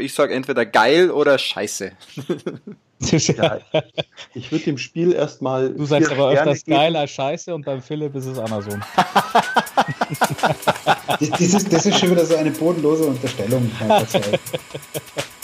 Ich sage entweder geil oder scheiße. ja, ich würde dem Spiel erstmal. Du sagst aber öfters geil als scheiße und beim Philipp ist es Amazon. das, ist, das ist schon wieder so eine bodenlose Unterstellung.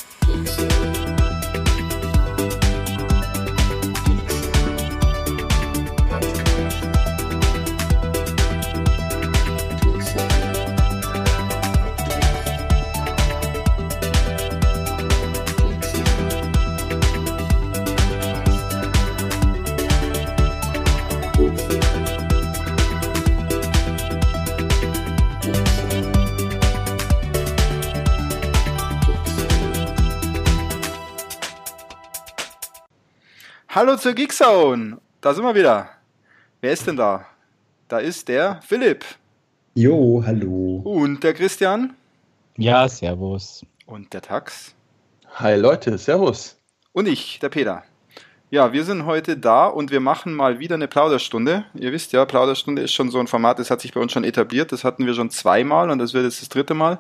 Hallo zur Geekzone. Da sind wir wieder. Wer ist denn da? Da ist der Philipp. Jo, hallo. Und der Christian. Ja, servus. Und der Tax. Hi Leute, servus. Und ich, der Peter. Ja, wir sind heute da und wir machen mal wieder eine Plauderstunde. Ihr wisst ja, Plauderstunde ist schon so ein Format, das hat sich bei uns schon etabliert. Das hatten wir schon zweimal und das wird jetzt das dritte Mal.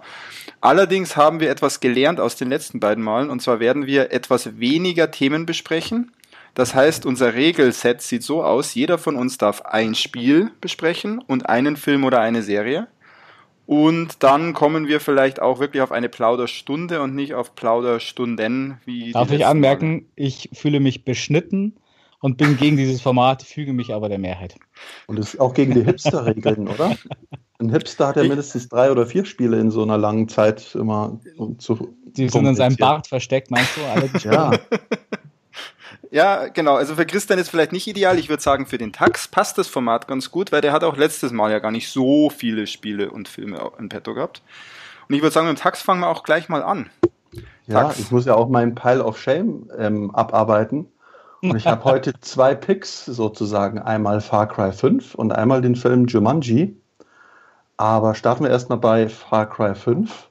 Allerdings haben wir etwas gelernt aus den letzten beiden Malen und zwar werden wir etwas weniger Themen besprechen das heißt, unser Regelset sieht so aus, jeder von uns darf ein Spiel besprechen und einen Film oder eine Serie. Und dann kommen wir vielleicht auch wirklich auf eine Plauderstunde und nicht auf Plauderstunden. Wie Darf ich anmerken, Mal. ich fühle mich beschnitten und bin gegen dieses Format, füge mich aber der Mehrheit. Und das ist auch gegen die Hipster-Regeln, oder? Ein Hipster hat ja mindestens drei oder vier Spiele in so einer langen Zeit immer zu. Die sind in seinem Bart versteckt, meinst du? Alle ja. Ja, genau. Also für Christian ist vielleicht nicht ideal. Ich würde sagen, für den Tax passt das Format ganz gut, weil der hat auch letztes Mal ja gar nicht so viele Spiele und Filme in petto gehabt. Und ich würde sagen, mit dem Tax fangen wir auch gleich mal an. Ja, Tax. ich muss ja auch meinen Pile of Shame ähm, abarbeiten. Und ich habe heute zwei Picks sozusagen. Einmal Far Cry 5 und einmal den Film Jumanji. Aber starten wir erstmal bei Far Cry 5.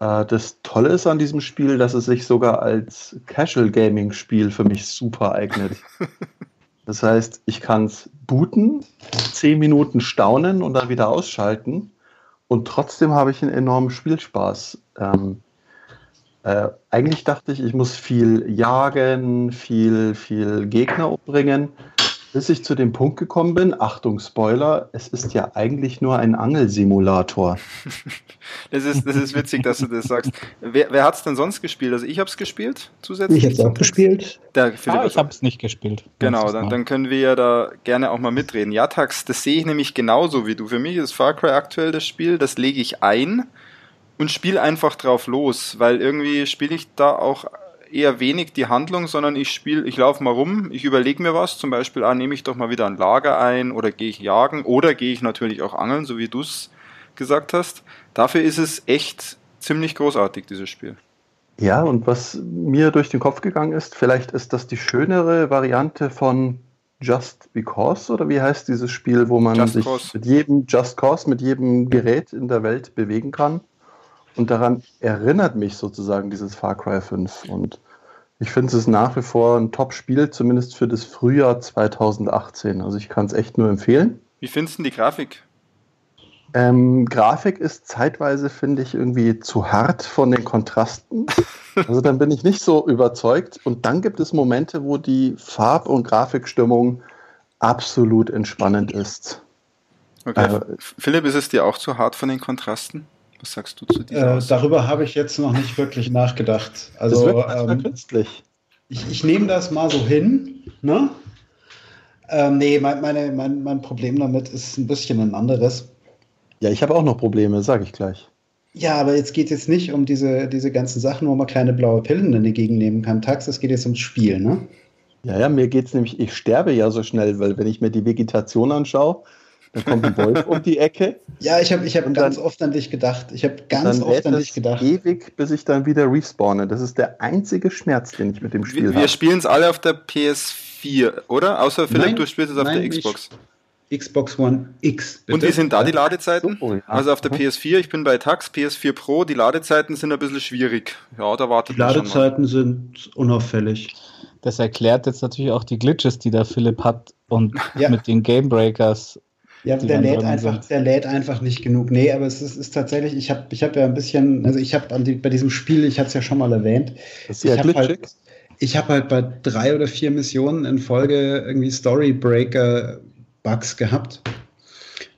Äh, das Tolle ist an diesem Spiel, dass es sich sogar als Casual Gaming Spiel für mich super eignet. das heißt, ich kann es booten, zehn Minuten staunen und dann wieder ausschalten und trotzdem habe ich einen enormen Spielspaß. Ähm, äh, eigentlich dachte ich, ich muss viel jagen, viel, viel Gegner umbringen bis ich zu dem Punkt gekommen bin, Achtung, Spoiler, es ist ja eigentlich nur ein Angelsimulator. das, ist, das ist witzig, dass du das sagst. Wer, wer hat es denn sonst gespielt? Also ich habe es gespielt zusätzlich. Ich habe es auch gespielt. Der ah, ich habe es nicht gespielt. Genau, dann, dann, können wir ja da gerne auch mal mitreden. Ja, Tax, das sehe ich nämlich genauso wie du. Für mich ist Far Cry aktuell das Spiel, das lege ich ein und spiele einfach drauf los, weil irgendwie spiele ich da auch eher wenig die Handlung, sondern ich spiele, ich laufe mal rum, ich überlege mir was, zum Beispiel, ah, nehme ich doch mal wieder ein Lager ein oder gehe ich jagen oder gehe ich natürlich auch angeln, so wie du es gesagt hast. Dafür ist es echt ziemlich großartig, dieses Spiel. Ja, und was mir durch den Kopf gegangen ist, vielleicht ist das die schönere Variante von Just Because oder wie heißt dieses Spiel, wo man Just sich Cause. mit jedem Just Cause, mit jedem Gerät in der Welt bewegen kann. Und daran erinnert mich sozusagen dieses Far Cry 5. Und ich finde, es ist nach wie vor ein Top-Spiel, zumindest für das Frühjahr 2018. Also ich kann es echt nur empfehlen. Wie findest du die Grafik? Ähm, Grafik ist zeitweise, finde ich, irgendwie zu hart von den Kontrasten. Also dann bin ich nicht so überzeugt. Und dann gibt es Momente, wo die Farb- und Grafikstimmung absolut entspannend ist. Okay. Äh, Philipp, ist es dir auch zu hart von den Kontrasten? Was sagst du zu dieser? Äh, darüber habe ich jetzt noch nicht wirklich nachgedacht. Also das wird ähm, künstlich. Ich, ich nehme das mal so hin. Ne? Ähm, nee, mein, meine, mein, mein Problem damit ist ein bisschen ein anderes. Ja, ich habe auch noch Probleme, sage ich gleich. Ja, aber jetzt geht es nicht um diese, diese ganzen Sachen, wo man kleine blaue Pillen entgegennehmen kann. Tax, es geht jetzt ums Spiel, ne? Ja, ja, mir geht es nämlich, ich sterbe ja so schnell, weil wenn ich mir die Vegetation anschaue, dann kommt ein Wolf um die Ecke. Ja, ich habe ich hab ganz dann, oft an dich gedacht. Ich habe ganz oft an dich gedacht. ewig, bis ich dann wieder respawne. Das ist der einzige Schmerz, den ich mit dem Spiel habe. Wir, wir spielen es alle auf der PS4, oder? Außer Philipp, nein, du spielst es auf nein, der Xbox. Xbox One X. Bitte? Und wie sind da die Ladezeiten? Oh, ja. Also auf der PS4, ich bin bei Tax, PS4 Pro, die Ladezeiten sind ein bisschen schwierig. Ja, da wartet Die Ladezeiten sind unauffällig. Das erklärt jetzt natürlich auch die Glitches, die der Philipp hat und ja. mit den Game Breakers Ja, der lädt, einfach, der lädt einfach nicht genug. Nee, aber es ist, ist tatsächlich, ich habe ich hab ja ein bisschen, also ich habe die, bei diesem Spiel, ich hatte es ja schon mal erwähnt, das ist ja ich habe halt, hab halt bei drei oder vier Missionen in Folge irgendwie Storybreaker-Bugs gehabt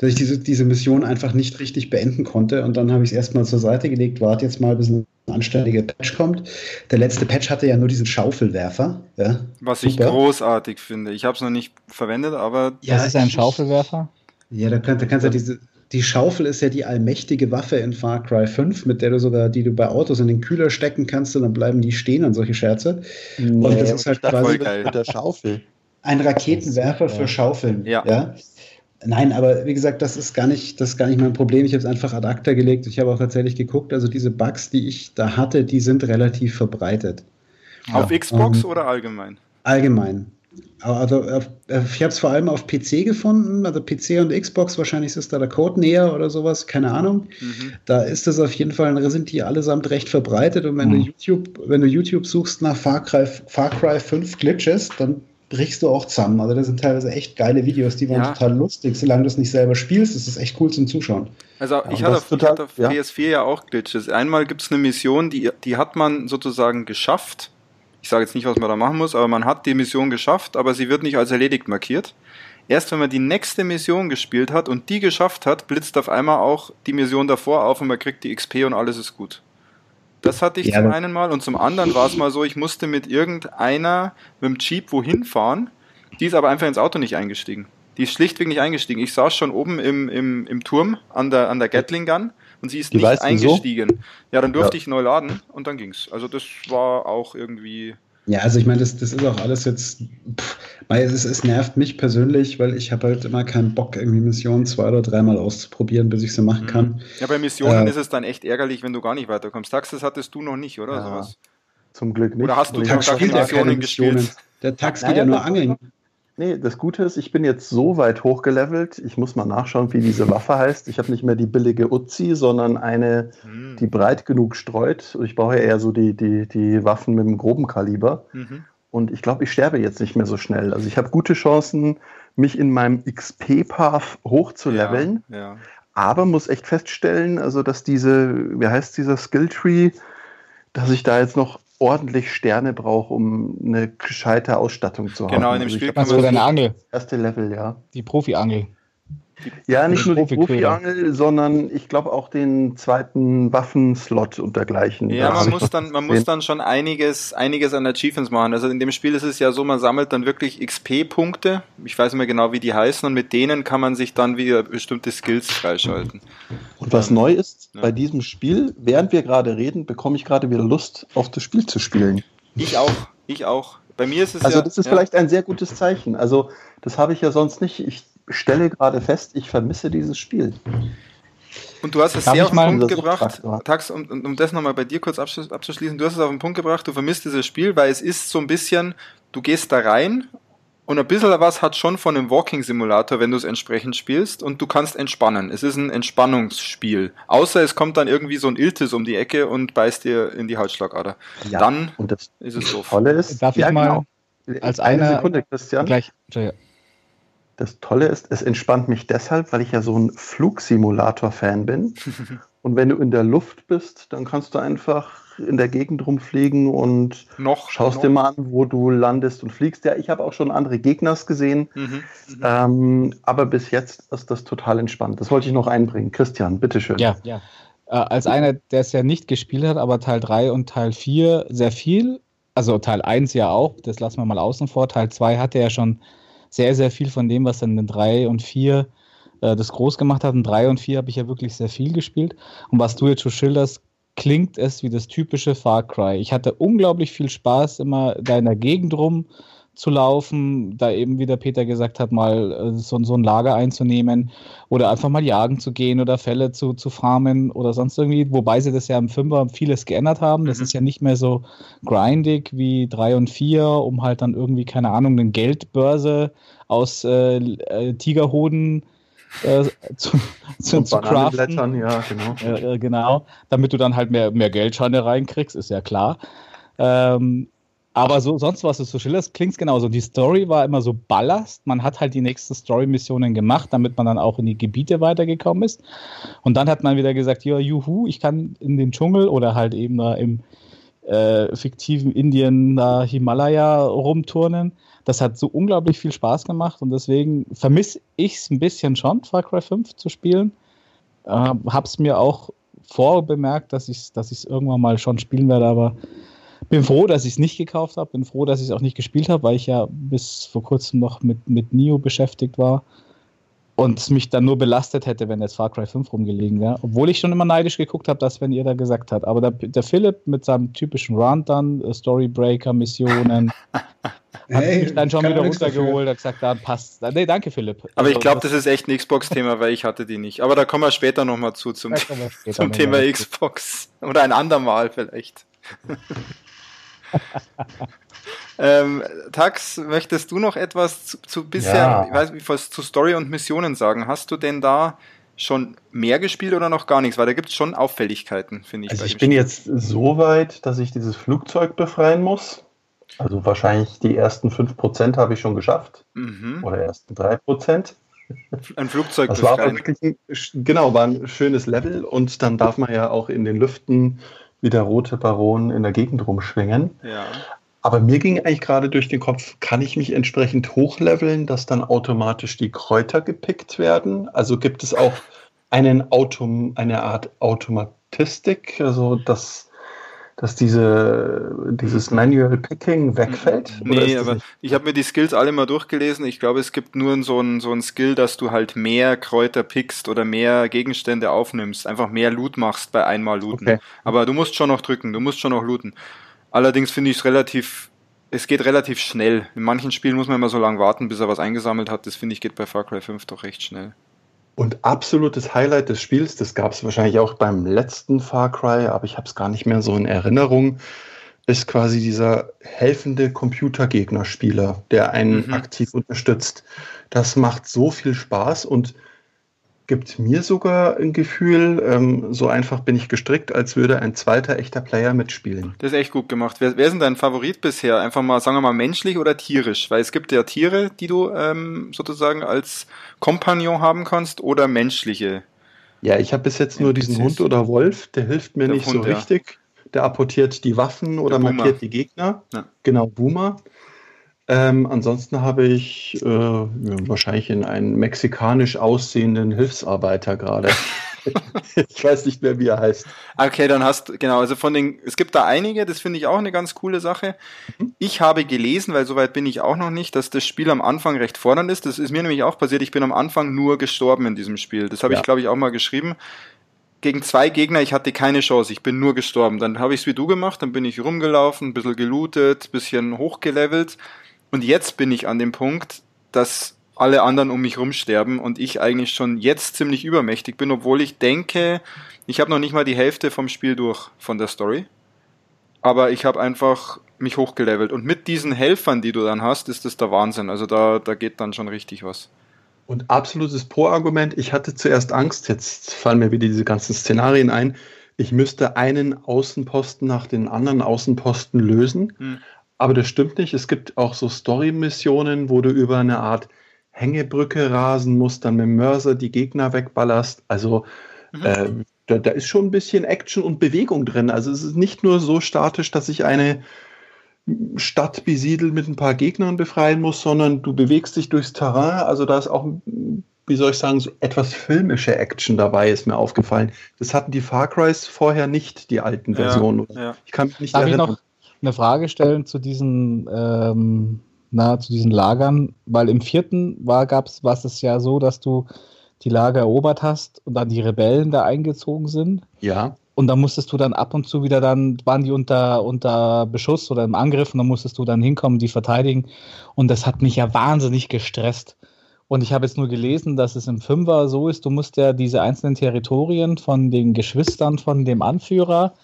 dass ich diese, diese Mission einfach nicht richtig beenden konnte. Und dann habe ich es erstmal zur Seite gelegt, warte jetzt mal, bis ein anständiger Patch kommt. Der letzte Patch hatte ja nur diesen Schaufelwerfer. Ja, Was super. ich großartig finde. Ich habe es noch nicht verwendet, aber. Ja, das ist ein Schaufelwerfer? Ja, da, kann, da kannst du ja diese. Die Schaufel ist ja die allmächtige Waffe in Far Cry 5, mit der du sogar, die du bei Autos in den Kühler stecken kannst und dann bleiben die stehen an solche Scherze. Nee, und das ist halt quasi mit der Schaufel. Ein Raketenwerfer für Schaufeln. Ja. ja. Nein, aber wie gesagt, das ist gar nicht, das ist gar nicht mein Problem. Ich habe es einfach ad acta gelegt. Ich habe auch tatsächlich geguckt. Also diese Bugs, die ich da hatte, die sind relativ verbreitet. Auf ja. Xbox um, oder allgemein? Allgemein. Also ich habe es vor allem auf PC gefunden, also PC und Xbox, wahrscheinlich ist da der Code näher oder sowas, keine Ahnung. Mhm. Da ist es auf jeden Fall, sind die allesamt recht verbreitet und wenn mhm. du YouTube, wenn du YouTube suchst nach Far Cry, Far Cry 5 Glitches, dann brichst du auch zusammen. Also das sind teilweise echt geile Videos, die waren ja. total lustig. Solange du es nicht selber spielst, ist es echt cool zum Zuschauen. Also ja, ich, hatte auf, total, ich, hatte auf, ja. PS4 ja auch Glitches. Einmal gibt es eine Mission, die, die hat man sozusagen geschafft. Ich sage jetzt nicht, was man da machen muss, aber man hat die Mission geschafft, aber sie wird nicht als erledigt markiert. Erst wenn man die nächste Mission gespielt hat und die geschafft hat, blitzt auf einmal auch die Mission davor auf und man kriegt die XP und alles ist gut. Das hatte ich ja, zum einen mal und zum anderen war es mal so, ich musste mit irgendeiner mit dem Jeep wohin fahren, die ist aber einfach ins Auto nicht eingestiegen. Die ist schlichtweg nicht eingestiegen. Ich saß schon oben im, im, im Turm an der, an der Gatling Gun und sie ist die nicht eingestiegen. So? Ja, dann durfte ja. ich neu laden und dann ging's. Also das war auch irgendwie ja, also ich meine, das, das ist auch alles jetzt, pff, es, es nervt mich persönlich, weil ich habe halt immer keinen Bock, irgendwie Missionen zwei oder dreimal auszuprobieren, bis ich sie machen kann. Mhm. Ja, bei Missionen äh, ist es dann echt ärgerlich, wenn du gar nicht weiterkommst. Taxis hattest du noch nicht, oder? Ja, sowas. Zum Glück nicht. Oder hast du Tax Missionen gespielt? Der Tax geht ja nur angeln. Nee, das Gute ist, ich bin jetzt so weit hochgelevelt, ich muss mal nachschauen, wie diese Waffe heißt. Ich habe nicht mehr die billige Uzi, sondern eine, mhm. die breit genug streut. Ich brauche ja eher so die, die, die Waffen mit einem groben Kaliber. Mhm. Und ich glaube, ich sterbe jetzt nicht mehr so schnell. Also ich habe gute Chancen, mich in meinem XP-Path hochzuleveln. Ja, ja. Aber muss echt feststellen, also dass diese, wie heißt dieser Skilltree, dass ich da jetzt noch ordentlich Sterne brauche, um eine gescheite Ausstattung zu genau, haben. Genau, in dem also Spiel kannst du deine Angel. Erste Level, ja. Die Profi-Angel. Ja, nicht nur die Profi-Angel, sondern ich glaube auch den zweiten Waffenslot und dergleichen. Ja, man muss dann, man muss dann schon einiges, einiges an Achievements machen. Also in dem Spiel ist es ja so, man sammelt dann wirklich XP-Punkte. Ich weiß nicht mehr genau, wie die heißen und mit denen kann man sich dann wieder bestimmte Skills freischalten. Und was ähm, neu ist ja. bei diesem Spiel, während wir gerade reden, bekomme ich gerade wieder Lust, auf das Spiel zu spielen. Ich auch, ich auch. Bei mir ist es also ja, das ist ja. vielleicht ein sehr gutes Zeichen. Also das habe ich ja sonst nicht. Ich stelle gerade fest, ich vermisse dieses Spiel. Und du hast es Darf sehr auf den Punkt gebracht, Tax, um, um das nochmal bei dir kurz abzuschließen, du hast es auf den Punkt gebracht, du vermisst dieses Spiel, weil es ist so ein bisschen, du gehst da rein und ein bisschen was hat schon von einem Walking-Simulator, wenn du es entsprechend spielst und du kannst entspannen. Es ist ein Entspannungsspiel. Außer es kommt dann irgendwie so ein Iltis um die Ecke und beißt dir in die Halsschlagader. Ja, dann und das ist es so. Tolle ist, Darf ich ja, mal genau. als eine, eine Sekunde, Christian? Gleich, das Tolle ist, es entspannt mich deshalb, weil ich ja so ein Flugsimulator-Fan bin. und wenn du in der Luft bist, dann kannst du einfach in der Gegend rumfliegen und noch, schaust noch. dir mal an, wo du landest und fliegst. Ja, ich habe auch schon andere Gegners gesehen, mhm, mhm, ähm, aber bis jetzt ist das total entspannt. Das wollte ich noch einbringen. Christian, bitteschön. Ja, ja. Äh, als einer, der es ja nicht gespielt hat, aber Teil 3 und Teil 4 sehr viel, also Teil 1 ja auch, das lassen wir mal außen vor. Teil 2 hatte ja schon sehr, sehr viel von dem, was dann in 3 und 4 äh, das groß gemacht hat. In 3 und 4 habe ich ja wirklich sehr viel gespielt. Und was du jetzt schon schilderst, klingt es wie das typische Far Cry. Ich hatte unglaublich viel Spaß, immer da in der Gegend rum zu laufen, da eben, wie der Peter gesagt hat, mal äh, so, so ein Lager einzunehmen oder einfach mal jagen zu gehen oder Fälle zu, zu farmen oder sonst irgendwie, wobei sie das ja im Fünfer vieles geändert haben. Das mhm. ist ja nicht mehr so grindig wie drei und vier, um halt dann irgendwie, keine Ahnung, eine Geldbörse aus äh, äh Tigerhoden äh, zu, zu, zu craften. Ja, genau. Äh, genau, damit du dann halt mehr, mehr Geldscheine reinkriegst, ist ja klar. Ähm, Aber so, sonst was es so schillerst, klingt genauso. Die Story war immer so Ballast. Man hat halt die nächsten Story-Missionen gemacht, damit man dann auch in die Gebiete weitergekommen ist. Und dann hat man wieder gesagt, ja, juhu, ich kann in den Dschungel oder halt eben da im äh, fiktiven Indien, da Himalaya rumturnen. Das hat so unglaublich viel Spaß gemacht und deswegen vermisse ich es ein bisschen schon, Far Cry 5 zu spielen. Äh, hab's mir auch vorbemerkt, dass ich es dass irgendwann mal schon spielen werde, aber bin froh, dass ich es nicht gekauft habe, bin froh, dass ich es auch nicht gespielt habe, weil ich ja bis vor kurzem noch mit, mit Nio beschäftigt war und es mich dann nur belastet hätte, wenn jetzt Far Cry 5 rumgelegen wäre. Obwohl ich schon immer neidisch geguckt habe, dass wenn ihr da gesagt habt. Aber der, der Philipp mit seinem typischen Run dann, äh, Storybreaker-Missionen, hat mich dann schon wieder runtergeholt, hat gesagt, dann passt. Nee, danke Philipp. Aber also, ich glaube, das ist echt ein Xbox-Thema, weil ich hatte die nicht. Aber da kommen wir später nochmal zu, zum, zum Thema Xbox. Oder ein andermal vielleicht. ähm, Tax, möchtest du noch etwas zu, zu bisher, ja. ich weiß nicht, was zu Story und Missionen sagen? Hast du denn da schon mehr gespielt oder noch gar nichts? Weil da gibt es schon Auffälligkeiten, finde ich. Also ich bin jetzt so weit, dass ich dieses Flugzeug befreien muss. Also wahrscheinlich die ersten 5% habe ich schon geschafft. Mhm. Oder ersten 3%. Ein Flugzeug das befreien. War wirklich ein, genau, war ein schönes Level und dann darf man ja auch in den Lüften wie der rote Baron in der Gegend rumschwingen. Ja. Aber mir ging eigentlich gerade durch den Kopf, kann ich mich entsprechend hochleveln, dass dann automatisch die Kräuter gepickt werden? Also gibt es auch einen Autom eine Art Automatistik, also dass dass diese, dieses Manual Picking wegfällt? Nee, aber ich habe mir die Skills alle mal durchgelesen. Ich glaube, es gibt nur so ein, so ein Skill, dass du halt mehr Kräuter pickst oder mehr Gegenstände aufnimmst, einfach mehr Loot machst bei einmal Looten. Okay. Aber du musst schon noch drücken, du musst schon noch looten. Allerdings finde ich es relativ, es geht relativ schnell. In manchen Spielen muss man immer so lange warten, bis er was eingesammelt hat. Das finde ich geht bei Far Cry 5 doch recht schnell. Und absolutes Highlight des Spiels, das gab es wahrscheinlich auch beim letzten Far Cry, aber ich habe es gar nicht mehr so in Erinnerung, ist quasi dieser helfende Computergegnerspieler, der einen mhm. aktiv unterstützt. Das macht so viel Spaß und gibt mir sogar ein Gefühl, ähm, so einfach bin ich gestrickt, als würde ein zweiter echter Player mitspielen. Das ist echt gut gemacht. Wer, wer ist denn dein Favorit bisher? Einfach mal, sagen wir mal, menschlich oder tierisch? Weil es gibt ja Tiere, die du ähm, sozusagen als Kompagnon haben kannst oder menschliche. Ja, ich habe bis jetzt nur diesen Hund oder Wolf, der hilft mir der nicht Hund, so richtig. Ja. Der apportiert die Waffen oder markiert die Gegner. Ja. Genau, Boomer. Ähm, ansonsten habe ich äh, wahrscheinlich in einen mexikanisch aussehenden Hilfsarbeiter gerade. ich weiß nicht mehr, wie er heißt. Okay, dann hast genau, also von den, es gibt da einige, das finde ich auch eine ganz coole Sache. Mhm. Ich habe gelesen, weil soweit bin ich auch noch nicht, dass das Spiel am Anfang recht fordernd ist. Das ist mir nämlich auch passiert. Ich bin am Anfang nur gestorben in diesem Spiel. Das habe ja. ich, glaube ich, auch mal geschrieben. Gegen zwei Gegner, ich hatte keine Chance, ich bin nur gestorben. Dann habe ich es wie du gemacht, dann bin ich rumgelaufen, ein bisschen gelootet, bisschen hochgelevelt und jetzt bin ich an dem Punkt, dass alle anderen um mich rumsterben und ich eigentlich schon jetzt ziemlich übermächtig bin, obwohl ich denke, ich habe noch nicht mal die Hälfte vom Spiel durch von der Story. Aber ich habe einfach mich hochgelevelt. Und mit diesen Helfern, die du dann hast, ist das der Wahnsinn. Also da, da geht dann schon richtig was. Und absolutes Pro-Argument, ich hatte zuerst Angst, jetzt fallen mir wieder diese ganzen Szenarien ein, ich müsste einen Außenposten nach den anderen Außenposten lösen. Hm. Aber das stimmt nicht. Es gibt auch so Story-Missionen, wo du über eine Art Hängebrücke rasen musst, dann mit dem Mörser die Gegner wegballerst. Also mhm. äh, da, da, ist schon ein bisschen Action und Bewegung drin. Also es ist nicht nur so statisch, dass ich eine Stadt besiedelt mit ein paar Gegnern befreien muss, sondern du bewegst dich durchs Terrain. Also da ist auch, wie soll ich sagen, so etwas filmische Action dabei, ist mir aufgefallen. Das hatten die Far Crys vorher nicht, die alten Versionen. Ja, ja. Ich kann mich nicht Darf erinnern eine Frage stellen zu diesen, ähm, na, zu diesen Lagern, weil im vierten war gab's, war es ja so, dass du die Lager erobert hast und dann die Rebellen da eingezogen sind. Ja. Und dann musstest du dann ab und zu wieder dann, waren die unter, unter Beschuss oder im Angriff und dann musstest du dann hinkommen, die verteidigen. Und das hat mich ja wahnsinnig gestresst. Und ich habe jetzt nur gelesen, dass es im Fünfer so ist, du musst ja diese einzelnen Territorien von den Geschwistern von dem Anführer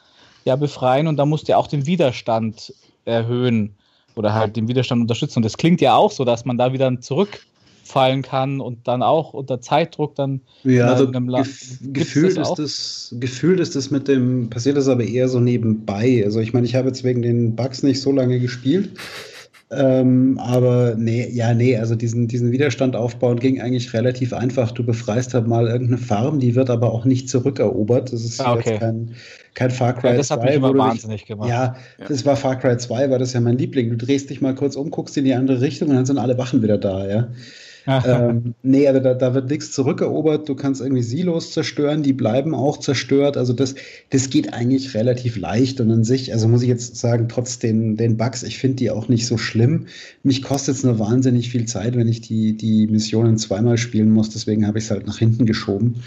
ja befreien und da musst du ja auch den Widerstand erhöhen oder halt den Widerstand unterstützen. Und das klingt ja auch so, dass man da wieder zurück fallen kann und dann auch unter Zeitdruck dann. Ja, also gef gefühlt, das ist das, gefühlt ist das mit dem, passiert das aber eher so nebenbei. Also ich meine, ich habe jetzt wegen den Bugs nicht so lange gespielt. Ähm, aber nee, ja, nee, also diesen, diesen Widerstand aufbauen ging eigentlich relativ einfach. Du befreist halt mal irgendeine Farm, die wird aber auch nicht zurückerobert. Das ist ah, okay. jetzt kein, kein Far Cry ja, das 2. Das hat mich immer wahnsinnig dich, gemacht. Ja, ja, das war Far Cry 2, war das ja mein Liebling. Du drehst dich mal kurz um, guckst in die andere Richtung und dann sind alle Wachen wieder da, ja ähm, nee, aber da, da wird nichts zurückerobert. Du kannst irgendwie Silos zerstören, die bleiben auch zerstört. Also das, das geht eigentlich relativ leicht und an sich, also muss ich jetzt sagen, trotz den, den Bugs, ich finde die auch nicht so schlimm. Mich kostet es nur wahnsinnig viel Zeit, wenn ich die, die Missionen zweimal spielen muss. Deswegen habe ich es halt nach hinten geschoben.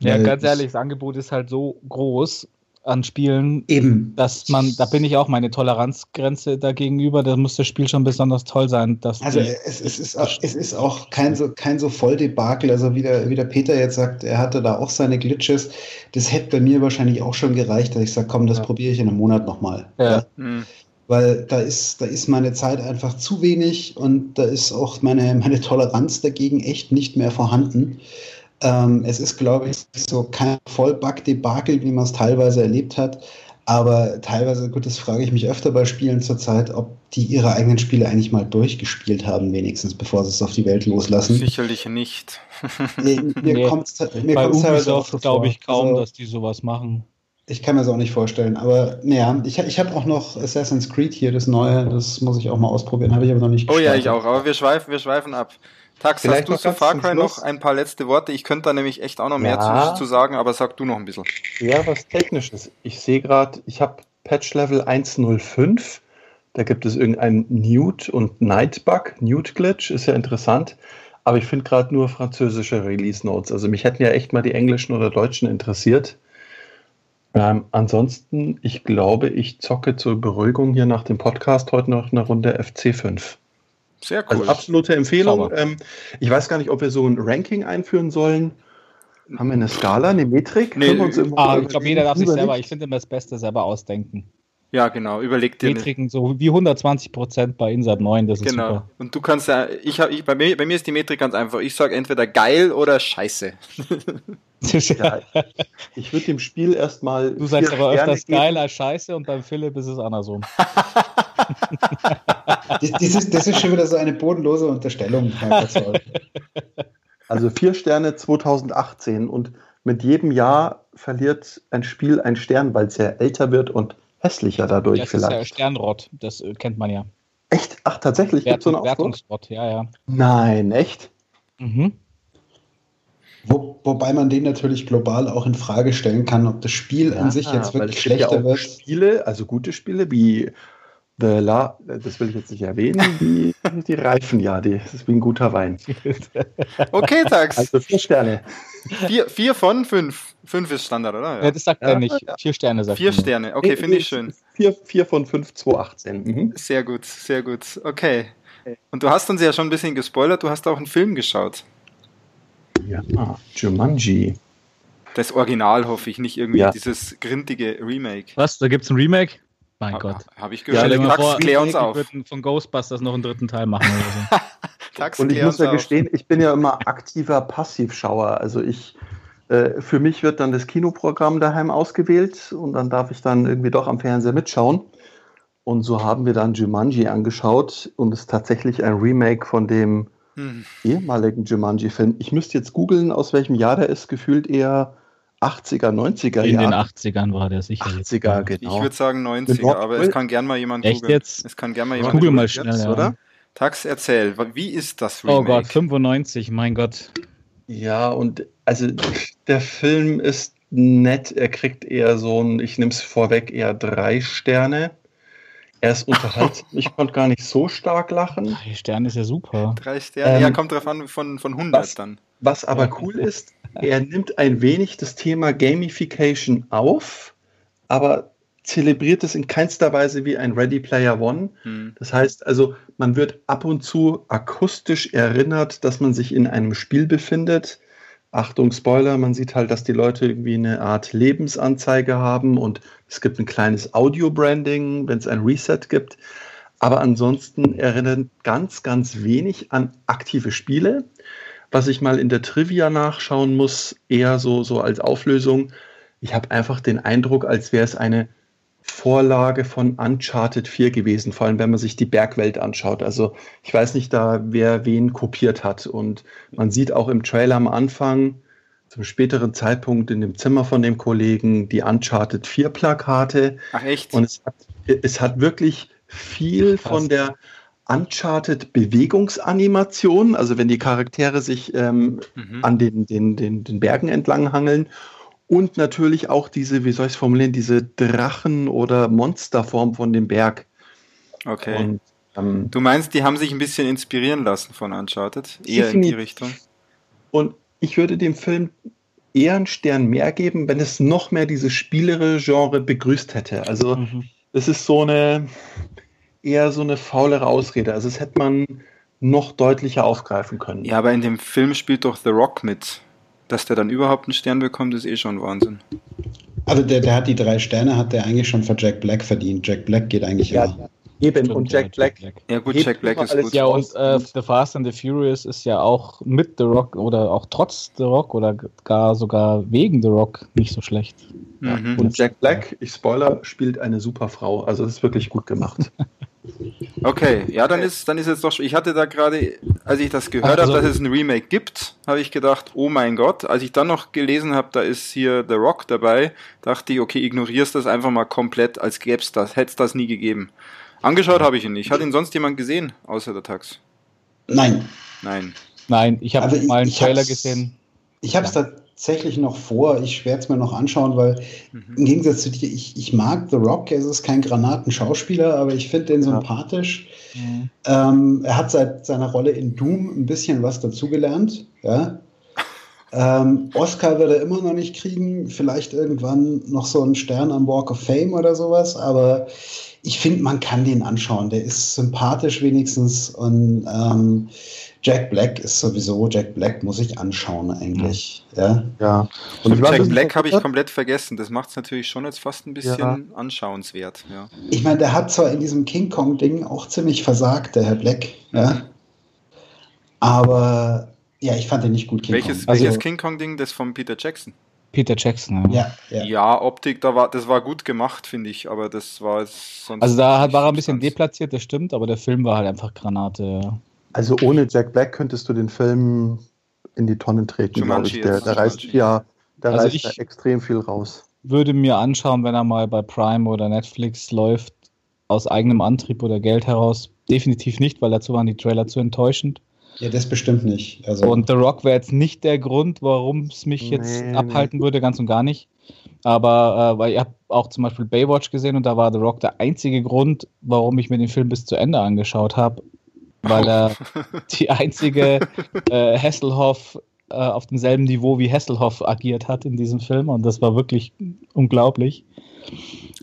Ja, ganz ehrlich, das Angebot ist halt so groß an Spielen, Eben. dass man, da bin ich auch meine Toleranzgrenze dagegenüber, da muss das Spiel schon besonders toll sein. Dass also es, es, ist auch, es ist auch kein so, kein so Volldebakel, also wie der, wie der Peter jetzt sagt, er hatte da auch seine Glitches, das hätte bei mir wahrscheinlich auch schon gereicht, dass ich sage, komm, das ja. probiere ich in einem Monat nochmal. Ja. ja. Mhm. Weil da ist, da ist meine Zeit einfach zu wenig und da ist auch meine, meine Toleranz dagegen echt nicht mehr vorhanden. Ähm, es ist, glaube ich, so kein Vollbug-Debakel, wie man es teilweise erlebt hat. Aber teilweise, gut, das frage ich mich öfter bei Spielen zurzeit, ob die ihre eigenen Spiele eigentlich mal durchgespielt haben, wenigstens, bevor sie es auf die Welt loslassen. Sicherlich nicht. mir nee, kommt's, mir bei Ubisoft glaube ich kaum, also, dass die sowas machen. Ich kann mir das auch nicht vorstellen. Aber naja, ich, ich habe auch noch Assassin's Creed hier, das neue, das muss ich auch mal ausprobieren, habe ich aber noch nicht gestartet. Oh ja, ich auch, aber wir schweifen, wir schweifen ab. Tax, Vielleicht hast du zu Far Cry noch ein paar letzte Worte? Ich könnte da nämlich echt auch noch mehr ja. zu, zu, sagen, aber sag du noch ein bisschen. Ja, was Technisches. Ich sehe gerade, ich habe Patch Level 105. Da gibt es irgendein Newt und Night Bug. Newt Glitch ist ja interessant. Aber ich finde gerade nur französische Release Notes. Also mich hätten ja echt mal die englischen oder deutschen interessiert. Ähm, ansonsten, ich glaube, ich zocke zur Beruhigung hier nach dem Podcast heute noch eine Runde FC5. Sehr also cool. Also absolute Empfehlung. Ähm, ich weiß gar nicht, ob wir so ein Ranking einführen sollen. Haben wir eine Skala, eine Metrik? Nee, ah, ich glaube, jeder darf sich selber, ich finde immer das Beste selber ausdenken. Ja, genau, überleg dir. Metriken so wie 120 Prozent bei Insat 9, das ist genau. super. Und du kannst ja, ich habe, ich, bei, mir, bei mir ist die Metrik ganz einfach. Ich sage entweder geil oder scheiße. ja, ich würde dem Spiel erstmal. Du sagst aber öfters geil als scheiße und beim Philipp ist es andersrum. das, das, ist, das ist schon wieder so eine bodenlose Unterstellung. Also vier Sterne 2018 und mit jedem Jahr verliert ein Spiel einen Stern, weil es ja älter wird und hässlicher dadurch das vielleicht. Das ist ja Sternrott, das äh, kennt man ja. Echt? Ach, tatsächlich? Wert, so Wertungsrott, ja, ja. Nein, echt? Mhm. Wo, wobei man den natürlich global auch in Frage stellen kann, ob das Spiel ja, an sich jetzt wirklich schlechter ja wird. Spiele, also gute Spiele wie The La, das will ich jetzt nicht erwähnen, die, die reifen ja, die, das ist wie ein guter Wein. Okay, Tax. Also vier Sterne. Vier, vier von fünf. Fünf ist Standard, oder? Ja, das sagt ja, er nicht. Vier Sterne sagt Vier Sterne, okay, finde ich schön. Vier, vier von fünf, 2018. Mhm. Sehr gut, sehr gut. Okay. Und du hast uns ja schon ein bisschen gespoilert, du hast auch einen Film geschaut. Ja, Jumanji. Das Original hoffe ich, nicht irgendwie ja. dieses grintige Remake. Was, da gibt es ein Remake? Mein ha, Gott. Habe ich gehört. Ja, Tax, vor, klär uns auf. würden von Ghostbusters noch einen dritten Teil machen oder so. Tax, Und ich muss ja gestehen, ich bin ja immer aktiver Passivschauer. Also ich, äh, für mich wird dann das Kinoprogramm daheim ausgewählt und dann darf ich dann irgendwie doch am Fernseher mitschauen. Und so haben wir dann Jumanji angeschaut und es ist tatsächlich ein Remake von dem hm. ehemaligen Jumanji-Film. Ich müsste jetzt googeln, aus welchem Jahr der ist, gefühlt eher 80er, 90er In Jahren. den 80ern war der sicher. 80er, genau. Ich würde sagen 90er, aber es kann gern mal jemand Echt googeln. jetzt? Es kann gern mal jemand Google mal schnell, jetzt, ja. oder? Tax, erzähl, wie ist das Remake? Oh Gott, 95, mein Gott. Ja, und also der Film ist nett, er kriegt eher so ein, ich nehme es vorweg, eher drei Sterne. Er ist unterhaltsam, ich konnte gar nicht so stark lachen. Drei Sterne ist ja super. Drei Sterne, ähm, ja, kommt drauf an von, von 100 was, dann. Was aber cool ist, er nimmt ein wenig das Thema Gamification auf, aber zelebriert es in keinster Weise wie ein Ready Player One. Hm. Das heißt also, man wird ab und zu akustisch erinnert, dass man sich in einem Spiel befindet. Achtung, Spoiler, man sieht halt, dass die Leute irgendwie eine Art Lebensanzeige haben und es gibt ein kleines Audio-Branding, wenn es ein Reset gibt. Aber ansonsten erinnert ganz, ganz wenig an aktive Spiele. was ich mal in der Trivia nachschauen muss, eher so, so als Auflösung. Ich habe einfach den Eindruck, als wäre es eine Vorlage von Uncharted 4 gewesen, vor allem wenn man sich die Bergwelt anschaut. Also ich weiß nicht da, wer wen kopiert hat. Und man sieht auch im Trailer am Anfang, zum späteren Zeitpunkt in dem Zimmer von dem Kollegen, die Uncharted 4 Plakate. Ach echt? Und es hat, es hat wirklich viel Krass. von der Uncharted Bewegungsanimation, also wenn die Charaktere sich ähm, mhm. an den, den, den, den Bergen entlang hangeln und natürlich auch diese, wie soll ich es formulieren, diese Drachen- oder Monsterform von dem Berg. Okay. Und, ähm, du meinst, die haben sich ein bisschen inspirieren lassen von Uncharted? Eher in die Richtung? Und ich würde dem Film eher einen Stern mehr geben, wenn es noch mehr dieses spielere Genre begrüßt hätte. Also mhm. es ist so eine, eher so eine faulere Ausrede. Also es hätte man noch deutlicher aufgreifen können. Ja, aber in dem Film spielt doch The Rock mit. Dass der dann überhaupt einen Stern bekommt, ist eh schon Wahnsinn. Also der, der hat die drei Sterne, hat der eigentlich schon für Jack Black verdient. Jack Black geht eigentlich ja, immer. Eben, und Jack Black. Ja, gut, Jack Black ist gut. Ja, und äh, The Fast and the Furious ist ja auch mit The Rock oder auch trotz The Rock oder gar sogar wegen The Rock nicht so schlecht. Mhm. Und Jack Black, ich spoiler, spielt eine super Frau. Also, das ist wirklich gut gemacht. Okay, ja, dann ist, dann ist jetzt doch. Ich hatte da gerade, als ich das gehört also, habe, dass es ein Remake gibt, habe ich gedacht, oh mein Gott. Als ich dann noch gelesen habe, da ist hier The Rock dabei, dachte ich, okay, ignorierst das einfach mal komplett, als gäbe es das, hätte es das nie gegeben. Angeschaut habe ich ihn nicht. Hat ihn sonst jemand gesehen, außer der Tax? Nein. Nein. Nein, ich habe also mal einen Trailer gesehen. Ich habe es ja tatsächlich noch vor. Ich werde es mir noch anschauen, weil mhm. im Gegensatz zu dir, ich, ich mag The Rock. Er ist kein Granatenschauspieler, aber ich finde den sympathisch. Mhm. Ähm, er hat seit seiner Rolle in Doom ein bisschen was dazugelernt. Ja? Ähm, Oscar wird er immer noch nicht kriegen. Vielleicht irgendwann noch so einen Stern am Walk of Fame oder sowas. Aber ich finde, man kann den anschauen. Der ist sympathisch wenigstens und ähm, Jack Black ist sowieso, Jack Black muss ich anschauen eigentlich. Ja. ja. Und Jack Black habe ich komplett vergessen. Das macht es natürlich schon jetzt fast ein bisschen ja. anschauenswert. Ja. Ich meine, der hat zwar in diesem King Kong-Ding auch ziemlich versagt, der Herr Black. Ja. Aber ja, ich fand den nicht gut. King welches, Kong. welches King Kong-Ding? Das von Peter Jackson. Peter Jackson. Ja, ja. ja Optik, da war, das war gut gemacht, finde ich, aber das war sonst. Also da hat, war er ein bisschen deplatziert, das stimmt, aber der Film war halt einfach Granate. Also ohne Jack Black könntest du den Film in die Tonne treten, glaube ich. Der, der reißt, ja, der also reißt da extrem viel raus. Würde mir anschauen, wenn er mal bei Prime oder Netflix läuft, aus eigenem Antrieb oder Geld heraus. Definitiv nicht, weil dazu waren die Trailer zu enttäuschend. Ja, das bestimmt nicht. Also und The Rock wäre jetzt nicht der Grund, warum es mich jetzt nee, abhalten nee. würde, ganz und gar nicht. Aber äh, weil ich habe auch zum Beispiel Baywatch gesehen und da war The Rock der einzige Grund, warum ich mir den Film bis zu Ende angeschaut habe weil er die einzige äh, Hasselhoff äh, auf demselben Niveau wie Hasselhoff agiert hat in diesem Film und das war wirklich unglaublich.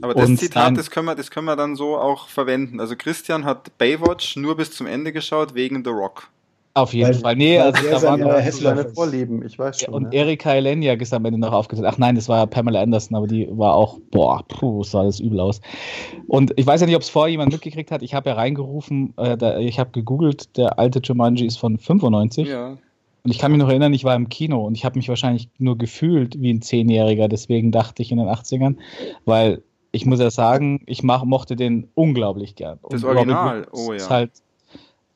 Aber das und Zitat, dann, das, können wir, das können wir dann so auch verwenden. Also Christian hat Baywatch nur bis zum Ende geschaut wegen The Rock. Auf jeden weil, Fall. Nee, also da waren ja, seine Vorlieben, ich weiß schon. Und ja. Erika Eleniak ist am Ende noch aufgesetzt. Ach nein, das war Pamela Anderson, aber die war auch, boah, puh, sah das übel aus. Und ich weiß ja nicht, ob es vorher jemand mitgekriegt hat. Ich habe ja reingerufen, äh, da, ich habe gegoogelt, der alte Jumanji ist von 95. Ja. Und ich kann mich noch erinnern, ich war im Kino und ich habe mich wahrscheinlich nur gefühlt wie ein Zehnjähriger, deswegen dachte ich in den 80ern, weil ich muss ja sagen, ich mach, mochte den unglaublich gern. Das Original, oh ja. Ist halt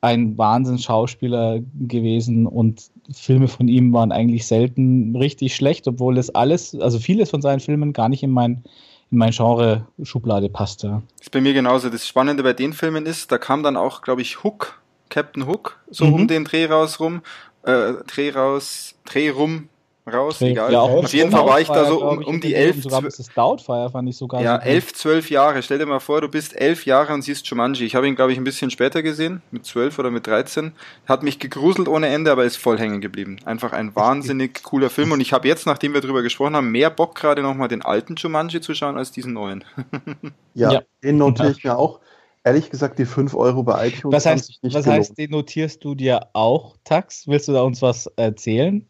ein Wahnsinns-Schauspieler gewesen und Filme von ihm waren eigentlich selten richtig schlecht, obwohl es alles, also vieles von seinen Filmen gar nicht in mein, in mein Genre-Schublade passte. Das ist bei mir genauso. Das Spannende bei den Filmen ist, da kam dann auch, glaube ich, Hook, Captain Hook, so mhm. um den Dreh raus rum, äh, Dreh raus, Dreh rum, raus, Dreh, egal. Ja, Auf jeden Fall war ich da so um, um die elf. Das Doubtfire fand ich sogar. Ja, so elf, zwölf Jahre. Stell dir mal vor, du bist elf Jahre und siehst Jumanji. Ich habe ihn, glaube ich, ein bisschen später gesehen, mit zwölf oder mit dreizehn. Hat mich gegruselt ohne Ende, aber ist voll hängen geblieben. Einfach ein wahnsinnig cooler Film und ich habe jetzt, nachdem wir drüber gesprochen haben, mehr Bock gerade nochmal den alten Jumanji zu schauen als diesen neuen. ja, ja, den notiere ich mir auch. Ehrlich gesagt, die 5 Euro bei iTunes. Was heißt, was heißt, den notierst du dir auch, Tax? Willst du da uns was erzählen?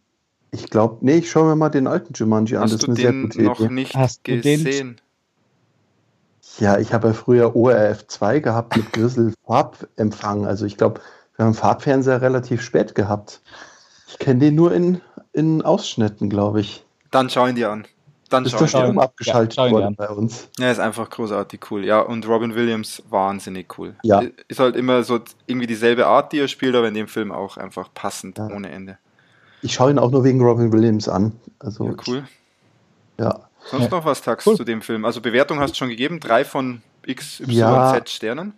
Ich glaube, nee, ich schaue mir mal den alten Jumanji an. Hast das ist eine sehr gute noch Idee. nicht Hast gesehen? Ja, ich habe ja früher ORF 2 gehabt mit Grissel Farbempfang. Also ich glaube, wir haben Farbfernseher relativ spät gehabt. Ich kenne den nur in, in Ausschnitten, glaube ich. Dann schau ihn dir an. Dann ist der Strom abgeschaltet ja, worden bei uns. Ja, ist einfach großartig cool. Ja, und Robin Williams wahnsinnig cool. Ja. Ist halt immer so irgendwie dieselbe Art, die er spielt, aber in dem Film auch einfach passend ja. ohne Ende. Ich schaue ihn auch nur wegen Robin Williams an. Also ja, cool. Ja. Sonst noch was, Tax, cool. zu dem Film? Also Bewertung hast du schon gegeben, drei von X, Y, ja, Z Sternen.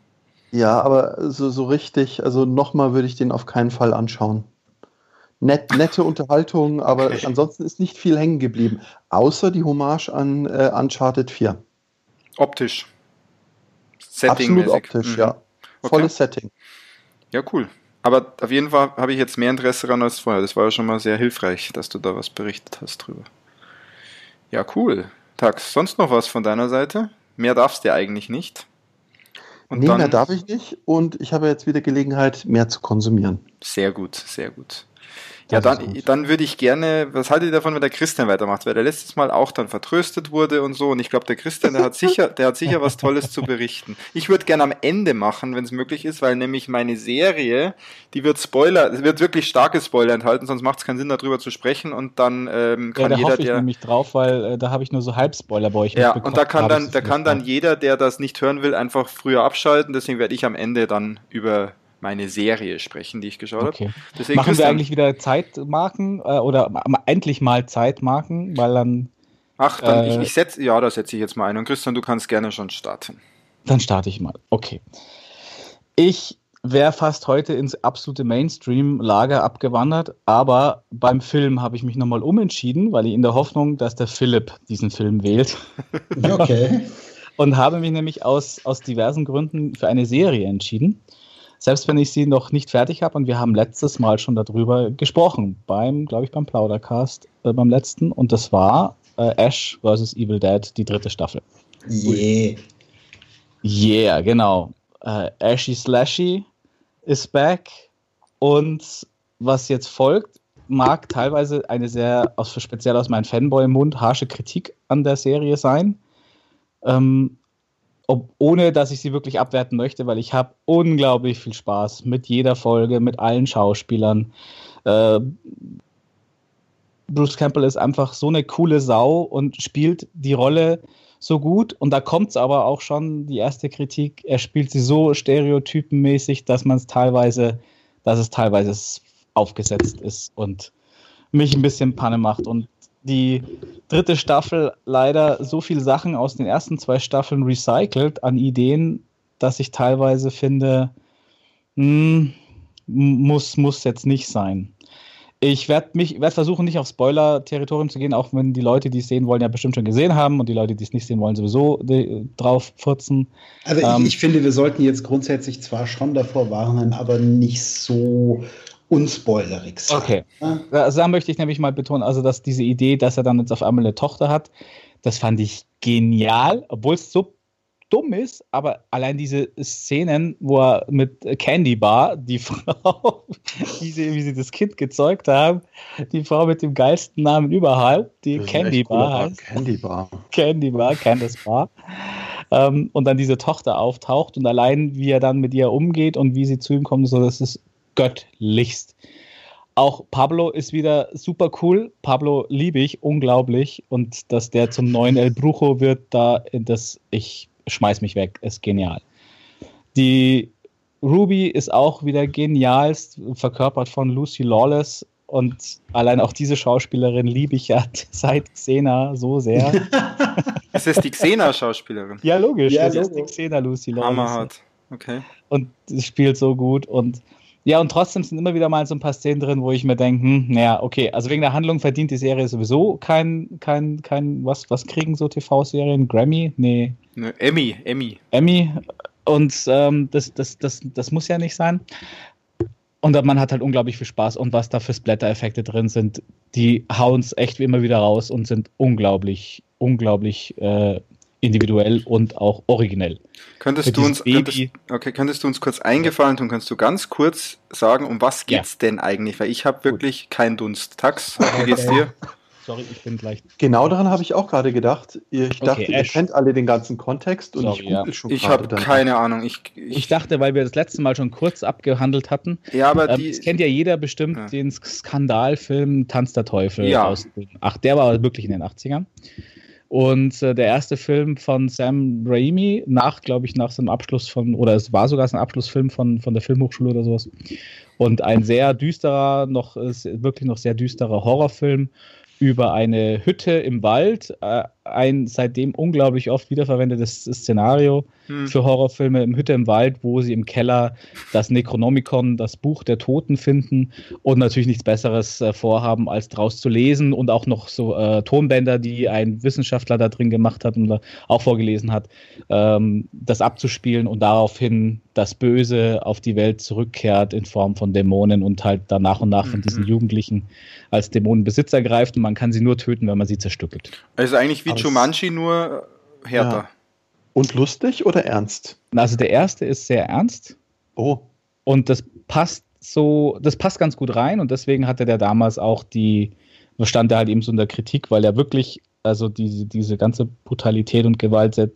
Ja, aber so, so richtig, also nochmal würde ich den auf keinen Fall anschauen. Net, nette Unterhaltung, aber okay. ansonsten ist nicht viel hängen geblieben. Außer die Hommage an äh, Uncharted 4. Optisch. Setting Absolut optisch, mhm. ja. Okay. Volles Setting. Ja, cool. Aber auf jeden Fall habe ich jetzt mehr Interesse daran als vorher. Das war ja schon mal sehr hilfreich, dass du da was berichtet hast drüber. Ja, cool. Tax, sonst noch was von deiner Seite? Mehr darfst du ja eigentlich nicht. Und nee, mehr darf ich nicht. Und ich habe jetzt wieder Gelegenheit, mehr zu konsumieren. Sehr gut, sehr gut. Ja, dann, dann würde ich gerne, was haltet ihr davon, wenn der Christian weitermacht? Weil der letztes Mal auch dann vertröstet wurde und so. Und ich glaube, der Christian, der hat sicher, der hat sicher was Tolles zu berichten. Ich würde gerne am Ende machen, wenn es möglich ist, weil nämlich meine Serie, die wird Spoiler, wird wirklich starke Spoiler enthalten, sonst macht es keinen Sinn, darüber zu sprechen. Und dann ähm, kann ja, da jeder, hoffe ich der. nämlich drauf, weil äh, da habe ich nur so Halbspoiler bei euch. Ja, und da kann dann, da kann dann jeder, der das nicht hören will, einfach früher abschalten. Deswegen werde ich am Ende dann über meine Serie sprechen, die ich geschaut okay. habe. Machen wir eigentlich wieder Zeitmarken äh, oder endlich mal Zeitmarken, weil dann. Ach, dann äh, ich, ich setze, ja, da setze ich jetzt mal ein. Und Christian, du kannst gerne schon starten. Dann starte ich mal. Okay. Ich wäre fast heute ins absolute Mainstream-Lager abgewandert, aber beim Film habe ich mich nochmal umentschieden, weil ich in der Hoffnung, dass der Philipp diesen Film wählt. Okay. Und habe mich nämlich aus, aus diversen Gründen für eine Serie entschieden selbst wenn ich sie noch nicht fertig habe und wir haben letztes Mal schon darüber gesprochen, beim, glaube ich, beim Plaudercast, äh, beim letzten, und das war äh, Ash vs. Evil Dead, die dritte Staffel. Yeah. Yeah, genau. Äh, Ashy Slashy ist back und was jetzt folgt, mag teilweise eine sehr, aus, speziell aus meinem Fanboy-Mund, harsche Kritik an der Serie sein. Ähm, ob, ohne dass ich sie wirklich abwerten möchte, weil ich habe unglaublich viel Spaß mit jeder Folge, mit allen Schauspielern. Äh, Bruce Campbell ist einfach so eine coole Sau und spielt die Rolle so gut. Und da kommt es aber auch schon, die erste Kritik, er spielt sie so stereotypenmäßig, dass man es teilweise, dass es teilweise aufgesetzt ist und mich ein bisschen Panne macht. Und die dritte Staffel leider so viele Sachen aus den ersten zwei Staffeln recycelt an Ideen, dass ich teilweise finde, mh, hm, muss, muss jetzt nicht sein. Ich werde mich werd versuchen, nicht auf Spoiler-Territorium zu gehen, auch wenn die Leute, die es sehen wollen, ja bestimmt schon gesehen haben und die Leute, die es nicht sehen wollen, sowieso drauf furzen. Also ähm, ich, ich, finde, wir sollten jetzt grundsätzlich zwar schon davor warnen, aber nicht so unspoilerig sein. Okay. Also da möchte ich nämlich mal betonen, also dass diese Idee, dass er dann jetzt auf einmal eine Tochter hat, das fand ich genial, obwohl es so dumm ist, aber allein diese Szenen, wo er mit Candy Bar, die Frau, wie sie, wie sie das Kind gezeugt haben, die Frau mit dem geilsten Namen überhaupt, die Candy Bar heißt. Candy Bar. Candy Bar, Candice Bar. Ähm, und dann diese Tochter auftaucht und allein, wie er dann mit ihr umgeht und wie sie zu ihm kommt, so, das ist göttlichst. Auch Pablo ist wieder super cool. Pablo liebe ich unglaublich. Und dass der zum neuen El Brujo wird, da, das, ich schmeiß mich weg, ist genial. Die Ruby ist auch wieder genialst, verkörpert von Lucy Lawless. Und allein auch diese Schauspielerin liebe ich ja seit Xena so sehr. ist das die Xena-Schauspielerin? Ja, logisch. Ja, das logisch. ist die Xena Lucy Lawless. Hammerhart. Okay. Und sie spielt so gut. Und ja, und trotzdem sind immer wieder mal so ein paar Szenen drin, wo ich mir denke, hm, naja, okay, also wegen der Handlung verdient die Serie sowieso kein, kein, kein, was, was kriegen so TV-Serien? Grammy? Nee. Ne, Emmy, Emmy. Emmy. Und ähm, das, das, das, das muss ja nicht sein. Und man hat halt unglaublich viel Spaß und was da für Splatter-Effekte drin sind, die hauen es echt wie immer wieder raus und sind unglaublich, unglaublich äh, individuell und auch originell. Könntest du uns, könntest, okay, könntest du uns kurz eingefallen tun, kannst du ganz kurz sagen, um was geht's ja. denn eigentlich? Weil ich habe wirklich keinen Dunst. Tax, wie geht's dir? Sorry, ich bin gleich. Genau daran habe ich auch gerade gedacht. Ich dachte, okay, ihr kennt alle den ganzen Kontext und Sorry, ich ja. schon Ich habe keine Ahnung. Ich, ich, ich, dachte, weil wir das letzte Mal schon kurz abgehandelt hatten. Ja, aber ähm, das kennt ja jeder bestimmt ja. den Skandalfilm Tanz der Teufel ja. aus. Ach, der war wirklich in den 80ern. Und äh, der erste Film von Sam Raimi, nach, glaube ich, nach seinem Abschluss von, oder es war sogar sein Abschlussfilm von, von der Filmhochschule oder sowas. Und ein sehr düsterer, noch wirklich noch sehr düsterer Horrorfilm über eine Hütte im Wald, äh, ein seitdem unglaublich oft wiederverwendetes Szenario hm. für Horrorfilme im Hütte im Wald, wo sie im Keller das Necronomicon, das Buch der Toten finden und natürlich nichts Besseres äh, vorhaben, als draus zu lesen und auch noch so äh, Tonbänder, die ein Wissenschaftler da drin gemacht hat und auch vorgelesen hat, ähm, das abzuspielen und daraufhin das Böse auf die Welt zurückkehrt in Form von Dämonen und halt dann nach und nach mhm. von diesen Jugendlichen als Dämonenbesitzer greift und man kann sie nur töten, wenn man sie zerstückelt. Also eigentlich wie Jumanji, nur härter. Ja. Und lustig oder ernst? Also der erste ist sehr ernst. Oh. Und das passt so, das passt ganz gut rein und deswegen hatte der damals auch die, stand er halt eben so in der Kritik, weil er wirklich, also diese, diese ganze Brutalität und Gewalt sehr,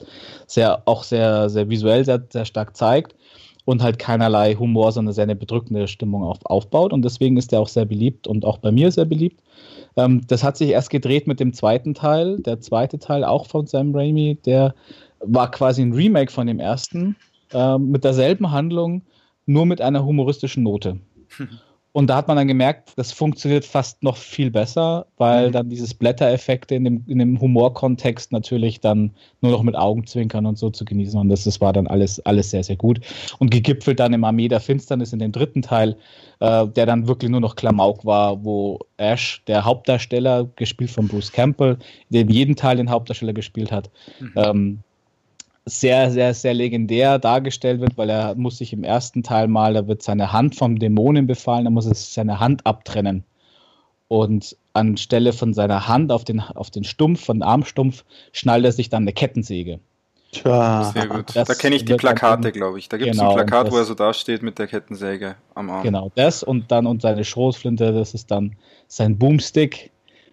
sehr auch sehr, sehr visuell sehr, sehr stark zeigt und halt keinerlei Humor, sondern sehr eine bedrückende Stimmung auf, aufbaut. Und deswegen ist er auch sehr beliebt und auch bei mir sehr beliebt. Ähm, das hat sich erst gedreht mit dem zweiten Teil. Der zweite Teil auch von Sam Raimi, der war quasi ein Remake von dem ersten, äh, mit derselben Handlung, nur mit einer humoristischen Note. Und da hat man dann gemerkt, das funktioniert fast noch viel besser, weil mhm. dann dieses Blättereffekte in dem, in dem Humorkontext natürlich dann nur noch mit Augenzwinkern und so zu genießen Und das, das war dann alles, alles sehr, sehr gut. Und gegipfelt dann im Armee der Finsternis in den dritten Teil, äh, der dann wirklich nur noch Klamauk war, wo Ash, der Hauptdarsteller, gespielt von Bruce Campbell, der in jedem Teil den Hauptdarsteller gespielt hat, mhm. ähm, sehr, sehr, sehr legendär dargestellt wird, weil er muss sich im ersten Teil mal, da wird seine Hand vom Dämonen befallen, er muss es seine Hand abtrennen. Und anstelle von seiner Hand auf den, auf den Stumpf, von den Armstumpf, schnallt er sich dann eine Kettensäge. Tja. Sehr gut. Das da kenne ich die Plakate, glaube ich. Da gibt es genau, ein Plakat, das, wo er so dasteht mit der Kettensäge am Arm. Genau, das und dann und seine Schrotflinte, das ist dann sein Boomstick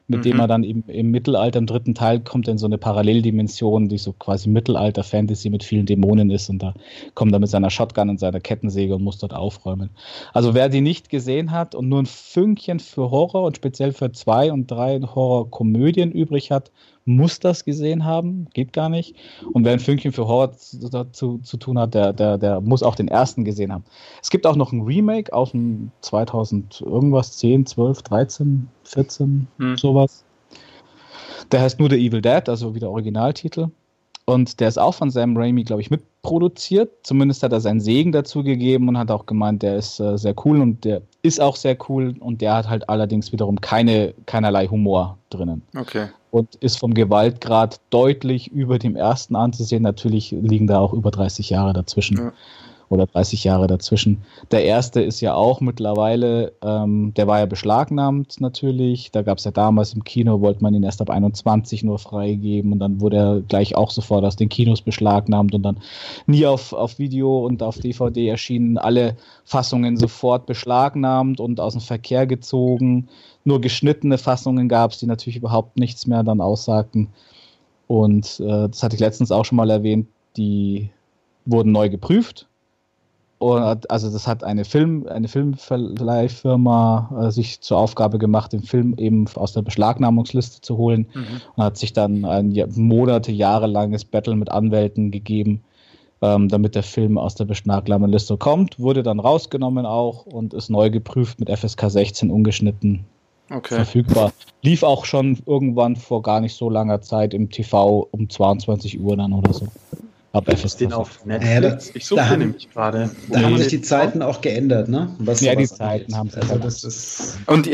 mit mhm. dem er dann eben im Mittelalter, im dritten Teil, kommt in so eine Paralleldimension, die so quasi Mittelalter-Fantasy mit vielen Dämonen ist und da kommt er mit seiner Shotgun und seiner Kettensäge und muss dort aufräumen. Also wer die nicht gesehen hat und nur ein Fünkchen für Horror und speziell für zwei und drei Horrorkomödien übrig hat, muss das gesehen haben, geht gar nicht. Und wer ein Fünkchen für Horror zu, zu tun hat, der, der, der muss auch den ersten gesehen haben. Es gibt auch noch ein Remake aus dem 2000 irgendwas, 10, 12, 13, 14, hm. sowas. Der heißt nur The Evil Dead, also wieder Originaltitel. Und der ist auch von Sam Raimi, glaube ich, mitproduziert. Zumindest hat er seinen Segen dazu gegeben und hat auch gemeint, der ist äh, sehr cool und der ist auch sehr cool und der hat halt allerdings wiederum keine, keinerlei Humor drinnen. Okay. Und ist vom Gewaltgrad deutlich über dem ersten anzusehen. Natürlich liegen da auch über 30 Jahre dazwischen. Ja oder 30 Jahre dazwischen. Der erste ist ja auch mittlerweile, ähm, der war ja beschlagnahmt natürlich. Da gab es ja damals im Kino, wollte man ihn erst ab 21 nur freigeben und dann wurde er gleich auch sofort aus den Kinos beschlagnahmt und dann nie auf, auf Video und auf DVD erschienen. Alle Fassungen sofort beschlagnahmt und aus dem Verkehr gezogen. Nur geschnittene Fassungen gab es, die natürlich überhaupt nichts mehr dann aussagten. Und äh, das hatte ich letztens auch schon mal erwähnt, die wurden neu geprüft und also das hat eine Film, eine Filmverleihfirma äh, sich zur Aufgabe gemacht, den Film eben aus der Beschlagnahmungsliste zu holen mhm. und hat sich dann ein Monate, jahrelanges Battle mit Anwälten gegeben, ähm, damit der Film aus der Beschlagnahmungsliste kommt. Wurde dann rausgenommen auch und ist neu geprüft mit FSK 16 ungeschnitten okay. verfügbar. Lief auch schon irgendwann vor gar nicht so langer Zeit im TV um 22 Uhr dann oder so. Ab FS den auf Netflix. Ja, ich suche da nämlich gerade. Da haben sich die Zeiten auch geändert, ne? Was ja, die Zeiten haben sich also das ist Und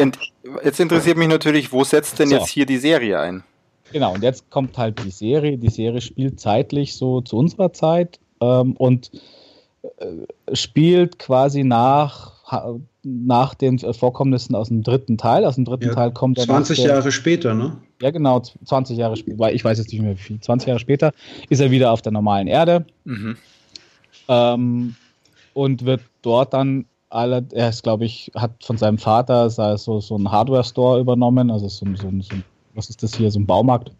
jetzt interessiert mich natürlich, wo setzt denn so. jetzt hier die Serie ein? Genau, und jetzt kommt halt die Serie. Die Serie spielt zeitlich so zu unserer Zeit ähm, und äh, spielt quasi nach, nach den Vorkommnissen aus dem dritten Teil. Aus dem dritten ja, Teil kommt 20 Jahre später, ne? Ja, genau, 20 Jahre später, ich weiß jetzt nicht mehr wie viel, 20 Jahre später ist er wieder auf der normalen Erde mhm. ähm, und wird dort dann alle, er ist, glaube ich, hat von seinem Vater so, so einen Hardware-Store übernommen, also so, so, so was ist das hier, so ein Baumarkt.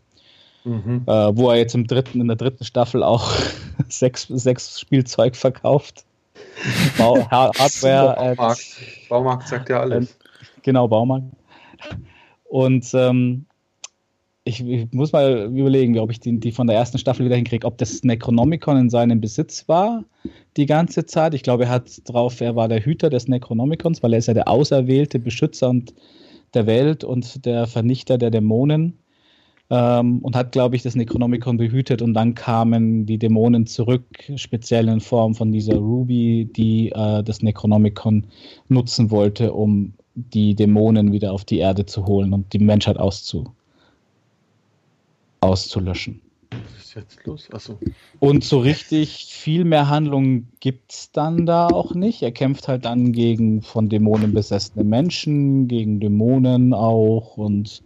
Mhm. Äh, wo er jetzt im dritten, in der dritten Staffel auch sechs, sechs Spielzeug verkauft. Hardware. Baumarkt. Äh, Baumarkt sagt ja alles. Äh, genau, Baumarkt. Und ähm, ich, ich, muss mal überlegen, ob ich die, die von der ersten Staffel wieder hinkriege, ob das Necronomicon in seinem Besitz war die ganze Zeit. Ich glaube, er hat drauf, er war der Hüter des Necronomicons, weil er ist ja der auserwählte Beschützer und der Welt und der Vernichter der Dämonen. Ähm, und hat, glaube ich, das Necronomicon behütet und dann kamen die Dämonen zurück, speziell in Form von dieser Ruby, die äh, das Necronomicon nutzen wollte, um die Dämonen wieder auf die Erde zu holen und die Menschheit auszu auszulöschen. Was ist jetzt los? Achso. Und so richtig viel mehr Handlung gibt es dann da auch nicht. Er kämpft halt dann gegen von Dämonen besessene Menschen, gegen Dämonen auch und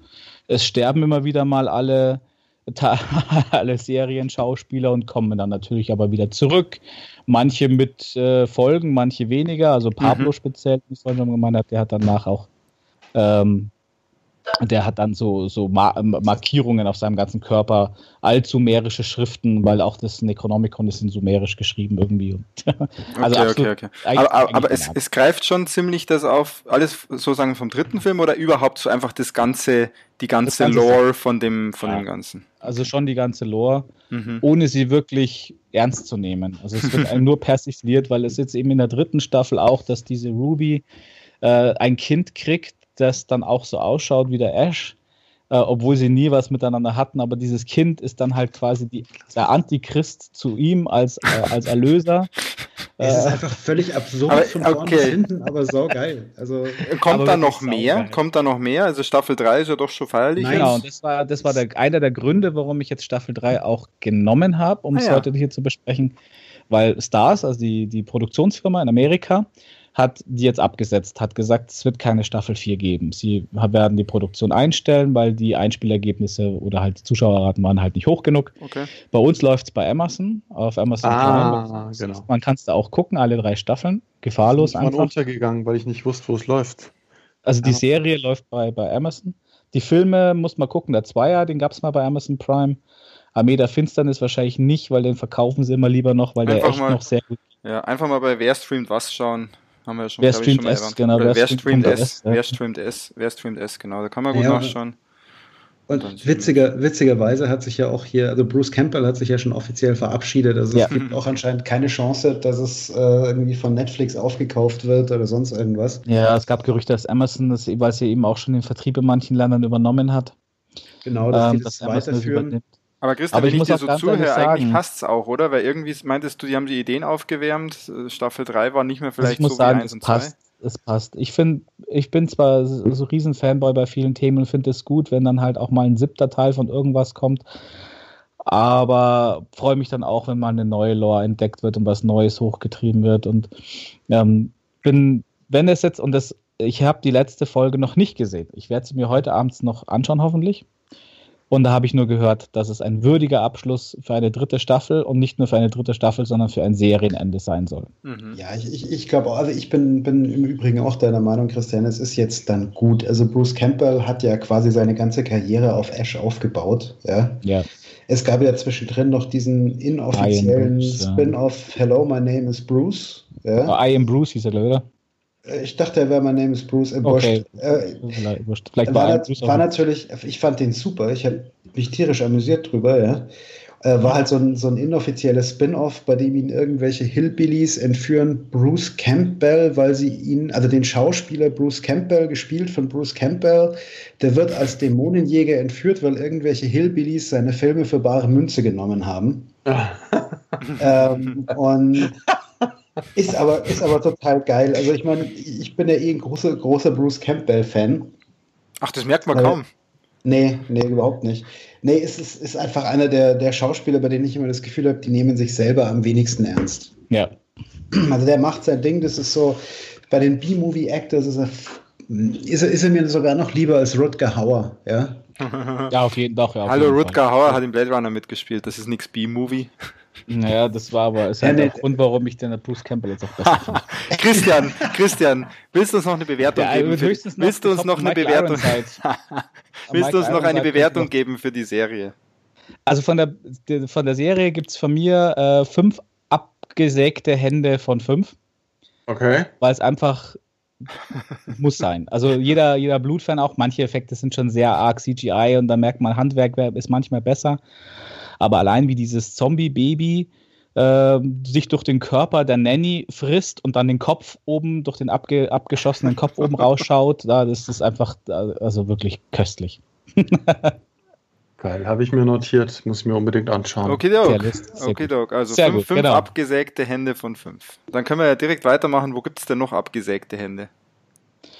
es sterben immer wieder mal alle, alle Serienschauspieler und kommen dann natürlich aber wieder zurück. Manche mit äh, Folgen, manche weniger. Also Pablo mhm. speziell, wie ich vorhin schon gemeint habe, der hat danach auch ähm, der hat dann so, so Markierungen auf seinem ganzen Körper, altsumerische Schriften, weil auch das Necronomicon ist in sumerisch geschrieben irgendwie. also okay, okay, okay. Aber, aber, aber es, es, greift schon ziemlich das auf, alles sozusagen vom dritten Film oder überhaupt so einfach das ganze, die ganze, ganze Lore von dem, von ja. dem Ganzen? Also schon die ganze Lore, mhm. ohne sie wirklich ernst zu nehmen. Also es wird nur persifliert, weil es jetzt eben in der dritten Staffel auch, dass diese Ruby äh, ein Kind kriegt, das dann auch so ausschaut wie der Ash, äh, obwohl sie nie was miteinander hatten, aber dieses Kind ist dann halt quasi die, der Antichrist zu ihm als, äh, als Erlöser. Es ist äh, einfach völlig absurd aber, von vorne okay. bis hinten, aber so geil. Also, Kommt da noch mehr? Geil. Kommt da noch mehr? Also Staffel 3 ist ja doch schon feierlich. Nein, genau, und das war, das war der, einer der Gründe, warum ich jetzt Staffel 3 auch genommen habe, um ah, es ja. heute hier zu besprechen. Weil Stars, also die, die Produktionsfirma in Amerika, hat die jetzt abgesetzt, hat gesagt, es wird keine Staffel 4 geben. Sie werden die Produktion einstellen, weil die Einspielergebnisse oder halt Zuschauerraten waren halt nicht hoch genug. Okay. Bei uns läuft es bei Amazon, auf Amazon ah, Prime. Genau. Man kann es da auch gucken, alle drei Staffeln, gefahrlos ich bin einfach. untergegangen, weil ich nicht wusste, wo es läuft. Also die Serie läuft bei, bei Amazon. Die Filme muss man gucken, der Zweier, den gab es mal bei Amazon Prime. Armee der Finsternis wahrscheinlich nicht, weil den verkaufen sie immer lieber noch, weil einfach der echt mal, noch sehr gut Ja, einfach mal bei Wer streamt was schauen. Haben wir schon, wer streamt S, erwähnt. genau. wer, wer, streamt S, S ja. wer streamt S, wer streamt S, genau. Da kann man gut ja, nachschauen. Und, witziger, witzigerweise hat sich ja auch hier, also Bruce Campbell hat sich ja schon offiziell verabschiedet. Also ja. es gibt auch anscheinend keine Chance, dass es äh, irgendwie von Netflix aufgekauft wird oder sonst irgendwas. Ja, es gab Gerüchte, dass Amazon das, weil sie eben auch schon den Vertrieb in manchen Ländern übernommen hat. Genau, dass ähm, die das, das weiterführen. Aber Christian, Aber wenn ich, ich dir so zuhöre, eigentlich passt es auch, oder? Weil irgendwie meintest du, die haben die Ideen aufgewärmt, Staffel 3 war nicht mehr also vielleicht also so sagen, wie 1 und 2. Passt, es passt. Ich finde, ich bin zwar so riesen Fanboy bei vielen Themen und finde es gut, wenn dann halt auch mal ein siebter Teil von irgendwas kommt. Aber freue mich dann auch, wenn mal eine neue Lore entdeckt wird und was Neues hochgetrieben wird. Und ähm, bin, wenn es jetzt, und das, ich habe die letzte Folge noch nicht gesehen. Ich werde sie mir heute abends noch anschauen, hoffentlich. Und da habe ich nur gehört, dass es ein würdiger Abschluss für eine dritte Staffel und nicht nur für eine dritte Staffel, sondern für ein Serienende sein soll. Mhm. Ja, ich, ich, ich glaube, also ich bin, bin im Übrigen auch deiner Meinung, Christian, es ist jetzt dann gut. Also Bruce Campbell hat ja quasi seine ganze Karriere auf Ash aufgebaut. Ja. ja. Es gab ja zwischendrin noch diesen inoffiziellen Spin-off Hello, my name is Bruce. Ja. Oh, I am Bruce hieß er, oder? Äh, ich dachte, er wäre mein Name ist Bruce. Äh, okay. Äh, Vielleicht war, war, war natürlich, ich fand den super. Ich habe mich tierisch amüsiert drüber, ja. Äh, war halt so ein, so ein inoffizielles Spin-off, bei dem ihn irgendwelche Hillbillies entführen Bruce Campbell, weil sie ihn, also den Schauspieler Bruce Campbell, gespielt von Bruce Campbell, der wird als Dämonenjäger entführt, weil irgendwelche Hillbillies seine Filme für bare Münze genommen haben. ähm, und ist aber, ist aber total geil. Also ich meine, ich bin ja eh ein großer, großer Bruce Campbell-Fan. Ach, das merkt man äh, kaum. Nee, nee, überhaupt nicht. Nee, es ist, ist einfach einer der, der Schauspieler, bei denen ich immer das Gefühl habe, die nehmen sich selber am wenigsten ernst. Ja. Also der macht sein Ding, das ist so, bei den B-Movie-Actors ist er, ist, er, ist er mir sogar noch lieber als Rutger Hauer, ja. Ja, auf jeden Fall. Ja, Hallo, Rutger Hauer hat im Blade Runner mitgespielt, das ist nichts B-Movie. Naja, das war aber ist halt ja, der Grund, warum ich den Bruce Campbell jetzt auch besser finde. Christian, Christian, willst du uns noch eine Bewertung ja, geben? Für, willst du uns noch eine Bewertung? Willst du uns noch eine Bewertung geben für die Serie? Also von der, von der Serie gibt es von mir äh, fünf abgesägte Hände von fünf. Okay. Weil es einfach muss sein. Also jeder, jeder Blutfan auch, manche Effekte sind schon sehr arg CGI und da merkt man, Handwerk ist manchmal besser. Aber allein wie dieses Zombie-Baby äh, sich durch den Körper der Nanny frisst und dann den Kopf oben, durch den abge abgeschossenen Kopf oben rausschaut, da, das ist einfach also wirklich köstlich. Geil, habe ich mir notiert, muss ich mir unbedingt anschauen. Okay, Doc. Okay, Doc. Also Sehr fünf, gut, fünf genau. abgesägte Hände von fünf. Dann können wir ja direkt weitermachen. Wo gibt es denn noch abgesägte Hände?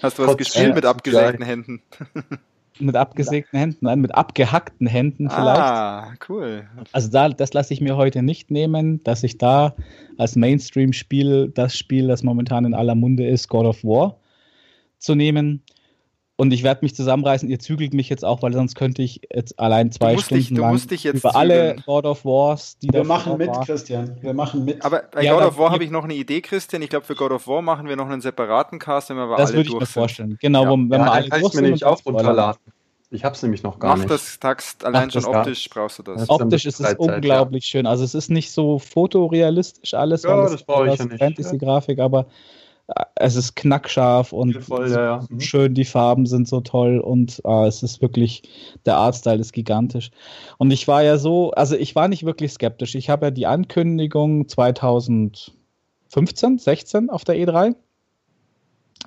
Hast du was Gott, gespielt äh, mit abgesägten Händen? mit abgesägten Händen, nein, mit abgehackten Händen vielleicht. Ah, cool. Also da, das lasse ich mir heute nicht nehmen, dass ich da als Mainstream-Spiel das Spiel, das momentan in aller Munde ist, God of War, zu nehmen. Und ich werde mich zusammenreißen, ihr zügelt mich jetzt auch, weil sonst könnte ich jetzt allein zwei Stunden dich, lang über zügeln. alle God of Wars, die Wir machen mit, war. Christian. Wir machen mit. Aber bei ja, God of War habe ich noch eine Idee, Christian. Ich glaube, für God of War machen wir noch einen separaten Cast, wenn wir aber das alle durch Das würde ich mir vorstellen. Genau, ja. wenn ja, wir alle kann ich mir nämlich auch runterladen. Ich habe es nämlich noch gar Mach nicht. das Taxt, allein Mach schon optisch brauchst du das. Optisch ist es unglaublich schön. Also es ist nicht so fotorealistisch alles, ja, das brauche ich ja nicht. Fantasy-Grafik, aber es ist knackscharf und voll, ja, ja. Mhm. schön, die Farben sind so toll und äh, es ist wirklich, der Artstyle ist gigantisch. Und ich war ja so, also ich war nicht wirklich skeptisch. Ich habe ja die Ankündigung 2015, 16 auf der E3,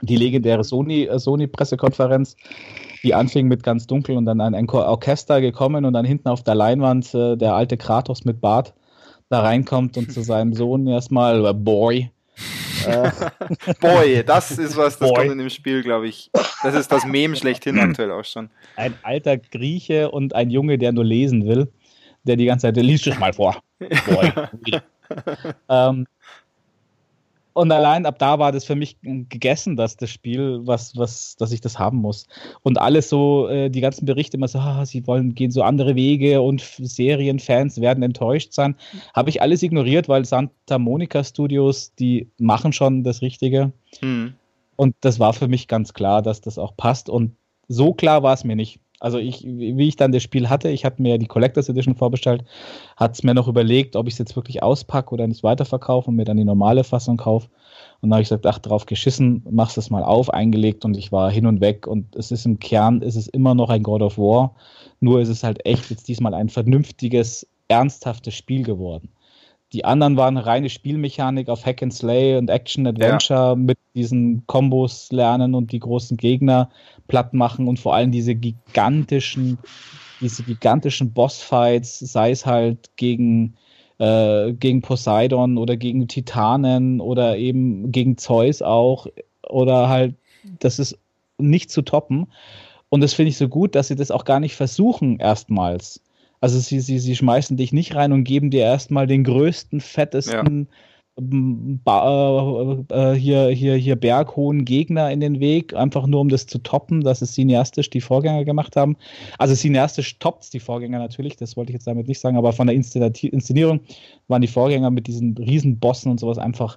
die legendäre Sony, äh, Sony-Pressekonferenz, die anfing mit ganz dunkel und dann ein Orchester gekommen und dann hinten auf der Leinwand äh, der alte Kratos mit Bart da reinkommt und zu seinem Sohn erstmal, äh, Boy, äh. Boy, das ist was, das Boy. kommt in dem Spiel, glaube ich. Das ist das Mem schlechthin aktuell auch schon. Ein alter Grieche und ein Junge, der nur lesen will, der die ganze Zeit, liest es mal vor. Boy. ähm, und allein ab da war das für mich gegessen, dass das Spiel, was, was, dass ich das haben muss. Und alles so, äh, die ganzen Berichte immer so, ah, sie wollen, gehen so andere Wege und Serienfans werden enttäuscht sein. Habe ich alles ignoriert, weil Santa Monica Studios, die machen schon das Richtige. Mhm. Und das war für mich ganz klar, dass das auch passt. Und so klar war es mir nicht. Also ich, wie ich dann das Spiel hatte, ich hatte mir die Collectors Edition vorbestellt, hat es mir noch überlegt, ob ich es jetzt wirklich auspacke oder nicht weiterverkaufe und mir dann die normale Fassung kaufe. Und dann habe ich gesagt, ach, drauf geschissen, machst es mal auf, eingelegt und ich war hin und weg. Und es ist im Kern, ist es immer noch ein God of War. Nur ist es halt echt jetzt diesmal ein vernünftiges, ernsthaftes Spiel geworden. Die anderen waren reine Spielmechanik auf Hack and Slay und Action Adventure ja. mit diesen Kombos lernen und die großen Gegner platt machen und vor allem diese gigantischen, diese gigantischen Bossfights, sei es halt gegen, äh, gegen Poseidon oder gegen Titanen oder eben gegen Zeus auch oder halt, das ist nicht zu toppen. Und das finde ich so gut, dass sie das auch gar nicht versuchen erstmals also sie, sie, sie schmeißen dich nicht rein und geben dir erstmal den größten, fettesten, ja. äh, hier, hier, hier berghohen Gegner in den Weg, einfach nur um das zu toppen, dass es cineastisch die Vorgänger gemacht haben. Also cineastisch toppt die Vorgänger natürlich, das wollte ich jetzt damit nicht sagen, aber von der Inszenierung waren die Vorgänger mit diesen Riesenbossen und sowas einfach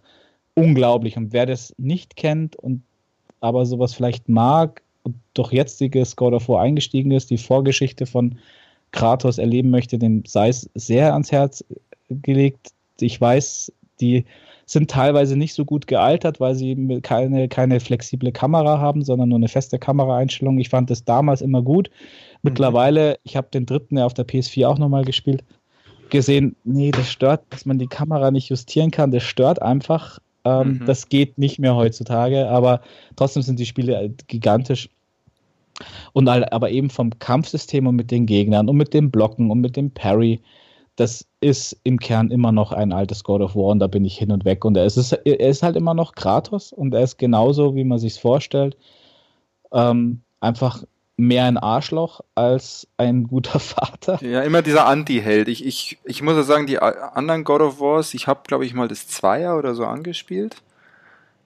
unglaublich. Und wer das nicht kennt und aber sowas vielleicht mag und durch jetziges God of War eingestiegen ist, die Vorgeschichte von Kratos erleben möchte, dem sei es sehr ans Herz gelegt. Ich weiß, die sind teilweise nicht so gut gealtert, weil sie keine, keine flexible Kamera haben, sondern nur eine feste Kameraeinstellung. Ich fand das damals immer gut. Mittlerweile, mhm. ich habe den dritten ja auf der PS4 auch nochmal gespielt, gesehen, nee, das stört, dass man die Kamera nicht justieren kann. Das stört einfach. Ähm, mhm. Das geht nicht mehr heutzutage, aber trotzdem sind die Spiele gigantisch. Und aber eben vom Kampfsystem und mit den Gegnern und mit dem Blocken und mit dem Parry, das ist im Kern immer noch ein altes God of War und da bin ich hin und weg. Und er ist, er ist halt immer noch Kratos und er ist genauso, wie man sich vorstellt, ähm, einfach mehr ein Arschloch als ein guter Vater. Ja, immer dieser Anti-Held. Ich, ich, ich muss ja sagen, die anderen God of Wars, ich habe, glaube ich, mal das Zweier oder so angespielt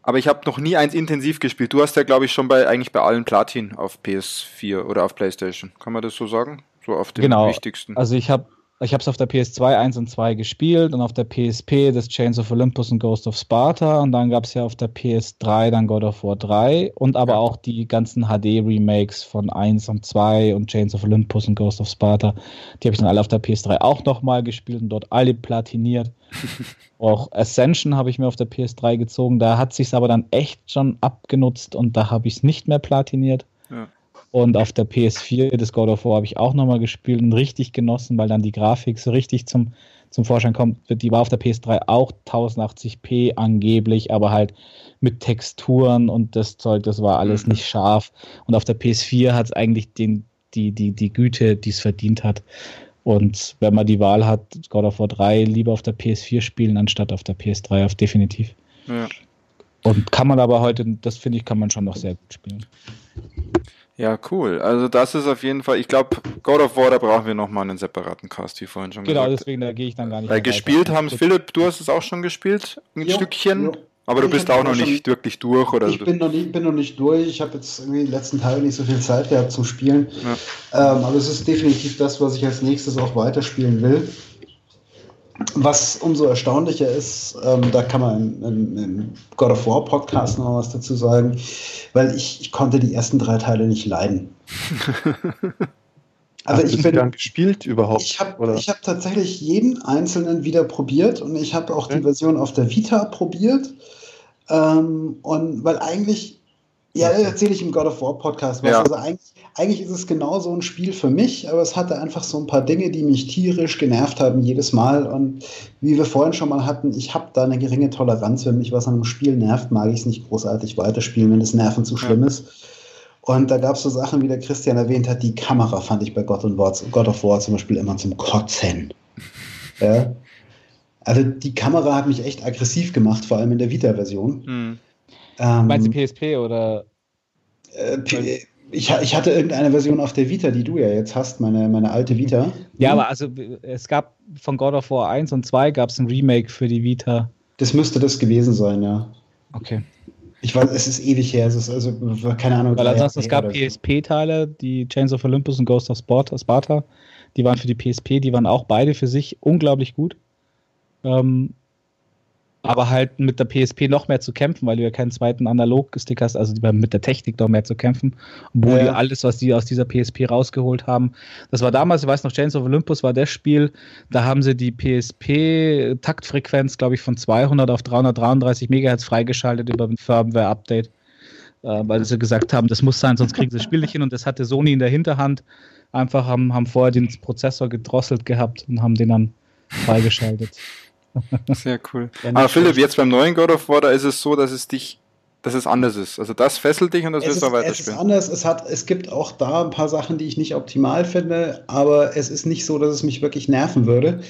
aber ich habe noch nie eins intensiv gespielt. Du hast ja, glaube ich, schon bei eigentlich bei allen Platin auf PS4 oder auf PlayStation. Kann man das so sagen? So auf den genau. wichtigsten. Also ich habe Ich habe es auf der PS2 1 und 2 gespielt und auf der PSP das Chains of Olympus und Ghost of Sparta und dann gab es ja auf der PS3 dann God of War 3 und aber auch die ganzen HD-Remakes von 1 und 2 und Chains of Olympus und Ghost of Sparta. Die habe ich dann alle auf der PS3 auch nochmal gespielt und dort alle platiniert. auch Ascension habe ich mir auf der PS3 gezogen. Da hat sich aber dann echt schon abgenutzt und da habe ich es nicht mehr platiniert. Ja. Und auf der PS4, das God of War, habe ich auch nochmal gespielt und richtig genossen, weil dann die Grafik so richtig zum, zum Vorschein kommt. Die war auf der PS3 auch 1080p angeblich, aber halt mit Texturen und das Zeug, das war alles mhm. nicht scharf. Und auf der PS4 hat es eigentlich den, die, die, die Güte, die es verdient hat. Und wenn man die Wahl hat, God of War 3 lieber auf der PS4 spielen, anstatt auf der PS3, auf definitiv. Ja. Und kann man aber heute, das finde ich, kann man schon noch sehr gut spielen. Ja, cool. Also das ist auf jeden Fall, ich glaube, God of War, da brauchen wir nochmal einen separaten Cast, wie vorhin schon genau, gesagt. Genau, deswegen, da gehe ich dann gar nicht Weil gespielt haben Philipp, du hast es auch schon gespielt, ein jo, Stückchen. Jo. Aber du bist auch noch nicht wirklich durch, oder? Ich bin noch, nie, bin noch nicht durch. Ich habe jetzt irgendwie die letzten Tage nicht so viel Zeit gehabt zum Spielen. Ja. Ähm, aber es ist definitiv das, was ich als nächstes auch weiterspielen will. Was umso erstaunlicher ist, ähm, da kann man im, im, God of War Podcast noch was dazu sagen, weil ich, ich konnte die ersten drei Teile nicht leiden. Also Hast ich bin dann gespielt überhaupt. Ich habe hab tatsächlich jeden einzelnen wieder probiert und ich habe auch okay. die Version auf der Vita probiert. Ähm, und weil eigentlich ja, das erzähle ich im God of War Podcast. Ja. Also eigentlich, eigentlich ist es genau so ein Spiel für mich, aber es hatte einfach so ein paar Dinge, die mich tierisch genervt haben jedes Mal. Und wie wir vorhin schon mal hatten, ich habe da eine geringe Toleranz. Wenn mich was an einem Spiel nervt, mag ich es nicht großartig weiterspielen, wenn das Nerven zu schlimm ja. ist. Und da gab es so Sachen, wie der Christian erwähnt hat, die Kamera fand ich bei God, War, God of War zum Beispiel immer zum Kotzen. Ja? Also die Kamera hat mich echt aggressiv gemacht, vor allem in der Vita-Version. Mhm. Ähm, Meinst du PSP oder? Äh, ich, ich, hatte irgendeine Version auf der Vita, die du ja jetzt hast, meine, meine alte Vita. Ja, aber also es gab von God of War 1 und 2 gab es ein Remake für die Vita. Das müsste das gewesen sein, ja. Okay. Ich weiß, es ist ewig her, es ist also, keine Ahnung. Weil ansonsten, es gab PSP-Teile, die Chains of Olympus und Ghost of Sparta, die waren für die PSP, die waren auch beide für sich unglaublich gut. Ähm, aber halt mit der PSP noch mehr zu kämpfen, weil du ja keinen zweiten Analog-Stick hast, also mit der Technik noch mehr zu kämpfen, obwohl ja. die alles, was die aus dieser PSP rausgeholt haben. Das war damals, ich weiß noch, Chains of Olympus war das Spiel, da haben sie die PSP-Taktfrequenz, glaube ich, von 200 auf 333 Megahertz freigeschaltet über ein Firmware-Update, äh, weil sie gesagt haben, das muss sein, sonst kriegen sie das Spiel nicht hin und das hatte Sony in der Hinterhand. Einfach haben, haben vorher den Prozessor gedrosselt gehabt und haben den dann freigeschaltet. Sehr cool. Ja, Aber Philipp, jetzt beim neuen God of War, da ist es so, dass es dich, dass es anders ist. Also das fesselt dich und das wirst du weiterspielen. Es ist anders. Es, hat, es gibt auch da ein paar Sachen, die ich nicht optimal finde, aber es ist nicht so, dass es mich wirklich nerven würde.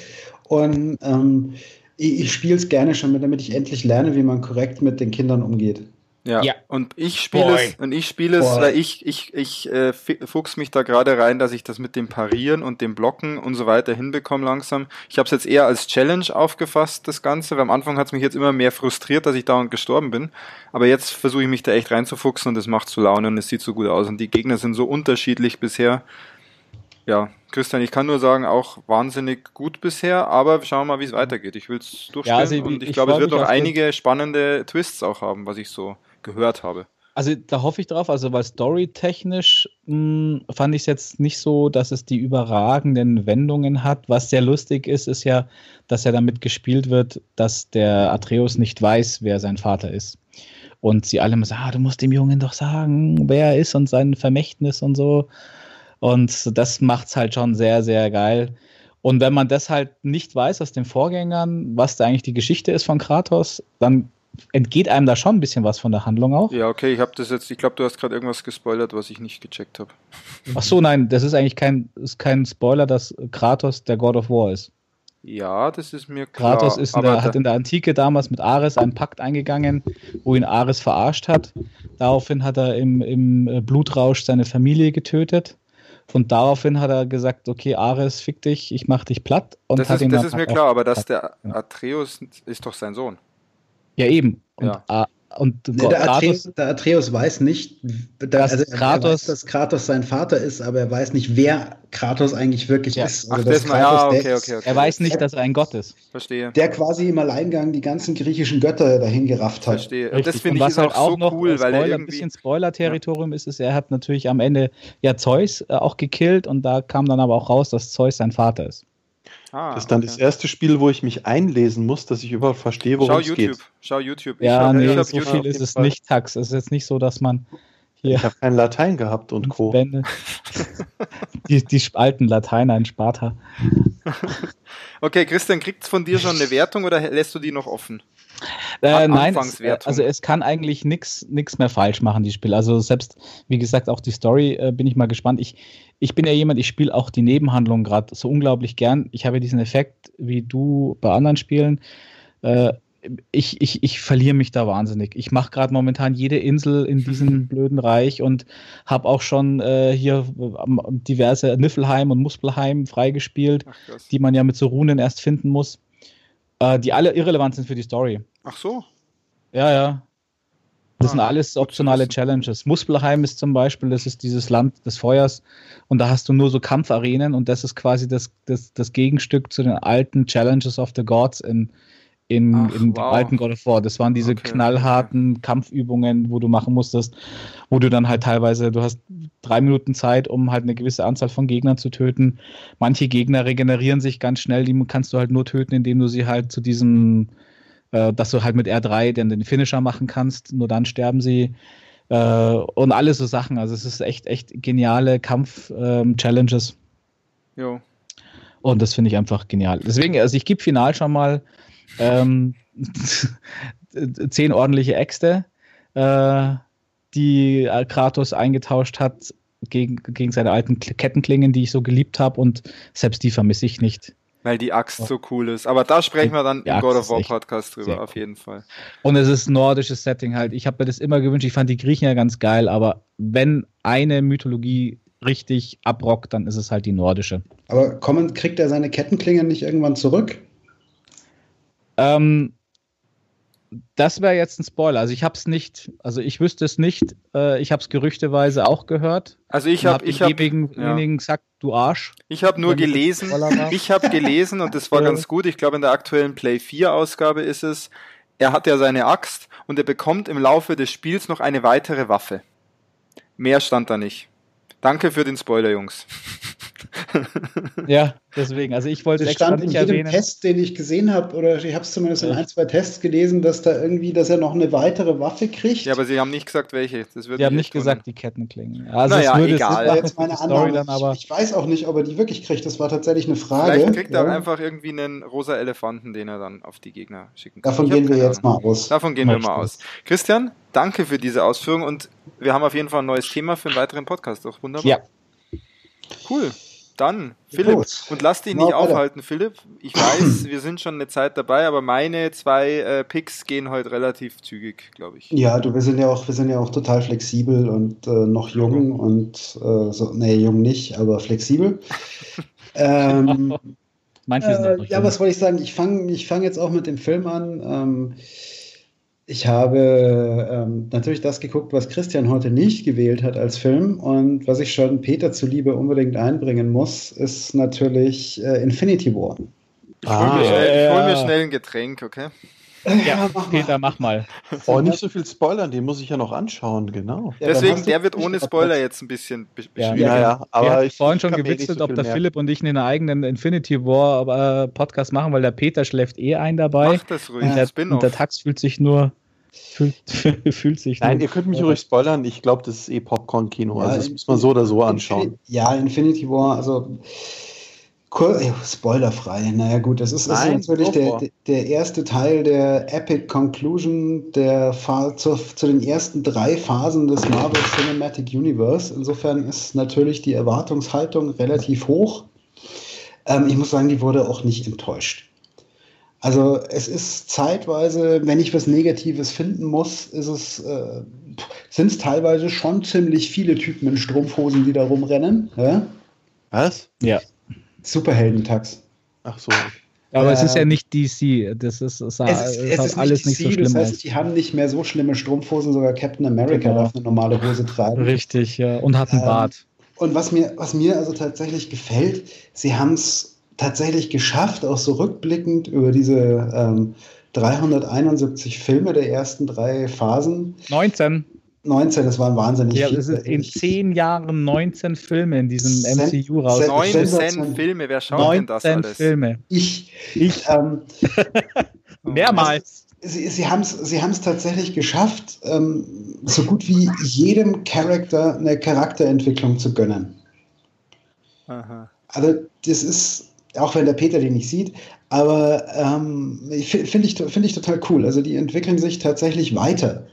Und ähm, ich, ich spiele es gerne schon, damit ich endlich lerne, wie man korrekt mit den Kindern umgeht. Ja. ja. Und ich spiele es, und ich spiele es, weil ich, ich, ich äh, fuchs mich da gerade rein, dass ich das mit dem Parieren und dem Blocken und so weiter hinbekomme langsam. Ich habe es jetzt eher als Challenge aufgefasst, das Ganze, weil am Anfang hat es mich jetzt immer mehr frustriert, dass ich dauernd gestorben bin. Aber jetzt versuche ich mich da echt reinzufuchsen und es macht so Laune und es sieht so gut aus. Und die Gegner sind so unterschiedlich bisher. Ja, Christian, ich kann nur sagen, auch wahnsinnig gut bisher, aber schauen wir mal, wie es weitergeht. Ich will es durchspielen ja, also ich, und ich, ich glaube, es wird noch einige spannende Twists auch haben, was ich so gehört habe. Also da hoffe ich drauf, also weil storytechnisch hm, fand ich es jetzt nicht so, dass es die überragenden Wendungen hat. Was sehr lustig ist, ist ja, dass ja damit gespielt wird, dass der Atreus nicht weiß, wer sein Vater ist. Und sie alle sagen, ah, du musst dem Jungen doch sagen, wer er ist und sein Vermächtnis und so. Und das macht es halt schon sehr, sehr geil. Und wenn man das halt nicht weiß aus den Vorgängern, was da eigentlich die Geschichte ist von Kratos, dann entgeht einem da schon ein bisschen was von der Handlung auch. Ja, okay, ich habe das jetzt, ich glaube, du hast gerade irgendwas gespoilert, was ich nicht gecheckt habe. Ach so, nein, das ist eigentlich kein, ist kein Spoiler, dass Kratos der God of War ist. Ja, das ist mir klar. Kratos ist in der, hat in der Antike damals mit Ares einen Pakt eingegangen, wo ihn Ares verarscht hat. Daraufhin hat er im, im Blutrausch seine Familie getötet. Und daraufhin hat er gesagt, okay, Ares, fick dich, ich mach dich platt. Und das hat ist, das ist mir klar, aber dass der Atreus ist doch sein Sohn. Ja, eben. Und ja. und nee, der, Kratos, der, Atreus, weiß nicht, dass, also Kratos, weiß, dass Kratos sein Vater ist, aber er weiß nicht, wer Kratos eigentlich wirklich ja. ist. Also Ach, das Kratos, ja, okay, okay, okay. Er weiß nicht, dass er ein Gott ist. Verstehe. Der quasi im Alleingang die ganzen griechischen Götter dahin gerafft hat. Verstehe. Und das finde ich halt auch, so cool, Spoiler, weil er irgendwie... ein bisschen Spoiler-Territorium ja. ist, ist, er hat natürlich am Ende ja Zeus äh, auch gekillt und da kam dann aber auch raus, dass Zeus sein Vater ist. Ah, das ist dann okay. das erste Spiel, wo ich mich einlesen muss, dass ich überhaupt verstehe, worum es geht. Schau YouTube. Ich ja, nee, so YouTube viel ist es nicht, Tax. Es ist jetzt nicht so, dass man hier. Ich habe kein Latein gehabt und Co. die, die alten Lateiner in Sparta. okay, Christian, kriegt es von dir schon eine Wertung oder lässt du die noch offen? Äh, nein, es, also es kann eigentlich nichts mehr falsch machen, die Spiel. Also selbst, wie gesagt, auch die Story äh, bin ich mal gespannt. Ich, ich bin ja jemand, ich spiele auch die Nebenhandlung gerade so unglaublich gern. Ich habe diesen Effekt wie du bei anderen Spielen. Äh, ich, ich, ich verliere mich da wahnsinnig. Ich mache gerade momentan jede Insel in diesem blöden Reich und habe auch schon äh, hier ähm, diverse Niffelheim und Muspelheim freigespielt, die man ja mit so Runen erst finden muss, äh, die alle irrelevant sind für die Story. Ach so. Ja, ja. Das ah, sind alles optionale Challenges. Muspelheim ist zum Beispiel, das ist dieses Land des Feuers und da hast du nur so Kampfarenen und das ist quasi das, das, das Gegenstück zu den alten Challenges of the Gods in, in, Ach, in wow. alten God of War. Das waren diese okay, knallharten. Kampfübungen, wo du machen musstest, wo du dann halt teilweise, du hast drei Minuten Zeit, um halt eine gewisse Anzahl von Gegnern zu töten. Manche Gegner regenerieren sich ganz schnell, die kannst du halt nur töten, indem du sie halt zu diesem äh, dass du halt mit R3 dann den Finisher machen kannst, nur dann sterben sie. Äh, und alle so Sachen. Also es ist echt, echt geniale Kampf-Challenges. Ähm, jo. Und das finde ich einfach genial. Deswegen, also ich gebe final schon mal ähm, zehn ordentliche Äxte, äh, die Kratos eingetauscht hat gegen, gegen seine alten Kettenklingen, die ich so geliebt habe. Und selbst die vermisse ich nicht. Weil die Axt so cool ist. Aber da sprechen wir dann im God of War Podcast drüber, auf jeden Fall. Und es ist nordisches Setting halt. Ich habe mir das immer gewünscht. Ich fand die Griechen ja ganz geil, aber wenn eine Mythologie richtig abrockt, dann ist es halt die nordische. Aber kommen, kriegt er seine Kettenklingen nicht irgendwann zurück? Ähm, das wäre jetzt ein Spoiler. Also ich habe es nicht, also ich wüsste es nicht. Äh, ich habe es gerüchteweise auch gehört. Also ich habe, hab ich habe ja. gesagt, du Arsch. Ich habe nur gelesen. Ich habe gelesen und das war ganz gut. Ich glaube in der aktuellen Play 4 Ausgabe ist es. Er hat ja seine Axt und er bekommt im Laufe des Spiels noch eine weitere Waffe. Mehr stand da nicht. Danke für den Spoiler, Jungs. ja, deswegen. Also ich wollte es extra stand nicht in jedem Test, den ich gesehen habe, oder ich habe es zumindest in ein, zwei Tests gelesen, dass da irgendwie, dass er noch eine weitere Waffe kriegt. Ja, aber sie haben nicht gesagt, welche. Das wird die haben nicht gesagt, die Kettenklingen. Also naja, es würde egal. Das jetzt meine Story dann, aber ich, ich, weiß auch nicht, ob er die wirklich kriegt. Das war tatsächlich eine Frage. Vielleicht kriegt er ja. einfach irgendwie einen rosa Elefanten, den er dann auf die Gegner schicken kann. Davon gehen wir jetzt mal aus. Davon gehen wir mal aus. Christian, danke für diese Ausführung und wir haben auf jeden Fall ein neues Thema für einen weiteren Podcast. Doch wunderbar. Ja. Cool. Dann, Philipp, Gut. und lass dich nicht aufhalten, Philipp. Ich weiß, wir sind schon eine Zeit dabei, aber meine zwei äh, Picks gehen heute relativ zügig, glaube ich. Ja, du, wir sind ja auch, wir sind ja auch total flexibel und äh, noch jung mhm. und äh, so, nee, jung nicht, aber flexibel. ähm, Manche sind äh, ja, was wollte ich sagen? Ich fange ich fang jetzt auch mit dem Film an. Ähm, ich habe ähm, natürlich das geguckt, was Christian heute nicht gewählt hat als Film. Und was ich schon Peter zuliebe unbedingt einbringen muss, ist natürlich äh, Infinity War. Ich hole mir, schnell, hol mir schnell ein Getränk, okay? Ja, mach Peter, mach mal. Oh, nicht so viel spoilern, den muss ich ja noch anschauen, genau. Ja, Deswegen, der wird ohne Spoiler jetzt ein bisschen beschrieben. Ja, ja, ja, aber ich vorhin schon gewitzelt, so ob der mehr. Philipp und ich einen eigenen Infinity War äh, Podcast machen, weil der Peter schläft eh ein dabei. Mach das ruhig, und der, und der Tax fühlt sich nur Fühlt, fühlt sich. Nein, ihr könnt mich ruhig spoilern. Ich glaube, das ist eh Popcorn-Kino. Ja, also, das muss man so oder so anschauen. Ja, Infinity War, also. Spoilerfrei, naja gut, das ist, Nein, ist natürlich der, der erste Teil der Epic Conclusion der zu, zu den ersten drei Phasen des Marvel Cinematic Universe. Insofern ist natürlich die Erwartungshaltung relativ hoch. Ähm, ich muss sagen, die wurde auch nicht enttäuscht. Also es ist zeitweise, wenn ich was Negatives finden muss, ist es, äh, sind es teilweise schon ziemlich viele Typen in Strumpfhosen, die da rumrennen. Ja? Was? Ja. Superheldentax. Ach so. Aber äh, es ist ja ähm, nicht DC. Das ist, es, es ist, es ist alles nicht, DC, nicht so schlimm. Das heißt, aus. die haben nicht mehr so schlimme Strumpfhosen. Sogar Captain America genau. darf eine normale Hose tragen. Richtig, ja. Und hat einen ähm, Bart. Und was mir, was mir also tatsächlich gefällt, sie haben es tatsächlich geschafft, auch so rückblickend über diese ähm, 371 Filme der ersten drei Phasen. 19. 19, das waren wahnsinnig ja, viele. in zehn Jahren 19 Filme in diesem Sen MCU raus. 19 Filme, wer schaut denn das alles? Filme. Ich. Ich. Ähm, Mehrmals. Sie, sie haben es sie tatsächlich geschafft, ähm, so gut wie jedem Charakter eine Charakterentwicklung zu gönnen. Aha. Also das ist, auch wenn der Peter den nicht sieht, aber ähm, finde ich, find ich total cool. Also die entwickeln sich tatsächlich weiter.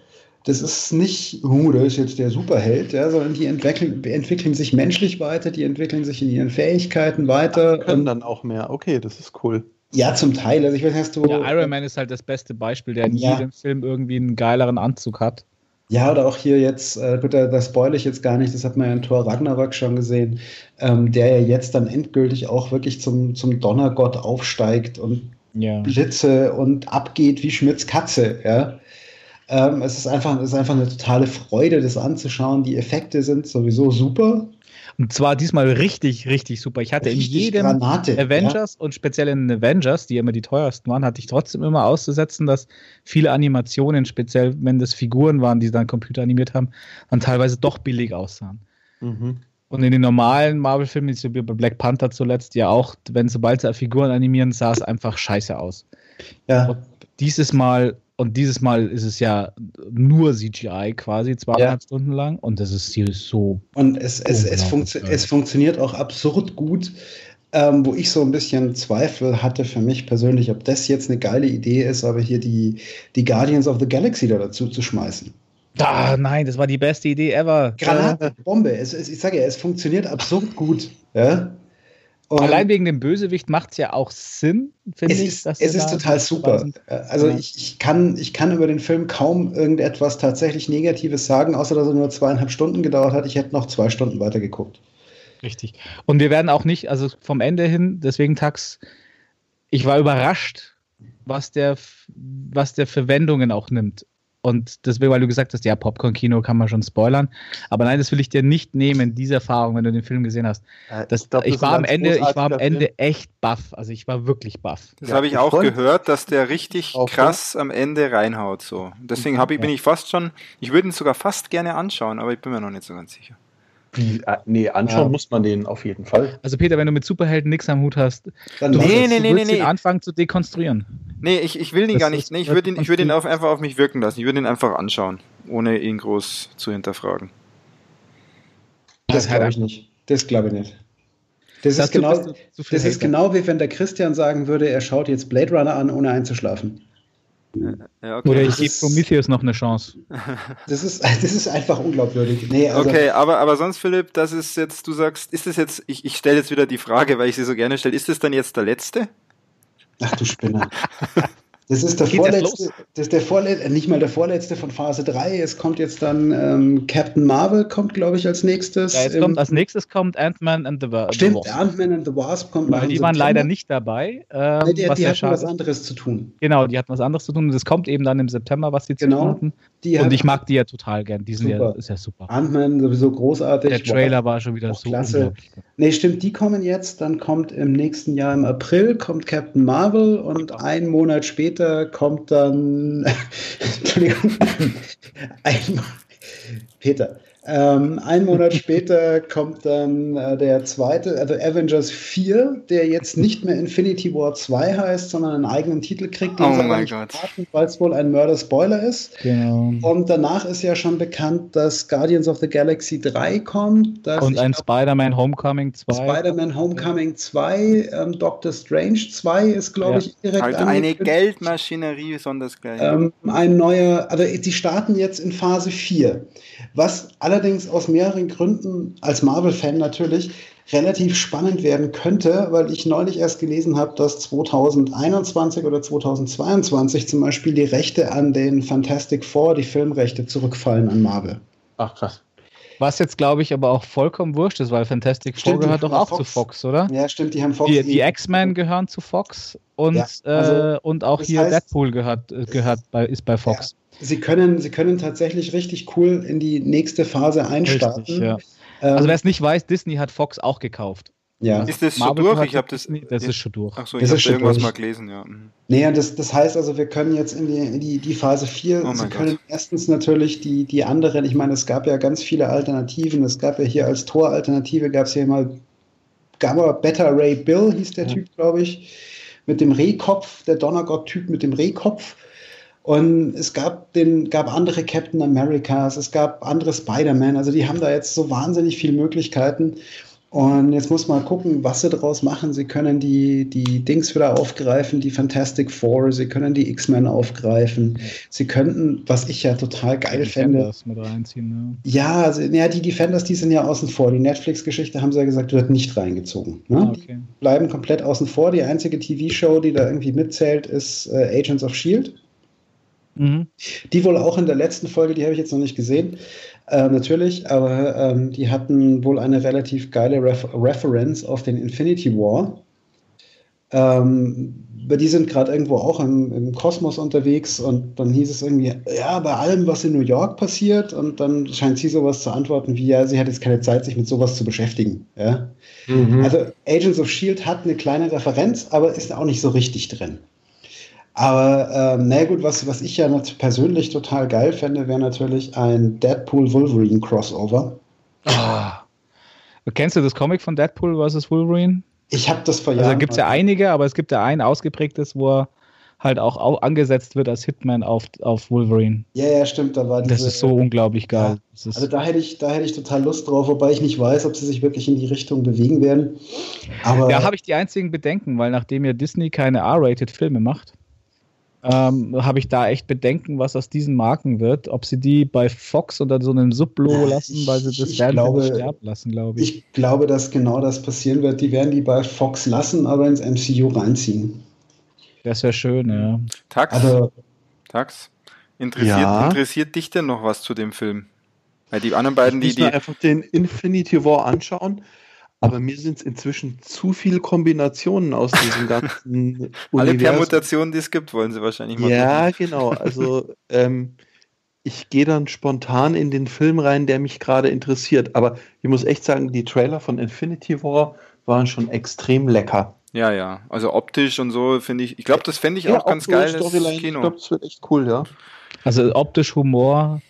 Das ist nicht, oh, da ist jetzt der Superheld, ja, sondern die entwickeln, entwickeln sich menschlich weiter, die entwickeln sich in ihren Fähigkeiten weiter. Ach, können dann auch mehr. Okay, das ist cool. Ja, zum Teil. Also ich weiß, hast du. Ja, Iron Man ist halt das beste Beispiel, der in ja. jedem Film irgendwie einen geileren Anzug hat. Ja, oder auch hier jetzt, äh, gut, da, da spoile ich jetzt gar nicht, das hat man ja in Thor Ragnarök schon gesehen, ähm, der ja jetzt dann endgültig auch wirklich zum, zum Donnergott aufsteigt und ja. Blitze und abgeht wie Schmidts Katze, ja. Ähm, es, ist einfach, es ist einfach eine totale Freude, das anzuschauen. Die Effekte sind sowieso super. Und zwar diesmal richtig, richtig super. Ich hatte richtig in jedem Granate, Avengers ja. und speziell in den Avengers, die immer die teuersten waren, hatte ich trotzdem immer auszusetzen, dass viele Animationen, speziell wenn das Figuren waren, die dann Computer animiert haben, dann teilweise doch billig aussahen. Mhm. Und in den normalen Marvel-Filmen, wie bei Black Panther zuletzt, ja auch, wenn sobald sie Figuren animieren, sah es einfach scheiße aus. Ja. Und dieses Mal und dieses Mal ist es ja nur CGI quasi, zweieinhalb ja. Stunden lang. Und das ist hier so. Und es, es, es, funktio es funktioniert auch absurd gut. Ähm, wo ich so ein bisschen Zweifel hatte für mich persönlich, ob das jetzt eine geile Idee ist, aber hier die, die Guardians of the Galaxy da dazu zu schmeißen. Ah, nein, das war die beste Idee ever. Granate, Bombe. Es, es, ich sage ja, es funktioniert absurd gut. Ja? Und Allein wegen dem Bösewicht macht es ja auch Sinn, finde ich. Ist, es ist total super. Also ja. ich, ich, kann, ich kann über den Film kaum irgendetwas tatsächlich Negatives sagen, außer dass er nur zweieinhalb Stunden gedauert hat. Ich hätte noch zwei Stunden weiter geguckt. Richtig. Und wir werden auch nicht, also vom Ende hin, deswegen Tax, ich war überrascht, was der, was der Verwendungen auch nimmt. Und deswegen, weil du gesagt hast, ja, Popcorn-Kino kann man schon spoilern. Aber nein, das will ich dir nicht nehmen, diese Erfahrung, wenn du den Film gesehen hast. Das, ich, glaub, das ich war am Ende, ich war am Ende echt baff. Also ich war wirklich baff. Das ja, habe ich auch Freund. gehört, dass der richtig auch krass ja. am Ende reinhaut. So. Deswegen ich, bin ich fast schon, ich würde ihn sogar fast gerne anschauen, aber ich bin mir noch nicht so ganz sicher. Wie, äh, nee, anschauen ja. muss man den auf jeden Fall. Also Peter, wenn du mit Superhelden nichts am Hut hast, dann du nee, nee, nee, nee, nee. anfangen zu dekonstruieren. Nee, ich, ich will ihn das gar nicht. Nee, ich würde ihn, ich würd ihn auf, einfach auf mich wirken lassen. Ich würde ihn einfach anschauen, ohne ihn groß zu hinterfragen. Das, glaube ich nicht. Das glaube ich nicht. Das, das ist, genau, das ist genau wie wenn der Christian sagen würde, er schaut jetzt Blade Runner an, ohne einzuschlafen. Ja, okay. Oder ich gebe Prometheus noch eine Chance. Das ist, das ist einfach unglaubwürdig. Nee, also okay, aber, aber sonst, Philipp, das ist jetzt, du sagst, ist das jetzt, ich, ich stelle jetzt wieder die Frage, weil ich sie so gerne stelle, ist das dann jetzt der letzte? Ach du Spinner. Das ist der vorletzte, das ist der vorletzte, äh, nicht mal der vorletzte von Phase 3. Es kommt jetzt dann ähm, Captain Marvel, kommt, glaube ich, als nächstes. Ja, jetzt kommt, als nächstes kommt Ant-Man and the Wasp. Stimmt, Ant-Man and the Wasp kommt Weil die waren leider nicht dabei. Ähm, nee, die, die hatten was anderes zu tun. Genau, die hatten was anderes zu tun. Und das kommt eben dann im September, was die zu genau. tun hatten. Die und ich mag die ja total gern. Die sind ja, ist ja super. Ant-Man sowieso großartig. Der Trailer war schon wieder so klasse. Nee, stimmt, die kommen jetzt. Dann kommt im nächsten Jahr im April kommt Captain Marvel und einen Monat später kommt dann Entschuldigung, ein, Peter, ähm, ein Monat später kommt dann äh, der zweite, also Avengers 4, der jetzt nicht mehr Infinity War 2 heißt, sondern einen eigenen Titel kriegt, den oh mein Gott. weil es wohl ein Murder-Spoiler ist. Genau. Und danach ist ja schon bekannt, dass Guardians of the Galaxy 3 kommt. Und ein Spider-Man Homecoming 2. Spider-Man Homecoming 2, ähm, Doctor Strange 2 ist, glaube ja. ich, direkt Also eine Geldmaschinerie sondersgleich. Ähm, ein neuer, also sie starten jetzt in Phase 4. Was allerdings aus mehreren Gründen als Marvel-Fan natürlich relativ spannend werden könnte, weil ich neulich erst gelesen habe, dass 2021 oder 2022 zum Beispiel die Rechte an den Fantastic Four, die Filmrechte, zurückfallen an Marvel. Ach krass. Was jetzt, glaube ich, aber auch vollkommen wurscht ist, weil Fantastic Four gehört doch auch Fox. zu Fox, oder? Ja, stimmt, die haben Fox. Die, die X-Men gehören zu Fox und, ja, also, äh, und auch hier heißt, Deadpool gehört, äh, gehört bei, ist bei Fox. Ja, sie, können, sie können tatsächlich richtig cool in die nächste Phase einstarten. Richtig, ja. ähm, also wer es nicht weiß, Disney hat Fox auch gekauft. Ja. Ist das schon durch? Ich habe das. Das ist schon durch. Achso, ich habe irgendwas durch. mal gelesen, ja. Mhm. Nee, das, das heißt also, wir können jetzt in die, in die, die Phase 4, oh Sie können Gott. erstens natürlich die, die anderen, ich meine, es gab ja ganz viele Alternativen. Es gab ja hier als Tor-Alternative, gab es hier mal Gamma Beta Ray Bill, hieß der ja. Typ, glaube ich, mit dem Rehkopf, der Donnergott-Typ mit dem Rehkopf. Und es gab, den, gab andere Captain Americas, es gab andere Spider-Man. Also die haben da jetzt so wahnsinnig viele Möglichkeiten. Und jetzt muss man gucken, was sie daraus machen. Sie können die, die Dings wieder aufgreifen, die Fantastic Four, sie können die X-Men aufgreifen. Sie könnten, was ich ja total geil die fände. Defenders mit reinziehen, ne? Ja, also, ja, die Defenders, die sind ja außen vor. Die Netflix-Geschichte haben sie ja gesagt, wird nicht reingezogen. Ne? Ah, okay. Die bleiben komplett außen vor. Die einzige TV-Show, die da irgendwie mitzählt, ist äh, Agents of Shield. Mhm. Die wohl auch in der letzten Folge, die habe ich jetzt noch nicht gesehen, äh, natürlich, aber ähm, die hatten wohl eine relativ geile Ref Reference auf den Infinity War. Ähm, die sind gerade irgendwo auch im, im, Kosmos unterwegs und dann hieß es irgendwie, ja, bei allem, was in New York passiert, und dann scheint sie sowas zu antworten wie, ja, sie hat jetzt keine Zeit, sich mit sowas zu beschäftigen. Ja? Mhm. Also Agents of Shield hat eine kleine Referenz, aber ist auch nicht so richtig drin. Aber ähm, na gut, was, was ich ja persönlich total geil fände, wäre natürlich ein Deadpool-Wolverine-Crossover. Ah. Kennst du das Comic von Deadpool vs. Wolverine? Ich habe das vor also Jahren. Also gibt es ja einige, aber es gibt ja ein ausgeprägtes, wo er halt auch, auch angesetzt wird als Hitman auf, auf Wolverine. Ja, ja, stimmt. Da war diese, das ist so unglaublich geil. Ja, also da hätte, ich, da hätte ich total Lust drauf, wobei ich nicht weiß, ob sie sich wirklich in die Richtung bewegen werden. Aber ja, habe ich die einzigen Bedenken, weil nachdem ja Disney keine R-rated Filme macht, ähm, habe ich da echt Bedenken, was aus diesen Marken wird. Ob sie die bei Fox unter so einem Sublogo lassen, weil sie das werden glaube, sterben lassen, glaube ich. Ich glaube, dass genau das passieren wird. Die werden die bei Fox lassen, aber ins MCU reinziehen. Das wäre schön, ja. Tax, also, Tax. Interessiert, ja. interessiert dich denn noch was zu dem Film? Weil die anderen beiden, die. die einfach den Infinity War anschauen aber mir sind es inzwischen zu viele Kombinationen aus diesem ganzen Alle Permutationen, die es gibt, wollen sie wahrscheinlich mal Ja, machen. genau. Also ähm, ich gehe dann spontan in den Film rein, der mich gerade interessiert. Aber ich muss echt sagen, die Trailer von Infinity War waren schon extrem lecker. Ja, ja. Also optisch und so finde ich, ich glaube, das fände ich ja, auch ganz geil. Kino. Ich glaube, das wird echt cool, ja. Also optisch Humor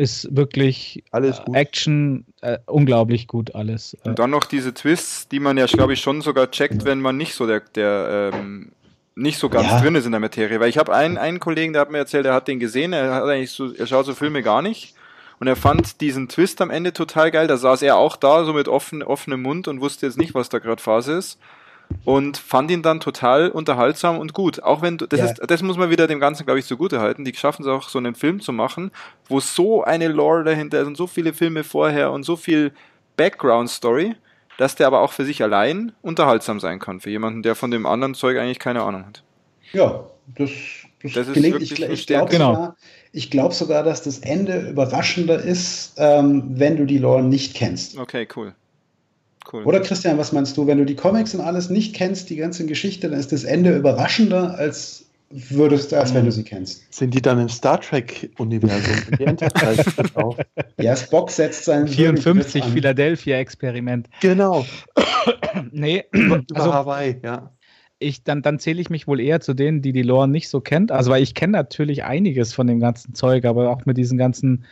ist wirklich alles gut. Action, äh, unglaublich gut alles. Und dann noch diese Twists, die man ja, glaube ich, schon sogar checkt, wenn man nicht so der, der ähm, nicht so ganz ja. drin ist in der Materie. Weil ich habe einen, einen Kollegen, der hat mir erzählt, er hat den gesehen, er hat eigentlich so, er schaut so Filme gar nicht. Und er fand diesen Twist am Ende total geil. Da saß er auch da, so mit offen, offenem Mund und wusste jetzt nicht, was da gerade Phase ist und fand ihn dann total unterhaltsam und gut. Auch wenn du, das ja. ist, das muss man wieder dem Ganzen, glaube ich, zugute halten. Die schaffen es auch, so einen Film zu machen, wo so eine Lore dahinter ist und so viele Filme vorher und so viel Background-Story, dass der aber auch für sich allein unterhaltsam sein kann. Für jemanden, der von dem anderen Zeug eigentlich keine Ahnung hat. Ja, das, das, das gelingt. ich, ich glaube genau. sogar, glaub sogar, dass das Ende überraschender ist, ähm, wenn du die Lore nicht kennst. Okay, cool. Cool. Oder Christian, was meinst du? Wenn du die Comics und alles nicht kennst, die ganze Geschichte, dann ist das Ende überraschender, als würdest, als wenn du sie kennst. Sind die dann im Star Trek-Universum? ja, Spock setzt sein 54 Philadelphia-Experiment. Genau. nee, über, also, Hawaii, ja. Ich, dann, dann zähle ich mich wohl eher zu denen, die die Lore nicht so kennt. Also, weil ich kenne natürlich einiges von dem ganzen Zeug, aber auch mit diesen ganzen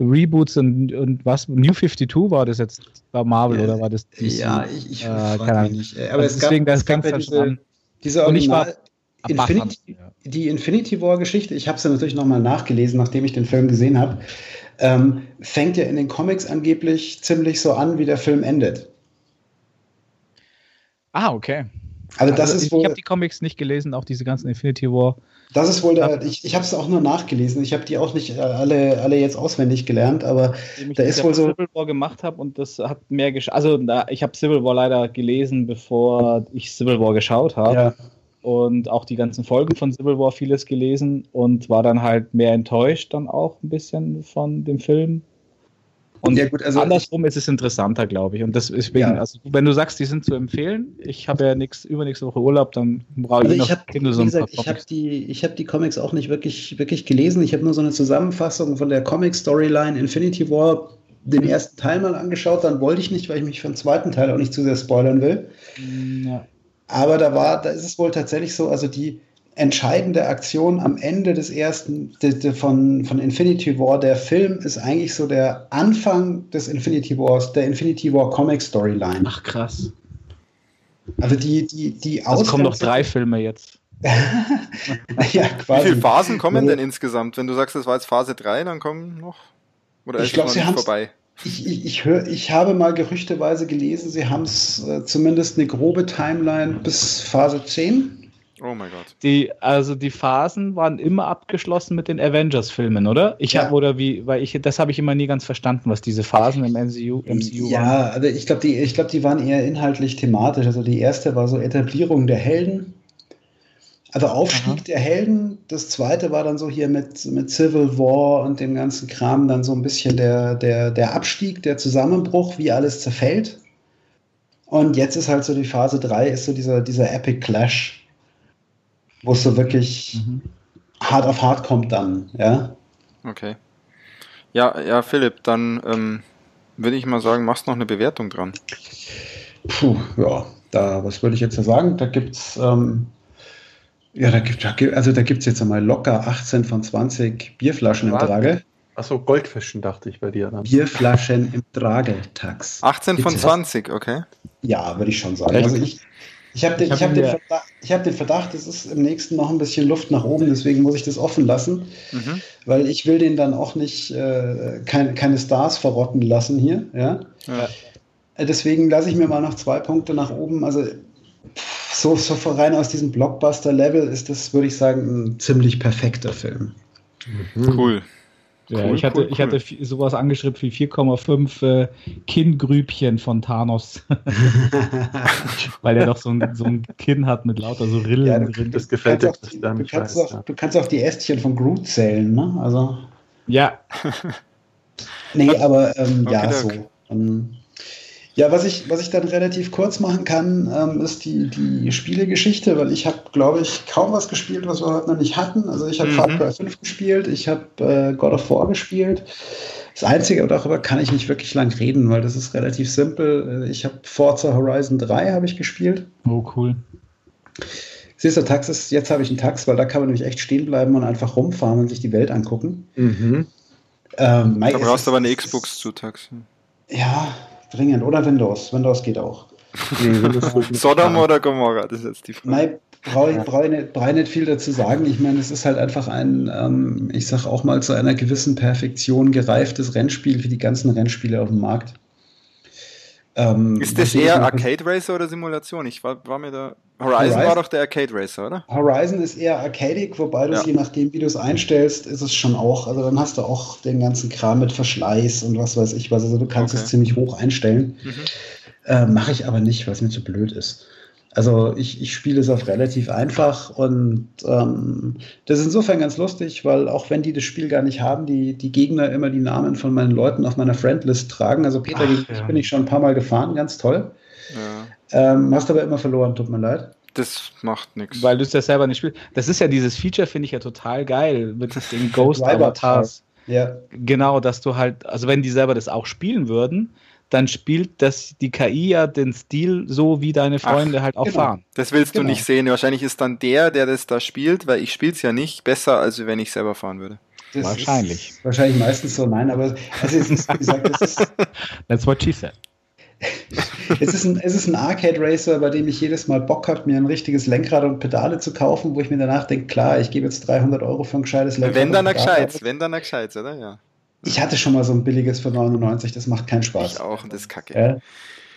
Reboots und, und was? New 52 war das jetzt bei Marvel oder war das DC? Ja, ich, ich äh, keine Ahnung. nicht. Aber also es deswegen, gab, das es gab ja diese, diese Original, Infinity, die Infinity War Geschichte, ich habe sie natürlich nochmal nachgelesen, nachdem ich den Film gesehen habe, ähm, fängt ja in den Comics angeblich ziemlich so an, wie der Film endet. Ah, okay. Also das also ist ich, wohl. Ich habe die Comics nicht gelesen, auch diese ganzen Infinity War. Das ist wohl der. Ich, ich habe es auch nur nachgelesen. Ich habe die auch nicht alle, alle jetzt auswendig gelernt, aber da ist wohl so. Civil War gemacht habe und das hat mehr gesch Also na, ich habe Civil War leider gelesen, bevor ich Civil War geschaut habe. Ja. Und auch die ganzen Folgen von Civil War vieles gelesen und war dann halt mehr enttäuscht dann auch ein bisschen von dem Film. Und ja, gut, also andersrum ist es interessanter, glaube ich. Und deswegen, ja. also wenn du sagst, die sind zu empfehlen, ich habe ja nix, übernächste Woche Urlaub, dann brauche also ich, ich hab, noch so ein paar Ich habe die, hab die Comics auch nicht wirklich, wirklich gelesen. Ich habe nur so eine Zusammenfassung von der Comic-Storyline Infinity War den ersten Teil mal angeschaut, dann wollte ich nicht, weil ich mich für den zweiten Teil auch nicht zu sehr spoilern will. Ja. Aber da war, da ist es wohl tatsächlich so, also die, entscheidende Aktion am Ende des ersten de, de, von, von Infinity War. Der Film ist eigentlich so der Anfang des Infinity Wars, der Infinity War Comic Storyline. Ach krass. Also die, die, die Also kommen noch drei Filme jetzt. ja, quasi. Wie viele Phasen kommen denn insgesamt? Wenn du sagst, es war jetzt Phase 3, dann kommen noch? Oder ich glaube, sie haben vorbei? Ich, ich, ich, hör, ich habe mal gerüchteweise gelesen, sie haben es äh, zumindest eine grobe Timeline bis Phase 10 Oh mein Gott. Die, also die Phasen waren immer abgeschlossen mit den Avengers-Filmen, oder? Ich ja. habe, oder wie, weil ich, das habe ich immer nie ganz verstanden, was diese Phasen im MCU, MCU ja, waren. Ja, also ich glaube, die, glaub, die waren eher inhaltlich thematisch. Also die erste war so Etablierung der Helden. Also Aufstieg Aha. der Helden. Das zweite war dann so hier mit, mit Civil War und dem ganzen Kram dann so ein bisschen der, der, der Abstieg, der Zusammenbruch, wie alles zerfällt. Und jetzt ist halt so die Phase 3, ist so dieser, dieser Epic Clash wo es so wirklich mhm. hart auf hart kommt dann, ja. Okay. Ja, ja, Philipp, dann ähm, würde ich mal sagen, machst noch eine Bewertung dran. Puh, ja, da, was würde ich jetzt sagen? Da gibt's, ähm, ja, da gibt also da gibt's jetzt einmal locker 18 von 20 Bierflaschen im Trage. Achso, Goldfischen dachte ich bei dir. Dann. Bierflaschen im Tragetax. 18 von 20, okay. Ja, würde ich schon sagen. Also ich, ich habe den, hab den, Verdacht, hab den Verdacht, es ist im nächsten noch ein bisschen Luft nach oben, deswegen muss ich das offen lassen, mhm. weil ich will den dann auch nicht äh, kein, keine Stars verrotten lassen hier. Ja? ja. Äh, deswegen lasse ich mir mal noch zwei Punkte nach oben. Also so, so rein aus diesem Blockbuster-Level ist das, würde ich sagen, ein ziemlich perfekter Film. Mhm. Cool. Ja, cool, ich hatte, cool, ich hatte sowas angeschrieben wie 4,5 äh, Kinngrübchen von Thanos. Weil er doch so ein, so ein Kinn hat mit lauter so Rillen ja, drin. Das gefällt dir. Du, du, kannst weiß, auch, ja. du kannst auch die Ästchen von Groot zählen, ne? Also. Ja. nee, aber ähm, okay, ja, so. Um, ja, was ich, was ich dann relativ kurz machen kann, ähm, ist die, die Spielegeschichte, weil ich habe, glaube ich, kaum was gespielt, was wir heute noch nicht hatten. Also ich habe mhm. Far Cry 5 gespielt, ich habe äh, God of War gespielt. Das Einzige, aber darüber kann ich nicht wirklich lang reden, weil das ist relativ simpel. Äh, ich habe Forza Horizon 3 habe ich gespielt. Oh, cool. Siehst du, Tax ist, jetzt habe ich einen Tax, weil da kann man nämlich echt stehen bleiben und einfach rumfahren und sich die Welt angucken. Mhm. Ähm, da brauchst du aber eine Xbox zu Tax. Ja, Dringend. Oder Windows. Windows geht auch. Sodom oder Gomorra, das ist jetzt die Frage. Nein, brauche ich, brauch ich, nicht, brauch ich nicht viel dazu sagen. Ich meine, es ist halt einfach ein, ähm, ich sag auch mal, zu einer gewissen Perfektion gereiftes Rennspiel für die ganzen Rennspiele auf dem Markt. Ähm, ist das eher Arcade Racer oder Simulation? Ich war, war mir da. Horizon, Horizon, war doch der Arcade Racer, oder? Horizon ist eher arcadic, wobei du ja. je nachdem, wie du es einstellst, ist es schon auch. Also dann hast du auch den ganzen Kram mit Verschleiß und was weiß ich was. Also du kannst okay. es ziemlich hoch einstellen. Mhm. Äh, Mache ich aber nicht, weil es mir zu blöd ist. Also ich, ich spiele es auf relativ einfach und ähm, das ist insofern ganz lustig, weil auch wenn die das Spiel gar nicht haben, die, die Gegner immer die Namen von meinen Leuten auf meiner Friendlist tragen. Also Peter, Ach, ja. bin ich schon ein paar Mal gefahren, ganz toll. Ja. Ähm, hast aber immer verloren, tut mir leid. Das macht nichts. Weil du es ja selber nicht spielst. Das ist ja dieses Feature, finde ich ja total geil mit den Ghost Avatars. Ja. Genau, dass du halt, also wenn die selber das auch spielen würden, dann spielt das die KI ja den Stil so, wie deine Freunde Ach, halt auch genau. fahren. Das willst genau. du nicht sehen. Wahrscheinlich ist dann der, der das da spielt, weil ich spiele es ja nicht, besser, als wenn ich selber fahren würde. Das wahrscheinlich. wahrscheinlich meistens so, nein, aber also es ist, wie gesagt, das ist. That's what she said. es, ist ein, es ist ein Arcade Racer, bei dem ich jedes Mal Bock habe, mir ein richtiges Lenkrad und Pedale zu kaufen, wo ich mir danach denke, klar, ich gebe jetzt 300 Euro für ein gescheites Lenkrad. Wenn dann ein gescheites, wenn dann ein gescheites, oder? Ja. Ich hatte schon mal so ein billiges für 99, das macht keinen Spaß. Ich auch, das ist kacke. Ja.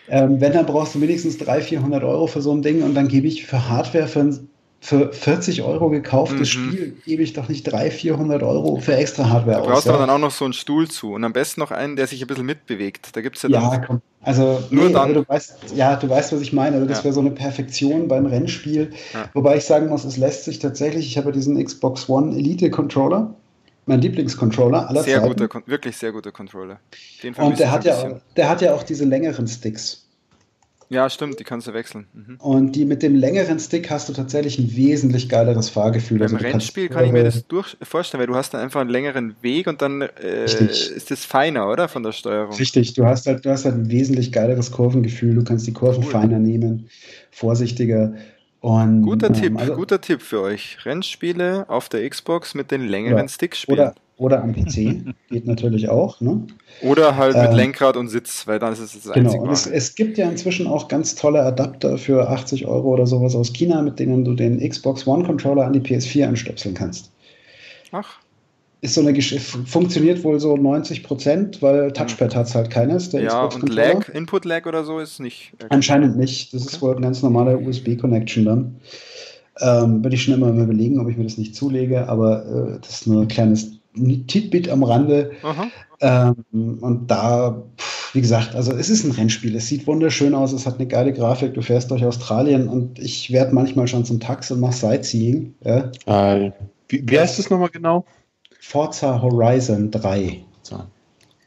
Ähm, wenn, dann brauchst du wenigstens 300, 400 Euro für so ein Ding und dann gebe ich für Hardware für, ein, für 40 Euro gekauftes mhm. Spiel, gebe ich doch nicht 300, 400 Euro für extra Hardware aus. Du brauchst ja. aber dann auch noch so einen Stuhl zu und am besten noch einen, der sich ein bisschen mitbewegt. Da gibt es ja, ja komm. Also, Nur nee, dann. du weißt, ja, du weißt, was ich meine. Also das ja. wäre so eine Perfektion beim Rennspiel. Ja. Wobei ich sagen muss, es lässt sich tatsächlich, ich habe diesen Xbox One Elite Controller mein Lieblingscontroller aller sehr Zeiten. Guter, wirklich sehr guter Controller. Und der hat, ja, der hat ja auch diese längeren Sticks. Ja, stimmt, die kannst du wechseln. Mhm. Und die mit dem längeren Stick hast du tatsächlich ein wesentlich geileres Fahrgefühl. Beim also Rennspiel kann ich mir das durch vorstellen, weil du hast dann einfach einen längeren Weg und dann äh, ist das feiner, oder? Von der Steuerung. Richtig, du hast halt, du hast halt ein wesentlich geileres Kurvengefühl, du kannst die Kurven cool. feiner nehmen, vorsichtiger. Und, guter ähm, Tipp, also, guter Tipp für euch. Rennspiele auf der Xbox mit den längeren ja, Sticks spielen. Oder, oder am PC, geht natürlich auch. Ne? Oder halt mit ähm, Lenkrad und Sitz, weil dann ist es das genau. einzige. Genau, es, es, gibt ja inzwischen auch ganz tolle Adapter für 80 Euro oder sowas aus China, mit denen du den Xbox One Controller an die PS4 anstöpseln kannst. Ach ist so eine Gesch funktioniert wohl so 90 Prozent, weil Touchpad hat es halt keines. Der ja, Xbox und Lag, Input Lag oder so ist nicht. Anscheinend nicht. Das okay. ist wohl ein ganz normaler USB-Connection dann. Ähm, bin ich schon immer mal überlegen, ob ich mir das nicht zulege, aber äh, das ist nur ein kleines Titbit am Rande. Ähm, und da, pff, wie gesagt, also es ist ein Rennspiel. Es sieht wunderschön aus, es hat eine geile Grafik. Du fährst durch Australien und ich werde manchmal schon zum Tax und mache Sightseeing. Ja. Äh, wie, wie heißt das nochmal genau? Forza Horizon 3. So.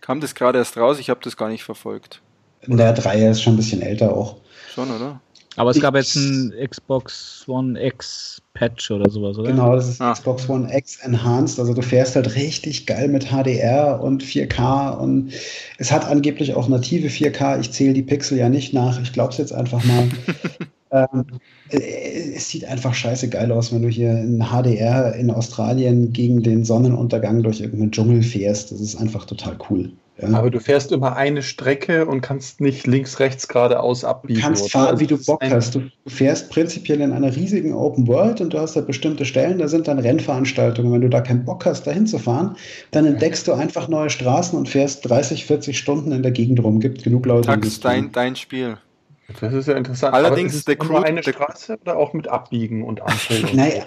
Kam das gerade erst raus? Ich habe das gar nicht verfolgt. Der 3 ist schon ein bisschen älter auch. Schon, oder? Aber es gab jetzt ein Xbox One X Patch oder sowas, oder? Genau, das ist ah. Xbox One X Enhanced. Also du fährst halt richtig geil mit HDR und 4K und es hat angeblich auch native 4K. Ich zähle die Pixel ja nicht nach. Ich glaube es jetzt einfach mal. ähm, es sieht einfach scheiße geil aus, wenn du hier in HDR in Australien gegen den Sonnenuntergang durch irgendeinen Dschungel fährst. Das ist einfach total cool. Ja. Aber du fährst immer eine Strecke und kannst nicht links, rechts geradeaus abbiegen. Du kannst oder? fahren, wie du Bock hast. Du fährst prinzipiell in einer riesigen Open World und du hast da bestimmte Stellen, da sind dann Rennveranstaltungen. Wenn du da keinen Bock hast, da hinzufahren, dann entdeckst du einfach neue Straßen und fährst 30, 40 Stunden in der Gegend rum. Gibt genug Leute. Tax, dein, dein Spiel. Das ist ja interessant. Allerdings ist der Crew eine Straße oder auch mit Abbiegen und Ampeln? naja,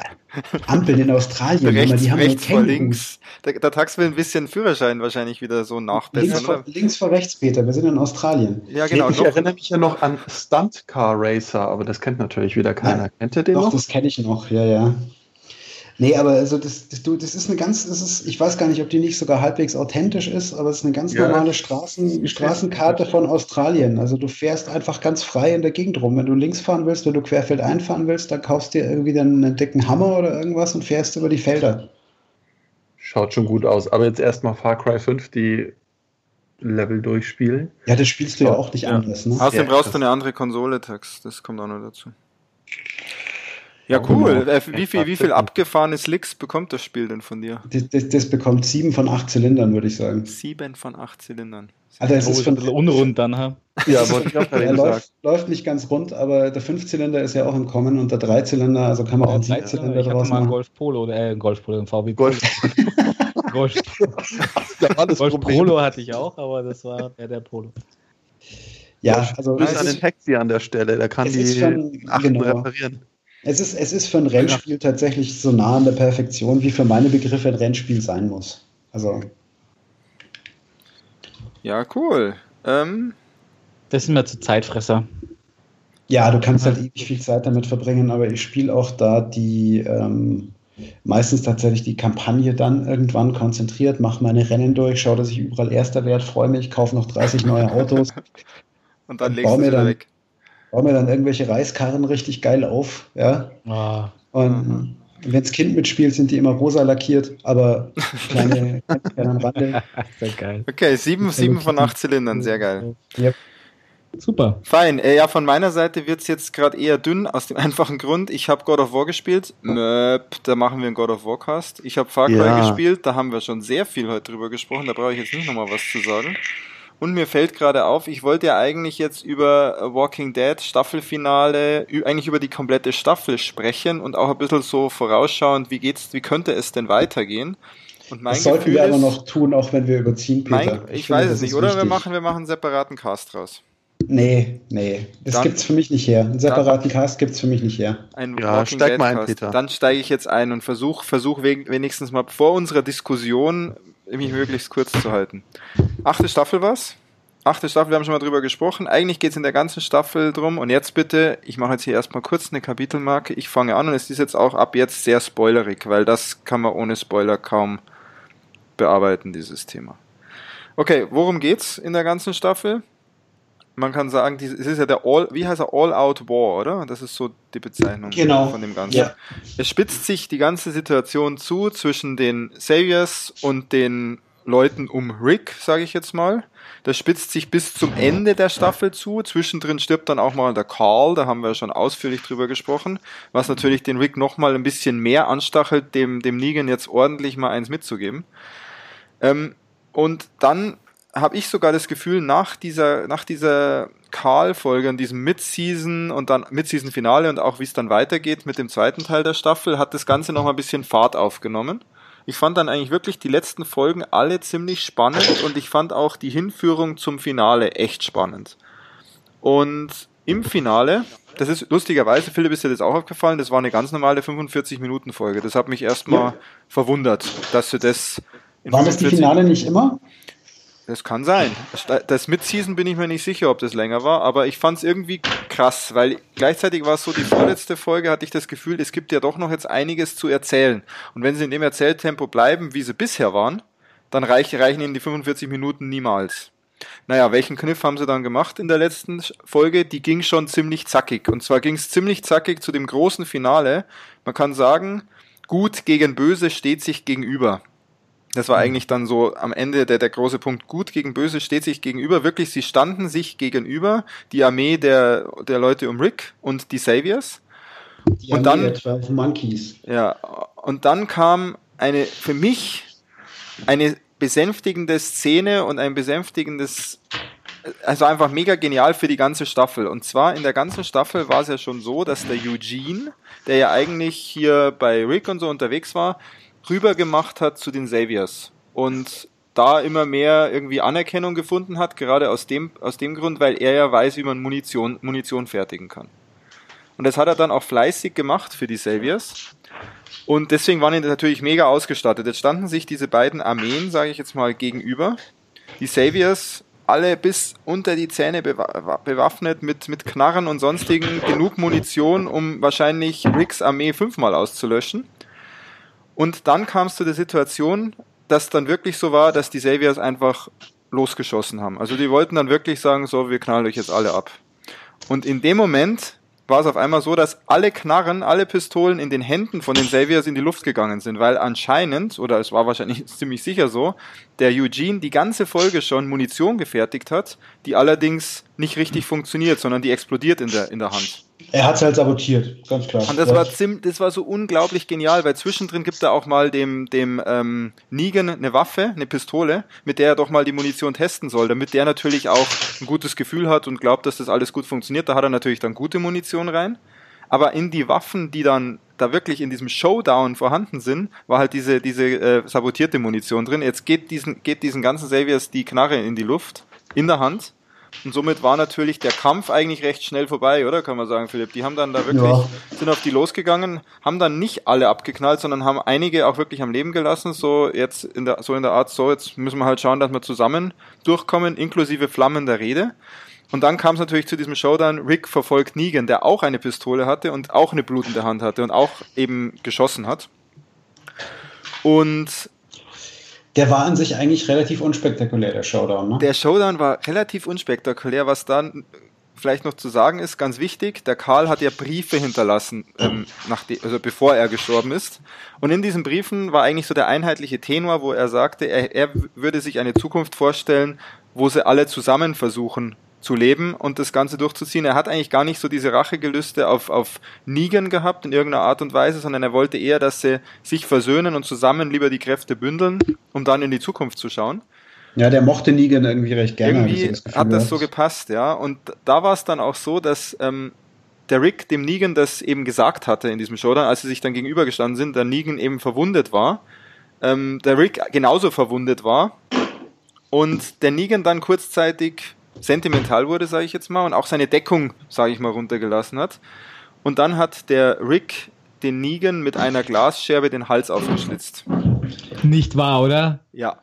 Ampeln in Australien, rechts, die haben rechts vor links. Der, der, Tax will ein bisschen Führerschein wahrscheinlich wieder so nachbessern. Links vor, links vor rechts, Peter, wir sind in Australien. Ja, genau. Ich, ich erinnere mich ja noch an Stunt Car Racer, aber das kennt natürlich wieder keiner. Ja, Kennt ihr den doch, noch? Das kenne ich noch, ja, ja. Nee, aber also das, das, du, das ist eine ganz, das ist, ich weiß gar nicht, ob die nicht sogar halbwegs authentisch ist, aber es ist eine ganz ja, normale Straßen, Straßenkarte von Australien. Also du fährst einfach ganz frei in der Gegend rum. Wenn du links fahren willst, wenn du querfeld einfahren willst, dann kaufst du dir irgendwie dann einen dicken Hammer oder irgendwas und fährst über die Felder. Schaut schon gut aus. Aber jetzt erstmal Far Cry 5, die Level durchspielen. Ja, das spielst du ja auch nicht ja. anders. Ne? Außerdem ja, brauchst du eine andere Konsole, Tax. Das kommt auch noch dazu. Ja, cool. Genau. Äh, wie viel, wie viel abgefahrene Slicks bekommt das Spiel denn von dir? Das, das, das bekommt sieben von acht Zylindern, würde ich sagen. Sieben von acht Zylindern. Also es oh, ist von, ein bisschen unrund dann, ha? Ja, wollte ich auch gerade Er läuft, läuft, nicht ganz rund, aber der Fünfzylinder ist ja auch im Kommen und der Dreizylinder, also kann man auch einen Siebenzylinder draus machen. Ich hatte mal einen Golf Polo, äh, Golf Polo, ein VW Golf. Golf. Golf Polo hatte ich auch, aber das war der, der Polo. Ja, also. Du bist an den Taxi an der Stelle, der kann die schon, Achten genau. reparieren. Es ist, es ist für ein Rennspiel ja. tatsächlich so nah an der Perfektion, wie für meine Begriffe ein Rennspiel sein muss. Also. Ja, cool. Ähm. Das sind mir zu Zeitfresser. Ja, du kannst halt ewig viel Zeit damit verbringen, aber ich spiele auch da die ähm, meistens tatsächlich die Kampagne dann irgendwann konzentriert, mache meine Rennen durch, schaue, dass ich überall Erster werde, freue mich, kaufe noch 30 neue Autos. und dann legst du sie dann, weg baue mir dann irgendwelche Reiskarren richtig geil auf, ja. Oh. Und mhm. wenn das Kind mitspielt, sind die immer rosa lackiert, aber kleine, kleine am Rande. Sehr geil. Okay, sieben, sieben von acht Zylindern, sehr geil. Yep. Super. Fein. Äh, ja, von meiner Seite wird es jetzt gerade eher dünn, aus dem einfachen Grund, ich habe God of War gespielt. Möp, da machen wir einen God of War Cast. Ich habe Far Cry ja. gespielt, da haben wir schon sehr viel heute drüber gesprochen, da brauche ich jetzt nicht nochmal was zu sagen. Und mir fällt gerade auf, ich wollte ja eigentlich jetzt über Walking Dead Staffelfinale, eigentlich über die komplette Staffel sprechen und auch ein bisschen so vorausschauend, wie geht's, wie könnte es denn weitergehen? Und mein das sollten Gefühl wir aber noch tun, auch wenn wir überziehen, Peter. Mein, ich, ich weiß es nicht, oder? Wichtig. Wir machen, wir machen einen separaten Cast raus. Nee, nee. Das dann, gibt's für mich nicht her. Einen separaten dann, Cast gibt's für mich nicht her. Ein ja, steig mal ein, Peter. Dann steige ich jetzt ein und versuche versuch wenigstens mal vor unserer Diskussion mich möglichst kurz zu halten. Achte Staffel was? Achte Staffel, wir haben schon mal drüber gesprochen. Eigentlich geht es in der ganzen Staffel drum. Und jetzt bitte, ich mache jetzt hier erstmal kurz eine Kapitelmarke. Ich fange an und es ist jetzt auch ab jetzt sehr spoilerig, weil das kann man ohne Spoiler kaum bearbeiten, dieses Thema. Okay, worum geht's in der ganzen Staffel? Man kann sagen, es ist ja der All, wie heißt er, All-Out War, oder? Das ist so die Bezeichnung genau. von dem Ganzen. Ja. Es spitzt sich die ganze Situation zu zwischen den Saviors und den Leuten um Rick, sage ich jetzt mal. Das spitzt sich bis zum Ende der Staffel zu. Zwischendrin stirbt dann auch mal der Carl, da haben wir schon ausführlich drüber gesprochen, was natürlich den Rick nochmal ein bisschen mehr anstachelt, dem, dem Negan jetzt ordentlich mal eins mitzugeben. Ähm, und dann habe ich sogar das Gefühl, nach dieser, nach dieser Karl-Folge und diesem Mid-Season und dann Mid-Season-Finale und auch wie es dann weitergeht mit dem zweiten Teil der Staffel, hat das Ganze noch mal ein bisschen Fahrt aufgenommen. Ich fand dann eigentlich wirklich die letzten Folgen alle ziemlich spannend und ich fand auch die Hinführung zum Finale echt spannend. Und im Finale, das ist lustigerweise, Philipp ist dir das auch aufgefallen, das war eine ganz normale 45-Minuten-Folge. Das hat mich erstmal ja. verwundert, dass du das. War das die Finale nicht immer? Das kann sein. Das Mid-Season bin ich mir nicht sicher, ob das länger war, aber ich fand es irgendwie krass, weil gleichzeitig war es so, die vorletzte Folge hatte ich das Gefühl, es gibt ja doch noch jetzt einiges zu erzählen. Und wenn sie in dem Erzähltempo bleiben, wie sie bisher waren, dann reich, reichen ihnen die 45 Minuten niemals. Naja, welchen Kniff haben sie dann gemacht in der letzten Folge? Die ging schon ziemlich zackig. Und zwar ging es ziemlich zackig zu dem großen Finale. Man kann sagen, gut gegen böse steht sich gegenüber. Das war mhm. eigentlich dann so am Ende der, der große Punkt. Gut gegen Böse steht sich gegenüber. Wirklich, sie standen sich gegenüber. Die Armee der, der Leute um Rick und die Saviors. Die und Armee dann, der Monkeys. Ja, und dann kam eine, für mich, eine besänftigende Szene und ein besänftigendes, also einfach mega genial für die ganze Staffel. Und zwar in der ganzen Staffel war es ja schon so, dass der Eugene, der ja eigentlich hier bei Rick und so unterwegs war, rüber gemacht hat zu den Saviors und da immer mehr irgendwie Anerkennung gefunden hat, gerade aus dem, aus dem Grund, weil er ja weiß, wie man Munition, Munition fertigen kann. Und das hat er dann auch fleißig gemacht für die Saviors. Und deswegen waren die natürlich mega ausgestattet. Jetzt standen sich diese beiden Armeen, sage ich jetzt mal, gegenüber. Die Saviors alle bis unter die Zähne bewaffnet mit, mit Knarren und sonstigen genug Munition, um wahrscheinlich Ricks Armee fünfmal auszulöschen. Und dann kam es zu der Situation, dass dann wirklich so war, dass die Saviors einfach losgeschossen haben. Also die wollten dann wirklich sagen, so, wir knallen euch jetzt alle ab. Und in dem Moment war es auf einmal so, dass alle Knarren, alle Pistolen in den Händen von den Saviors in die Luft gegangen sind, weil anscheinend, oder es war wahrscheinlich ziemlich sicher so, der Eugene die ganze Folge schon Munition gefertigt hat, die allerdings nicht richtig funktioniert, sondern die explodiert in der, in der Hand. Er hat es halt sabotiert, ganz klar. Und das, war zim, das war so unglaublich genial, weil zwischendrin gibt er auch mal dem, dem ähm, Negan eine Waffe, eine Pistole, mit der er doch mal die Munition testen soll, damit der natürlich auch ein gutes Gefühl hat und glaubt, dass das alles gut funktioniert. Da hat er natürlich dann gute Munition rein. Aber in die Waffen, die dann da wirklich in diesem Showdown vorhanden sind, war halt diese, diese äh, sabotierte Munition drin. Jetzt geht diesen, geht diesen ganzen Saviors die Knarre in die Luft, in der Hand und somit war natürlich der Kampf eigentlich recht schnell vorbei, oder? Kann man sagen, Philipp. Die haben dann da wirklich, ja. sind auf die losgegangen, haben dann nicht alle abgeknallt, sondern haben einige auch wirklich am Leben gelassen. So jetzt in der, so in der Art, so jetzt müssen wir halt schauen, dass wir zusammen durchkommen, inklusive Flammen der Rede. Und dann kam es natürlich zu diesem Showdown. Rick verfolgt Negan, der auch eine Pistole hatte und auch eine blutende Hand hatte und auch eben geschossen hat. Und der war an sich eigentlich relativ unspektakulär, der Showdown, ne? Der Showdown war relativ unspektakulär, was dann vielleicht noch zu sagen ist, ganz wichtig, der Karl hat ja Briefe hinterlassen, ähm, nachdem, also bevor er gestorben ist. Und in diesen Briefen war eigentlich so der einheitliche Tenor, wo er sagte, er, er würde sich eine Zukunft vorstellen, wo sie alle zusammen versuchen, zu leben und das Ganze durchzuziehen. Er hat eigentlich gar nicht so diese Rachegelüste auf, auf Negan gehabt in irgendeiner Art und Weise, sondern er wollte eher, dass sie sich versöhnen und zusammen lieber die Kräfte bündeln, um dann in die Zukunft zu schauen. Ja, der mochte Negan irgendwie recht gerne. Irgendwie das hat das so gepasst, ja. Und da war es dann auch so, dass ähm, der Rick dem Negan das eben gesagt hatte in diesem Showdown, als sie sich dann gegenübergestanden sind, der Negan eben verwundet war, ähm, der Rick genauso verwundet war und der Negan dann kurzzeitig sentimental wurde, sage ich jetzt mal, und auch seine Deckung, sage ich mal, runtergelassen hat. Und dann hat der Rick den Negan mit einer Glasscherbe den Hals aufgeschlitzt. Nicht wahr, oder? Ja.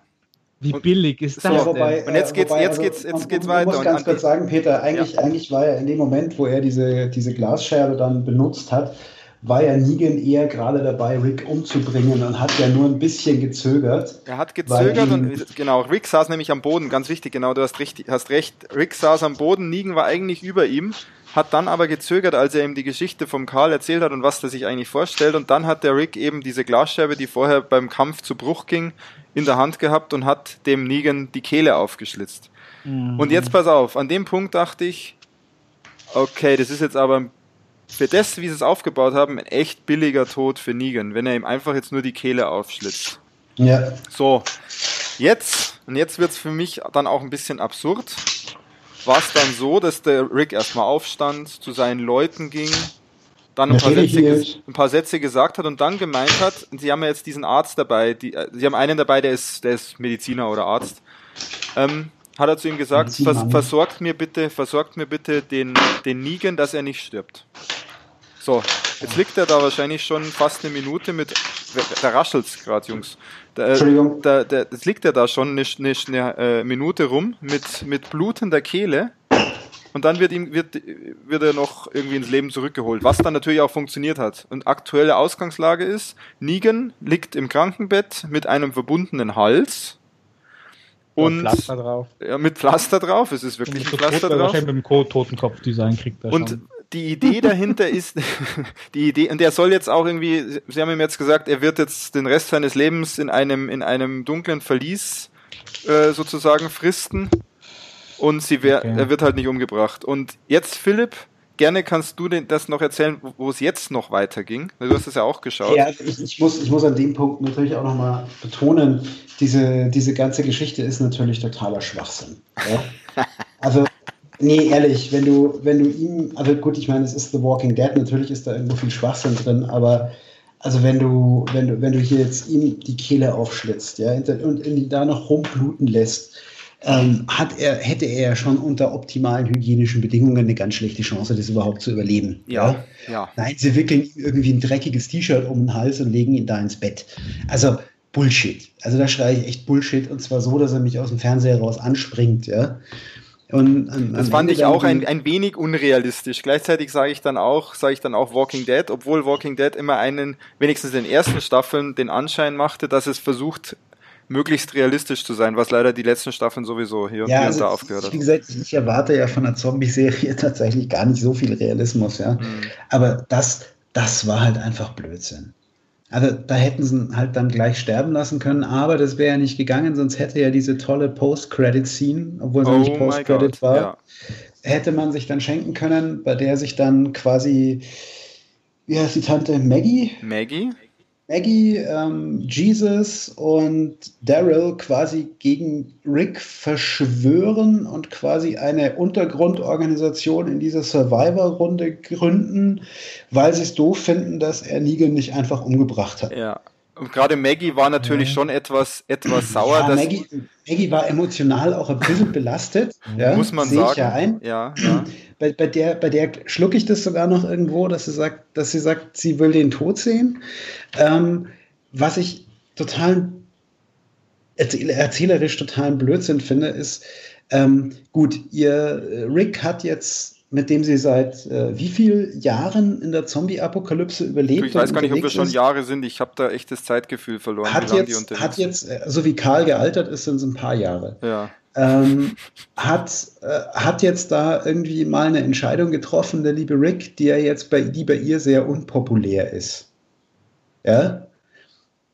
Wie und billig ist das? So, wobei, und jetzt geht's, wobei, jetzt also, geht's, jetzt geht's weiter. Ich muss ganz kurz sagen, Peter, eigentlich, ja. eigentlich war er in dem Moment, wo er diese, diese Glasscherbe dann benutzt hat, war ja Negan eher gerade dabei, Rick umzubringen und hat ja nur ein bisschen gezögert. Er hat gezögert und genau, Rick saß nämlich am Boden, ganz wichtig, genau, du hast, richtig, hast recht. Rick saß am Boden, Negan war eigentlich über ihm, hat dann aber gezögert, als er ihm die Geschichte vom Karl erzählt hat und was er sich eigentlich vorstellt. Und dann hat der Rick eben diese Glasscherbe, die vorher beim Kampf zu Bruch ging, in der Hand gehabt und hat dem Negan die Kehle aufgeschlitzt. Mhm. Und jetzt pass auf, an dem Punkt dachte ich, okay, das ist jetzt aber für das, wie sie es aufgebaut haben, ein echt billiger Tod für Negan, wenn er ihm einfach jetzt nur die Kehle aufschlitzt. Ja. So, jetzt, und jetzt wird es für mich dann auch ein bisschen absurd, war es dann so, dass der Rick erstmal aufstand, zu seinen Leuten ging, dann ein paar, Sätze, ein paar, Sätze, gesagt hat und dann gemeint hat, sie haben ja jetzt diesen Arzt dabei, die, äh, sie haben einen dabei, der ist, der ist Mediziner oder Arzt, ähm, hat er zu ihm gesagt, vers versorgt mir bitte, versorgt mir bitte den, den Negan, dass er nicht stirbt. So, jetzt liegt er da wahrscheinlich schon fast eine Minute mit, da raschelt's gerade, Jungs. Da, Entschuldigung. Da, da, jetzt liegt er da schon eine, eine, eine äh, Minute rum mit, mit blutender Kehle und dann wird ihm wird, wird er noch irgendwie ins Leben zurückgeholt, was dann natürlich auch funktioniert hat. Und aktuelle Ausgangslage ist, Negan liegt im Krankenbett mit einem verbundenen Hals und Pflaster drauf. Ja, mit Pflaster drauf. Es ist wirklich ein Pflaster drauf. Wahrscheinlich mit dem Totenkopf-Design kriegt er Und schon. die Idee dahinter ist, die Idee, und er soll jetzt auch irgendwie, Sie haben ihm jetzt gesagt, er wird jetzt den Rest seines Lebens in einem, in einem dunklen Verlies äh, sozusagen fristen. Und sie wär, okay. er wird halt nicht umgebracht. Und jetzt, Philipp, gerne kannst du denn das noch erzählen, wo es jetzt noch weiterging. Du hast es ja auch geschaut. Ja, ich, ich, muss, ich muss an dem Punkt natürlich auch nochmal betonen, diese, diese ganze Geschichte ist natürlich totaler Schwachsinn. Ja? Also, nee, ehrlich, wenn du, wenn du ihm, also gut, ich meine, es ist The Walking Dead, natürlich ist da irgendwo viel Schwachsinn drin, aber also wenn du, wenn du, wenn du hier jetzt ihm die Kehle aufschlitzt, ja, und ihn da noch rumbluten lässt, ähm, hat er, hätte er ja schon unter optimalen hygienischen Bedingungen eine ganz schlechte Chance, das überhaupt zu überleben. Ja, ja. ja. Nein, sie wickeln irgendwie ein dreckiges T-Shirt um den Hals und legen ihn da ins Bett. Also Bullshit. Also da schreie ich echt Bullshit und zwar so, dass er mich aus dem Fernseher raus anspringt, ja. Und, um, das fand ich auch ein, ein wenig unrealistisch. Gleichzeitig sage ich dann auch, sage ich dann auch Walking Dead, obwohl Walking Dead immer einen, wenigstens in den ersten Staffeln, den Anschein machte, dass es versucht, möglichst realistisch zu sein, was leider die letzten Staffeln sowieso hier, ja, hier also und da aufgehört hat. Wie gesagt, ich erwarte ja von einer Zombie-Serie tatsächlich gar nicht so viel Realismus, ja. Mhm. Aber das, das war halt einfach Blödsinn. Also da hätten sie halt dann gleich sterben lassen können, aber das wäre ja nicht gegangen, sonst hätte ja diese tolle Post-Credit-Scene, obwohl sie oh nicht Post-Credit war, ja. hätte man sich dann schenken können, bei der sich dann quasi, wie heißt die Tante, Maggie? Maggie? Maggie, ähm, Jesus und Daryl quasi gegen Rick verschwören und quasi eine Untergrundorganisation in dieser Survivor-Runde gründen, weil sie es doof finden, dass er Negan nicht einfach umgebracht hat. Ja. Und gerade Maggie war natürlich schon etwas, etwas sauer. Ja, Maggie, Maggie, war emotional auch ein bisschen belastet. ja, Muss man sagen. Ich ja, ein. Ja, ja. Bei, bei, der, bei der schlucke ich das sogar noch irgendwo, dass sie sagt, dass sie sagt, sie will den Tod sehen. Ähm, was ich total erzählerisch totalen Blödsinn finde, ist, ähm, gut, ihr Rick hat jetzt mit dem sie seit äh, wie vielen Jahren in der Zombie-Apokalypse überlebt. Ich weiß gar nicht, ob wir schon Jahre sind. Ich habe da echtes Zeitgefühl verloren. Hat jetzt, hat jetzt, äh, so wie Karl gealtert ist, sind es ein paar Jahre. Ja. Ähm, hat, äh, hat jetzt da irgendwie mal eine Entscheidung getroffen, der liebe Rick, die ja jetzt bei, die bei ihr sehr unpopulär ist. Ja?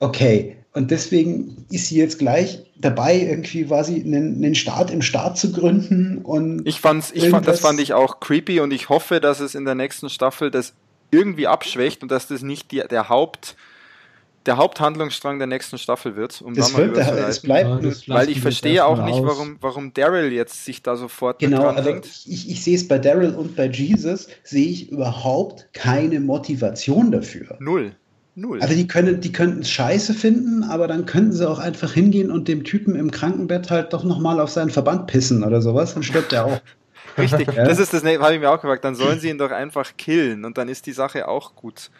Okay. Und deswegen ist sie jetzt gleich dabei, irgendwie quasi einen, einen Staat im Staat zu gründen. Und ich fand's, ich fand, das fand ich auch creepy und ich hoffe, dass es in der nächsten Staffel das irgendwie abschwächt und dass das nicht die, der Haupt der Haupthandlungsstrang der nächsten Staffel wird, um das da mal wird, es bleibt, ja, das weil ich verstehe auch nicht, warum, warum Daryl jetzt sich da sofort genau, also ich, ich sehe es bei Daryl und bei Jesus sehe ich überhaupt keine Motivation dafür. Null. Null. Also die können, die könnten es scheiße finden, aber dann könnten sie auch einfach hingehen und dem Typen im Krankenbett halt doch nochmal auf seinen Verband pissen oder sowas, dann stirbt er auch. Richtig, ja? das ist das, habe ich mir auch gesagt, dann sollen sie ihn doch einfach killen und dann ist die Sache auch gut.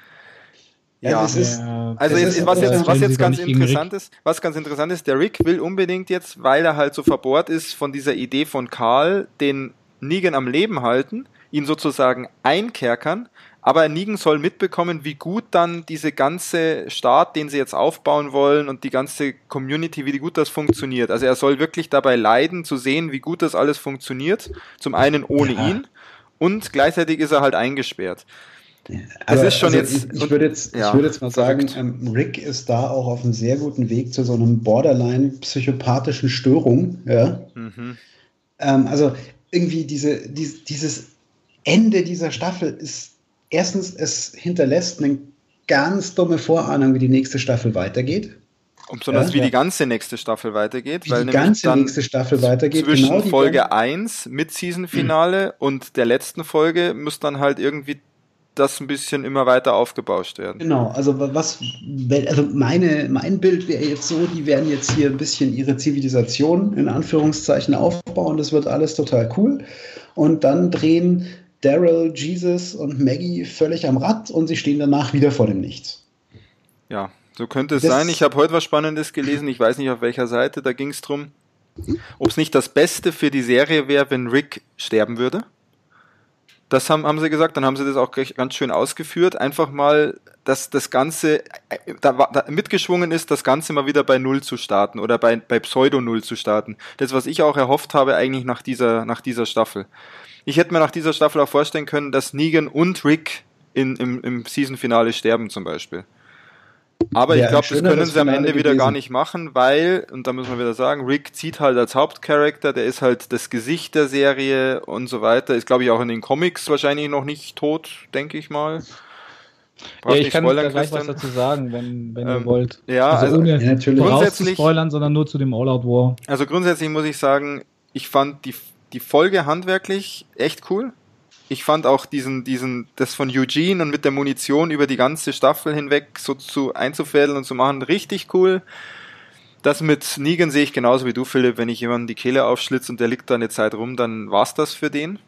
Ja, ja. Ist, also jetzt, ist, was jetzt, was jetzt ganz interessant ist, was ganz interessant ist, der Rick will unbedingt jetzt, weil er halt so verbohrt ist von dieser Idee von Karl, den Negan am Leben halten, ihn sozusagen einkerkern, Aber Negan soll mitbekommen, wie gut dann diese ganze Staat, den sie jetzt aufbauen wollen und die ganze Community, wie gut das funktioniert. Also er soll wirklich dabei leiden, zu sehen, wie gut das alles funktioniert. Zum einen ohne ja. ihn und gleichzeitig ist er halt eingesperrt. Das ist schon also jetzt. Ich, ich würde jetzt, ja, ich würde jetzt mal sagen, ähm, Rick ist da auch auf einem sehr guten Weg zu so einem borderline psychopathischen Störung. Ja? Mhm. Ähm, also irgendwie diese, die, dieses Ende dieser Staffel ist erstens, es hinterlässt eine ganz dumme Vorahnung, wie die nächste Staffel weitergeht. Und besonders ja, wie ja. die ganze nächste Staffel weitergeht. Wie weil die ganze nächste Staffel weitergeht. Zwischen genau Folge 1 mit Season-Finale mhm. und der letzten Folge muss dann halt irgendwie das ein bisschen immer weiter aufgebauscht werden. Genau, also was, also meine, mein Bild wäre jetzt so, die werden jetzt hier ein bisschen ihre Zivilisation in Anführungszeichen aufbauen, das wird alles total cool. Und dann drehen Daryl, Jesus und Maggie völlig am Rad und sie stehen danach wieder vor dem Nichts. Ja, so könnte es das sein. Ich habe heute was Spannendes gelesen, ich weiß nicht auf welcher Seite, da ging es darum, ob es nicht das Beste für die Serie wäre, wenn Rick sterben würde. Das haben, haben sie gesagt, dann haben sie das auch ganz schön ausgeführt. Einfach mal, dass das Ganze da, da mitgeschwungen ist, das Ganze mal wieder bei Null zu starten oder bei, bei Pseudo-Null zu starten. Das, was ich auch erhofft habe, eigentlich nach dieser, nach dieser Staffel. Ich hätte mir nach dieser Staffel auch vorstellen können, dass Negan und Rick in, im, im Season-Finale sterben zum Beispiel. Aber ja, ich glaube, das können sie am Ende wieder gar nicht machen, weil, und da müssen wir wieder sagen, Rick zieht halt als Hauptcharakter, der ist halt das Gesicht der Serie und so weiter. Ist, glaube ich, auch in den Comics wahrscheinlich noch nicht tot, denke ich mal. Ja, ich kann spoilern, da gleich was dazu sagen, wenn, wenn ähm, ihr wollt. Ja, also, also ohne ja, natürlich. grundsätzlich spoilern, sondern nur zu dem All-Out War. Also grundsätzlich muss ich sagen, ich fand die, die Folge handwerklich echt cool ich fand auch diesen, diesen, das von Eugene und mit der Munition über die ganze Staffel hinweg so zu einzufädeln und zu machen, richtig cool. Das mit Negan sehe ich genauso wie du, Philipp. Wenn ich jemanden die Kehle aufschlitze und der liegt da eine Zeit rum, dann war's das für den.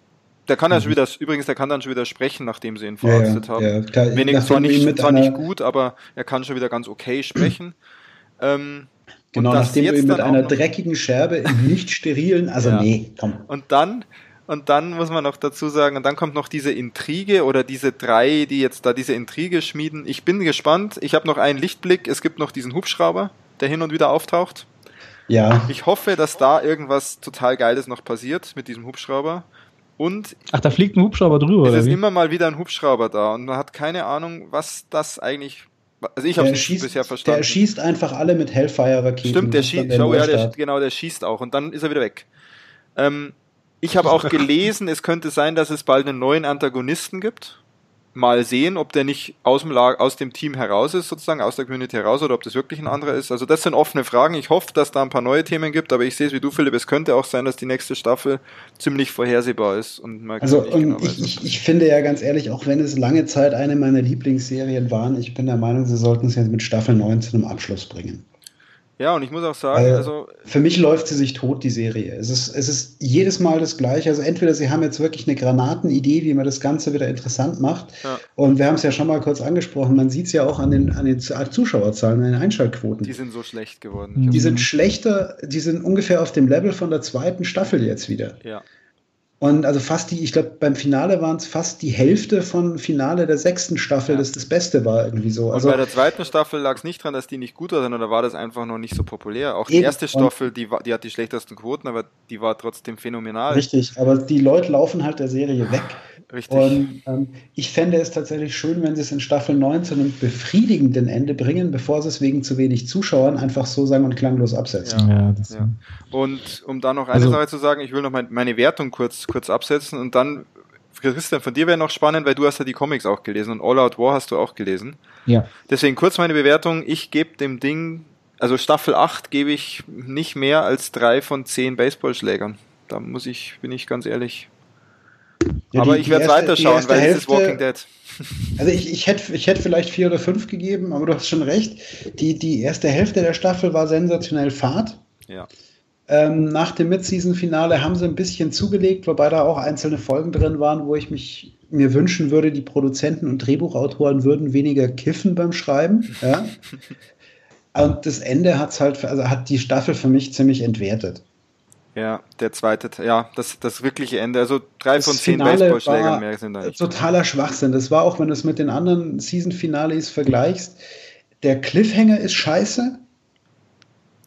Der kann mhm. ja schon wieder, übrigens, der kann dann schon wieder sprechen, nachdem sie ihn verarztet ja, haben. Ja, klar, Wenigstens zwar nicht, zwar nicht gut, aber er kann schon wieder ganz okay sprechen. ähm, genau, nachdem du ihn mit einer dreckigen Scherbe im nicht sterilen, also ja. nee, komm. Und dann, und dann muss man noch dazu sagen, und dann kommt noch diese Intrige oder diese drei, die jetzt da diese Intrige schmieden. Ich bin gespannt. Ich habe noch einen Lichtblick. Es gibt noch diesen Hubschrauber, der hin und wieder auftaucht. Ja. Ich hoffe, dass da irgendwas total Geiles noch passiert mit diesem Hubschrauber. Und Ach, da fliegt ein Hubschrauber drüber, es ist immer mal wieder ein Hubschrauber da und man hat keine Ahnung, was das eigentlich also ich habe es bisher verstanden. Der schießt einfach alle mit Hellfire-Raketen. Stimmt, der schießt, oh, ja, der, genau, der schießt auch und dann ist er wieder weg. Ähm, ich habe auch gelesen, es könnte sein, dass es bald einen neuen Antagonisten gibt. Mal sehen, ob der nicht aus dem, Lager, aus dem Team heraus ist, sozusagen, aus der Community heraus, oder ob das wirklich ein anderer ist. Also das sind offene Fragen. Ich hoffe, dass da ein paar neue Themen gibt, aber ich sehe es wie du, Philipp. Es könnte auch sein, dass die nächste Staffel ziemlich vorhersehbar ist. Und man also und genau ich, ich, ich finde ja ganz ehrlich, auch wenn es lange Zeit eine meiner Lieblingsserien waren, ich bin der Meinung, sie sollten es jetzt mit Staffel 9 zu einem Abschluss bringen. Ja, und ich muss auch sagen, also, also für mich läuft sie sich tot, die Serie. Es ist, es ist jedes Mal das Gleiche. Also entweder sie haben jetzt wirklich eine Granatenidee, wie man das Ganze wieder interessant macht. Ja. Und wir haben es ja schon mal kurz angesprochen. Man sieht es ja auch an den, an den Zuschauerzahlen, an den Einschaltquoten. Die sind so schlecht geworden. Die sind schlechter, die sind ungefähr auf dem Level von der zweiten Staffel jetzt wieder. Ja. Und also fast die, ich glaube, beim Finale waren es fast die Hälfte von Finale der sechsten Staffel, ja. das das Beste war irgendwie so. Also, und bei der zweiten Staffel lag es nicht dran, dass die nicht gut war, sondern da war das einfach noch nicht so populär. Auch die erste Staffel, die, war, die hat die schlechtesten Quoten, aber die war trotzdem phänomenal. Richtig, aber die Leute laufen halt der Serie weg. Richtig. Und ähm, ich fände es tatsächlich schön, wenn sie es in Staffel 9 zu einem befriedigenden Ende bringen, bevor sie es wegen zu wenig Zuschauern einfach so sang- und klanglos absetzen. Ja, ja, ja. Und um da noch eine also, Sache zu sagen, ich will noch meine Wertung kurz, kurz absetzen und dann, Christian, von dir wäre noch spannend, weil du hast ja die Comics auch gelesen und All Out War hast du auch gelesen. Ja. Deswegen kurz meine Bewertung. Ich gebe dem Ding, also Staffel 8 gebe ich nicht mehr als drei von zehn Baseballschlägern. Da muss ich, bin ich ganz ehrlich. Ja, aber die, ich werde weiterschauen, weil Hälfte, es ist Walking Dead. Also ich, ich, hätte, ich hätte vielleicht vier oder fünf gegeben, aber du hast schon recht. Die, die erste Hälfte der Staffel war sensationell fad. Ja. Ähm, nach dem Mid-Season-Finale haben sie ein bisschen zugelegt, wobei da auch einzelne Folgen drin waren, wo ich mich mir wünschen würde, die Produzenten und Drehbuchautoren würden weniger kiffen beim Schreiben. Ja? und das Ende hat's halt, also hat die Staffel für mich ziemlich entwertet. Ja, der zweite, ja, das, das wirkliche Ende. Also drei das von zehn Baseballschlägern mehr sind da nicht. Totaler Schwachsinn. Das war auch, wenn du es mit den anderen Season-Finales vergleichst. Der Cliffhanger ist scheiße.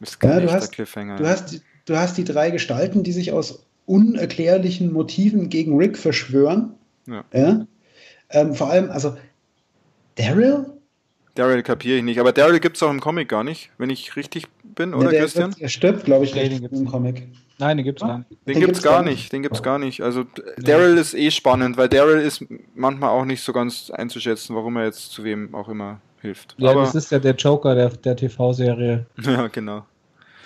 Ist kein ja, du hast, Cliffhanger. Du hast, du hast die drei Gestalten, die sich aus unerklärlichen Motiven gegen Rick verschwören. Ja. ja? Ähm, vor allem, also Daryl? Daryl kapiere ich nicht, aber Daryl gibt es auch im Comic gar nicht, wenn ich richtig bin, oder ja, der, Christian? Der stirbt, glaube ich, nee, im Comic. Nein, den gibt es gar nicht. Den, den gibt's, gibt's gar nicht. nicht, den gibt's gar nicht. Also Daryl ist eh spannend, weil Daryl ist manchmal auch nicht so ganz einzuschätzen, warum er jetzt zu wem auch immer hilft. Ja, aber das ist ja der Joker der, der TV-Serie. Ja, genau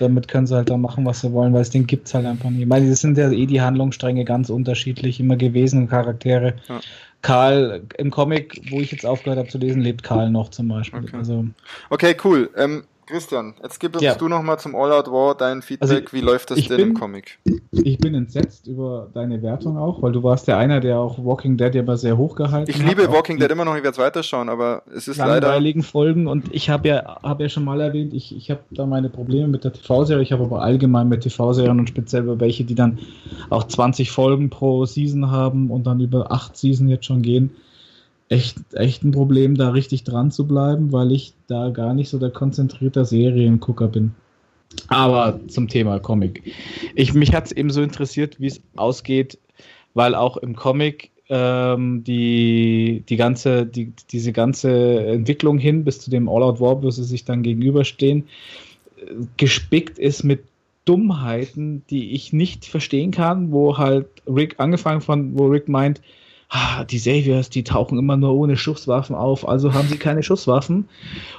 damit können sie halt dann machen, was sie wollen, weil das Ding gibt es halt einfach nicht. Ich meine, das sind ja eh die Handlungsstränge ganz unterschiedlich immer gewesen, Charaktere. Ja. Karl im Comic, wo ich jetzt aufgehört habe zu lesen, lebt Karl noch zum Beispiel. Okay, also, okay cool. Ähm, Christian, jetzt gib uns ja. du nochmal zum All-Out War dein Feedback. Also, Wie läuft das denn bin, im Comic? Ich bin entsetzt über deine Wertung auch, weil du warst der einer, der auch Walking Dead ja immer sehr hoch gehalten Ich liebe hat, Walking Dead immer noch, ich werde es weiterschauen, aber es ist leider. Folgen und ich habe ja, hab ja schon mal erwähnt, ich, ich habe da meine Probleme mit der TV-Serie, ich habe aber allgemein mit TV-Serien und speziell über welche, die dann auch 20 Folgen pro Season haben und dann über 8 Season jetzt schon gehen echt, echt ein Problem, da richtig dran zu bleiben, weil ich da gar nicht so der konzentrierte Seriengucker bin. Aber zum Thema Comic. Ich, mich hat es eben so interessiert, wie es ausgeht, weil auch im Comic ähm, die, die ganze, die, diese ganze Entwicklung hin bis zu dem All-Out War, wo sie sich dann gegenüberstehen, gespickt ist mit Dummheiten, die ich nicht verstehen kann, wo halt Rick angefangen von, wo Rick meint, die Saviors, die tauchen immer nur ohne Schusswaffen auf, also haben sie keine Schusswaffen.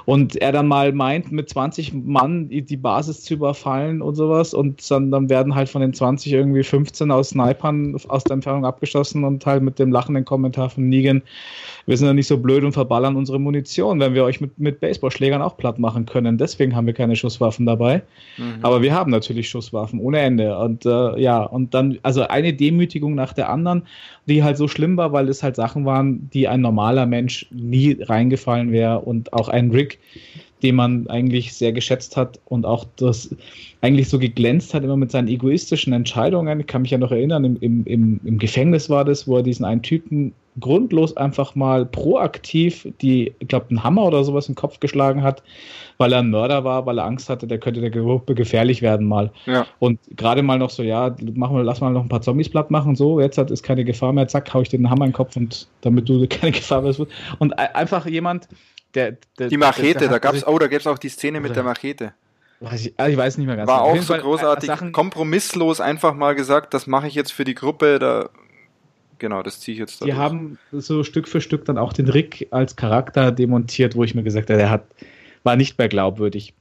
Und er dann mal meint, mit 20 Mann die Basis zu überfallen und sowas und dann, dann werden halt von den 20 irgendwie 15 aus Snipern aus der Entfernung abgeschossen und halt mit dem lachenden Kommentar von Negan, wir sind ja nicht so blöd und verballern unsere Munition, wenn wir euch mit, mit Baseballschlägern auch platt machen können. Deswegen haben wir keine Schusswaffen dabei. Mhm. Aber wir haben natürlich Schusswaffen ohne Ende. Und äh, ja, und dann, also eine Demütigung nach der anderen, die halt so schlimm war, weil es halt Sachen waren, die ein normaler Mensch nie reingefallen wäre und auch ein Rick, den man eigentlich sehr geschätzt hat und auch das eigentlich so geglänzt hat, immer mit seinen egoistischen Entscheidungen. Ich kann mich ja noch erinnern, im, im, im Gefängnis war das, wo er diesen einen Typen grundlos einfach mal proaktiv die, ich glaube, einen Hammer oder sowas im Kopf geschlagen hat, weil er ein Mörder war, weil er Angst hatte, der könnte der Gruppe gefährlich werden mal. Ja. Und gerade mal noch so, ja, machen wir, lass mal noch ein paar Zombies platt machen, so, jetzt hat ist keine Gefahr mehr, zack, hau ich dir den Hammer in den Kopf und damit du keine Gefahr mehr hast. Und einfach jemand, der, der die Machete, der, der da gab's, oh, da gab's auch die Szene mit der Machete. Weiß ich, also ich, weiß nicht mehr ganz War genau. auch so Fall, großartig, Sachen, kompromisslos einfach mal gesagt, das mache ich jetzt für die Gruppe, da genau, das ziehe ich jetzt da Die haben so Stück für Stück dann auch den Rick als Charakter demontiert, wo ich mir gesagt habe, der hat, war nicht mehr glaubwürdig.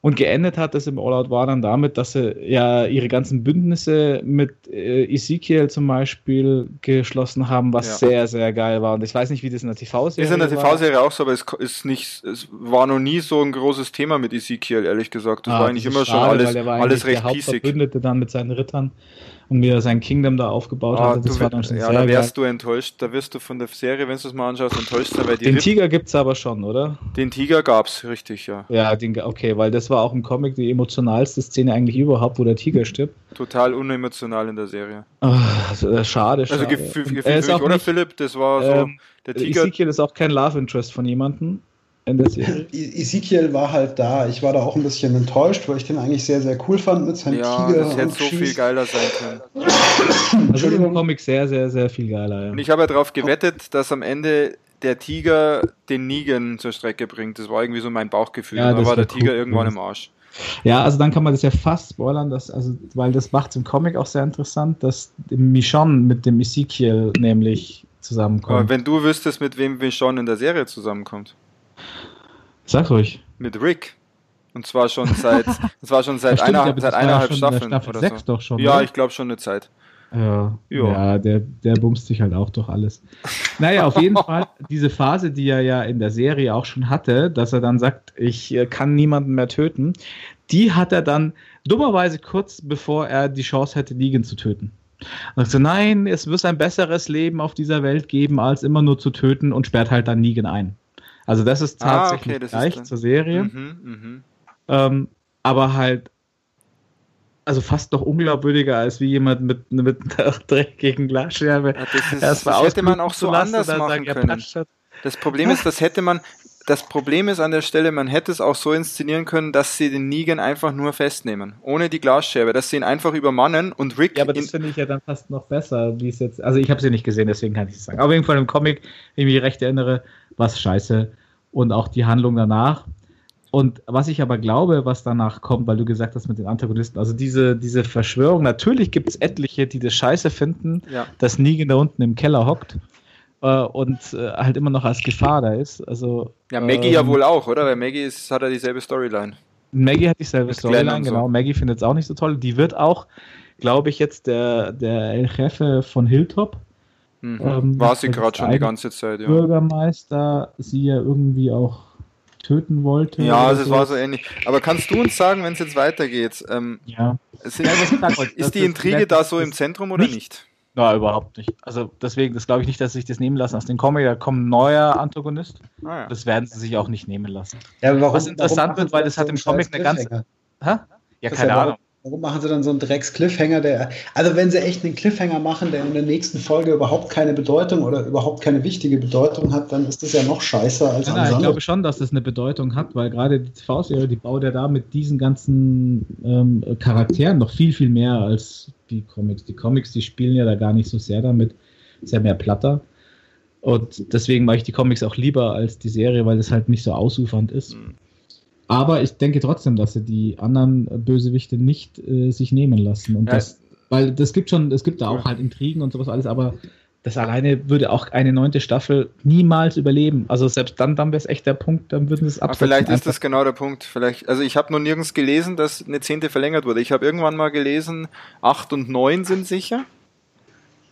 Und geendet hat es im All-Out War dann damit, dass sie ja ihre ganzen Bündnisse mit äh, Ezekiel zum Beispiel geschlossen haben, was ja. sehr, sehr geil war. Und ich weiß nicht, wie das in der TV-Serie Ist in der TV-Serie auch so, aber es ist nicht, es war noch nie so ein großes Thema mit Ezekiel, ehrlich gesagt. Das ah, war eigentlich immer schade, schon alles, alles recht der Hauptverbündete dann mit seinen Rittern und wie er sein Kingdom da aufgebaut ah, hat. Das war dann schon ja, sehr da wärst geil. du enttäuscht. Da wirst du von der Serie, wenn du es mal anschaust, enttäuscht sein. Weil die den Tiger gibt es aber schon, oder? Den Tiger gab es, richtig, ja. Ja, den, okay, weil das war auch im Comic die emotionalste Szene eigentlich überhaupt, wo der Tiger stirbt. Total unemotional in der Serie. Ach, schade, schade. Also Gefühl, Gefühl für mich, oder nicht, Philipp? Das war so. Ähm, der Tiger. Ezekiel ist auch kein Love Interest von jemandem E- Ezekiel war halt da. Ich war da auch ein bisschen enttäuscht, weil ich den eigentlich sehr, sehr cool fand mit seinem ja, Tiger. Das hätte so Schieß. viel geiler sein können. Also im Comic sehr, sehr, sehr viel geiler. Ja. Und ich habe ja darauf gewettet, dass am Ende der Tiger den Negan zur Strecke bringt. Das war irgendwie so mein Bauchgefühl. Ja, da war der Tiger cool. irgendwann im Arsch. Ja, also dann kann man das ja fast spoilern, dass, also, weil das macht es im Comic auch sehr interessant, dass Michonne mit dem Ezekiel nämlich zusammenkommt. Aber wenn du wüsstest, mit wem Michonne in der Serie zusammenkommt. Sag ruhig. Mit Rick. Und zwar schon seit, das war schon seit, stimmt, einer, seit eineinhalb Staffeln. Staffel oder 6 so. doch schon. Ja, oder? ich glaube schon eine Zeit. Ja, ja. der, der bumst sich halt auch durch alles. Naja, auf jeden Fall, diese Phase, die er ja in der Serie auch schon hatte, dass er dann sagt, ich äh, kann niemanden mehr töten, die hat er dann dummerweise kurz bevor er die Chance hätte, Negan zu töten. Und sagt so, nein, es wird ein besseres Leben auf dieser Welt geben, als immer nur zu töten und sperrt halt dann Negan ein. Also das ist tatsächlich ah, okay, das gleich zur Serie. Mhm, mh. ähm, aber halt also fast noch unglaubwürdiger als wie jemand mit, mit einer dreckigen Glasscherbe. Ja, das, ist, das hätte man auch so anders machen können. Das Problem ist, das hätte man, das Problem ist an der Stelle, man hätte es auch so inszenieren können, dass sie den Negan einfach nur festnehmen, ohne die Glasscherbe, dass sie ihn einfach übermannen und Rick. Ja, aber das finde ich ja dann fast noch besser, wie es jetzt. Also ich habe sie nicht gesehen, deswegen kann ich es sagen. Aber jeden Fall im Comic, wenn ich mich recht erinnere, war es scheiße und auch die Handlung danach. Und was ich aber glaube, was danach kommt, weil du gesagt hast mit den Antagonisten, also diese, diese Verschwörung, natürlich gibt es etliche, die das scheiße finden, ja. dass Negan da unten im Keller hockt äh, und äh, halt immer noch als Gefahr da ist. Also, ja, Maggie ähm, ja wohl auch, oder? Weil Maggie ist, hat ja dieselbe Storyline. Maggie hat dieselbe Storyline, genau. So. Maggie findet es auch nicht so toll. Die wird auch, glaube ich, jetzt der, der El Jefe von Hilltop. Mhm. Ähm, War sie gerade schon die ganze Zeit, ja. Bürgermeister sie ja irgendwie auch töten wollte. Ja, also es war so ähnlich. Aber kannst du uns sagen, wenn es jetzt weitergeht? Ähm, ja. Sind, ist die Intrige da so im Zentrum oder nicht? nicht? Ja, überhaupt nicht. Also deswegen, das glaube ich nicht, dass sie sich das nehmen lassen aus dem Comic. Da kommt ein neuer Antagonist. Ah, ja. Das werden sie sich auch nicht nehmen lassen. Ja, warum, Was interessant wird, weil das hat im Comic eine ganze. Ha? Ja, keine ja, Ahnung. Warum machen sie dann so einen Drecks-Cliffhanger, der. Also, wenn sie echt einen Cliffhanger machen, der in der nächsten Folge überhaupt keine Bedeutung oder überhaupt keine wichtige Bedeutung hat, dann ist das ja noch scheißer als ja, Ich glaube schon, dass das eine Bedeutung hat, weil gerade die TV-Serie, die baut ja da mit diesen ganzen ähm, Charakteren noch viel, viel mehr als die Comics. Die Comics, die spielen ja da gar nicht so sehr damit, sehr mehr platter. Und deswegen mache ich die Comics auch lieber als die Serie, weil es halt nicht so ausufernd ist. Mhm. Aber ich denke trotzdem, dass sie die anderen Bösewichte nicht äh, sich nehmen lassen. Und ja. das, weil das gibt schon, es gibt da auch halt Intrigen und sowas alles, aber das alleine würde auch eine neunte Staffel niemals überleben. Also selbst dann, dann wäre es echt der Punkt, dann würden sie es absetzen. vielleicht ist das genau der Punkt. Vielleicht, also ich habe noch nirgends gelesen, dass eine zehnte verlängert wurde. Ich habe irgendwann mal gelesen, acht und neun sind sicher.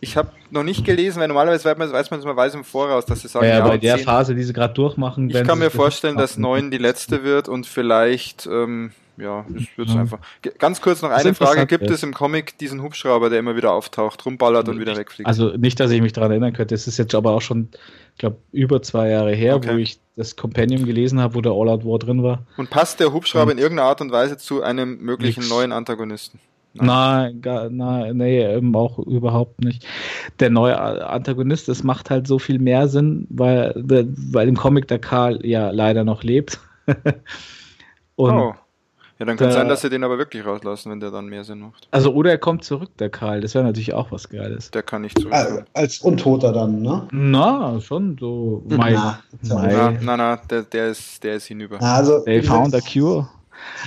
Ich habe noch nicht gelesen, weil normalerweise weiß man, weiß man, man weiß im Voraus, dass sie sagen, ja, ja bei der 10. Phase, die sie gerade durchmachen. Ich kann mir vorstellen, dass neun die letzte wird und vielleicht, ähm, ja, es wird ja. einfach. Ganz kurz noch eine Frage: Gibt es im Comic diesen Hubschrauber, der immer wieder auftaucht, rumballert und wieder wegfliegt? Also nicht, dass ich mich daran erinnern könnte. Es ist jetzt aber auch schon, ich glaube, über zwei Jahre her, okay. wo ich das Compendium gelesen habe, wo der All Out War drin war. Und passt der Hubschrauber und in irgendeiner Art und Weise zu einem möglichen nix. neuen Antagonisten? Nein, gar, nein, nee, eben auch überhaupt nicht. Der neue Antagonist, das macht halt so viel mehr Sinn, weil, weil im Comic der Karl ja leider noch lebt. Und oh. Ja, dann kann es sein, dass sie den aber wirklich rauslassen, wenn der dann mehr Sinn macht. Also, oder er kommt zurück, der Karl. Das wäre natürlich auch was Geiles. Der kann nicht zurück. Als, als Untoter dann, ne? Na, schon so. Mai, na, na, na, na, der, der, ist, der ist hinüber. Also, They found a cure.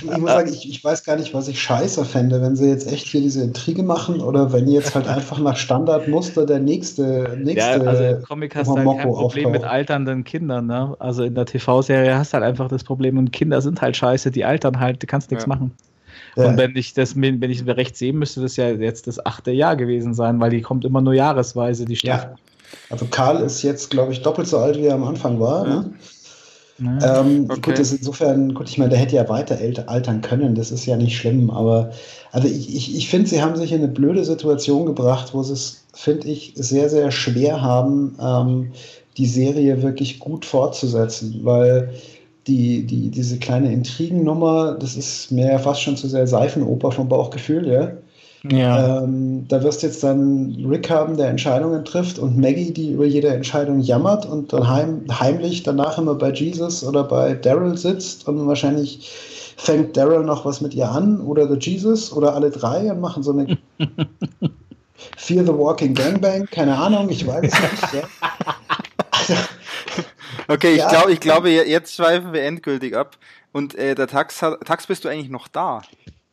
Ich muss sagen, ich, ich weiß gar nicht, was ich scheiße fände, wenn sie jetzt echt hier diese Intrige machen oder wenn jetzt halt einfach nach Standardmuster der nächste, nächste ja, also im Comic hast du halt kein Problem auftaucht. mit alternden Kindern, ne? Also in der TV-Serie hast du halt einfach das Problem und Kinder sind halt scheiße, die altern halt, du kannst nichts ja. machen. Ja. Und wenn ich das, wenn ich recht sehe, müsste das ja jetzt das achte Jahr gewesen sein, weil die kommt immer nur jahresweise, die Staffel. Ja. Also Karl ist jetzt, glaube ich, doppelt so alt, wie er am Anfang war. Ne? Ähm, okay. Gut, das insofern, gut, ich meine, der hätte ja weiter altern können, das ist ja nicht schlimm, aber also ich, ich, ich finde, sie haben sich in eine blöde Situation gebracht, wo sie es, finde ich, sehr, sehr schwer haben, ähm, die Serie wirklich gut fortzusetzen, weil die, die, diese kleine Intrigennummer, das ist mir ja fast schon zu sehr Seifenoper vom Bauchgefühl, ja. Ja. Ähm, da wirst du jetzt dann Rick haben, der Entscheidungen trifft und Maggie, die über jede Entscheidung jammert und dann heim, heimlich danach immer bei Jesus oder bei Daryl sitzt und wahrscheinlich fängt Daryl noch was mit ihr an oder der Jesus oder alle drei und machen so eine Fear the Walking Gangbang, keine Ahnung, ich weiß es nicht. Ja. okay, ich, ja. glaube, ich glaube, jetzt schweifen wir endgültig ab. Und äh, der Tax, Tax, bist du eigentlich noch da?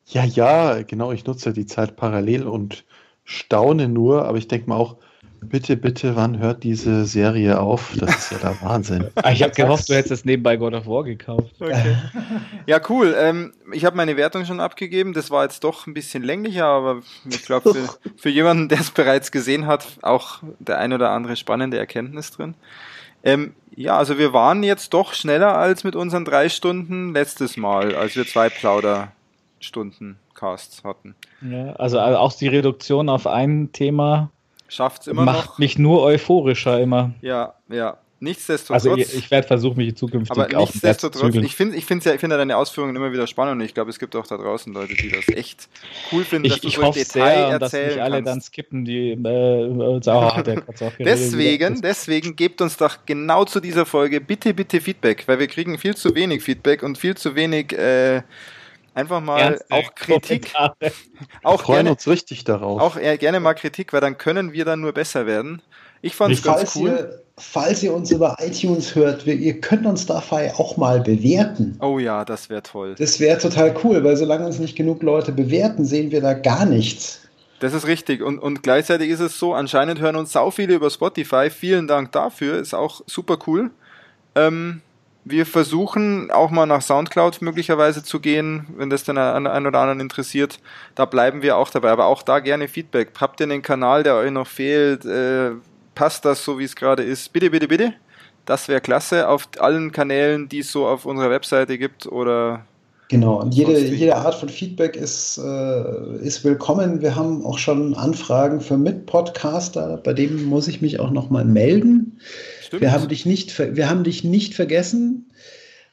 Ja, ja, genau. Ich nutze die Zeit parallel und staune nur, aber ich denke mal auch, bitte, bitte, wann hört diese Serie auf? Das ist ja der Wahnsinn. Ah, ich habe gehofft, du hättest es nebenbei God of War gekauft. Okay. Ja, cool. Ähm, ich habe meine Wertung schon abgegeben. Das war jetzt doch ein bisschen länglicher, aber ich glaube, für, für, jemanden, der es bereits gesehen hat, auch der ein oder andere spannende Erkenntnis drin. Ähm, ja, also wir waren jetzt doch schneller als mit unseren drei Stunden letztes Mal, als wir zwei Plauder Stunden Casts hatten. Ja, also, also auch die Reduktion auf ein Thema schafft es immer macht noch. mich nur euphorischer immer. Ja, ja. Nichtsdestotrotz. Also ich, ich werde versuchen, mich zukünftig aber auch nichtsdestotrotz, ich finde ich finde ich finde deine Ausführungen immer wieder spannend und ich glaube, es gibt auch da draußen Leute, die das echt cool finden, ich, dass du ich so hoffe Detail sehr, dass nicht alle kannst. dann skippen, die äh, oh, der Deswegen, deswegen gebt uns doch genau zu dieser Folge bitte, bitte Feedback, weil wir kriegen viel zu wenig Feedback und viel zu wenig äh, einfach mal Ernst, auch Kritik. Auch freuen gerne, uns richtig darauf. Auch gerne mal Kritik, weil dann können wir dann nur besser werden. Ich fand es ganz cool. Ihr, falls ihr uns über iTunes hört, wir, ihr könnt uns dabei auch mal bewerten. Oh ja, das wäre toll. Das wäre total cool, weil solange uns nicht genug Leute bewerten, sehen wir da gar nichts. Das ist richtig. Und, und gleichzeitig ist es so, anscheinend hören uns sau viele über Spotify. Vielen Dank dafür. Ist auch super cool. Ähm, wir versuchen auch mal nach Soundcloud möglicherweise zu gehen, wenn das dann einen oder anderen interessiert. Da bleiben wir auch dabei. Aber auch da gerne Feedback. Habt ihr einen Kanal, der euch noch fehlt? Äh, passt das so, wie es gerade ist? Bitte, bitte, bitte. Das wäre klasse auf allen Kanälen, die es so auf unserer Webseite gibt oder Genau, und jede, jede Art von Feedback ist, äh, ist willkommen. Wir haben auch schon Anfragen für Mitpodcaster, bei dem muss ich mich auch nochmal melden. Stimmt. Wir haben dich nicht, wir haben dich nicht vergessen,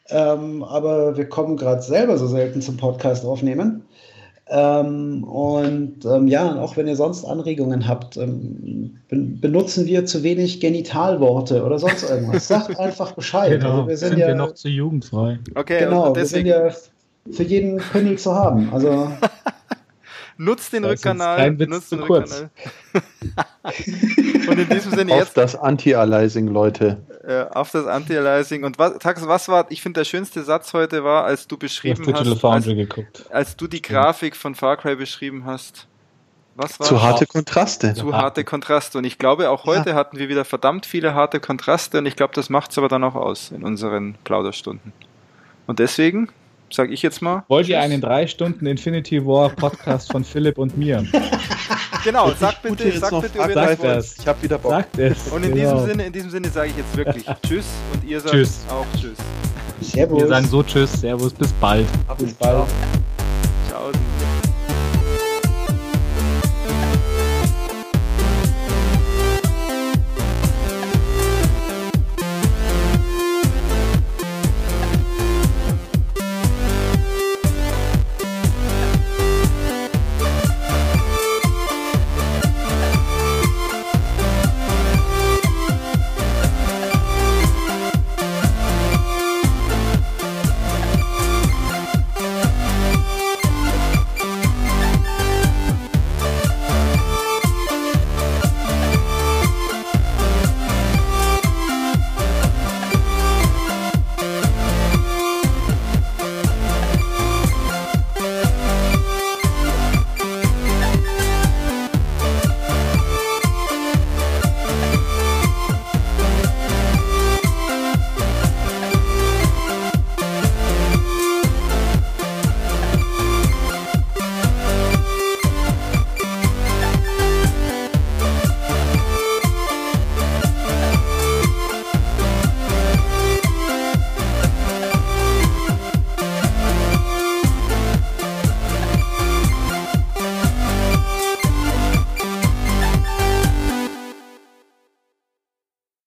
ähm, aber wir kommen gerade selber so selten zum Podcast aufnehmen. Ähm, und ähm, ja, auch wenn ihr sonst Anregungen habt, ähm, benutzen wir zu wenig Genitalworte oder sonst irgendwas. Sagt einfach Bescheid. Genau, also wir sind, sind ja, wir noch zu jugendfrei. Okay, genau, wir sind ja für jeden Penny zu haben. Also nutzt den Rückkanal. Nutzt den Rückkanal. und in diesem Sinne auf jetzt. Auf das Anti-Aliasing, Leute. Äh, auf das Anti-Aliasing. Und was, Tax, was war, ich finde, der schönste Satz heute war, als du beschrieben hast. Als, als, du die Grafik von Far Cry beschrieben hast. Was war Zu harte Kontraste. Zu harte Kontraste. Und ich glaube, auch heute ja. hatten wir wieder verdammt viele harte Kontraste und ich glaube, das macht es aber dann auch aus in unseren Plauderstunden. Und deswegen sag ich jetzt mal. Wollt ihr einen drei Stunden Infinity War Podcast von Philipp und mir? Genau, sag bitte, sag bitte, ob ihr das wollt. Ich hab wieder Bock. Sagt es. Und in genau. diesem Sinne, in diesem Sinne sage ich jetzt wirklich Tschüss und ihr sagt tschüss. auch Tschüss. Servus. Wir sagen so Tschüss, Servus, bis bald. Bis bald.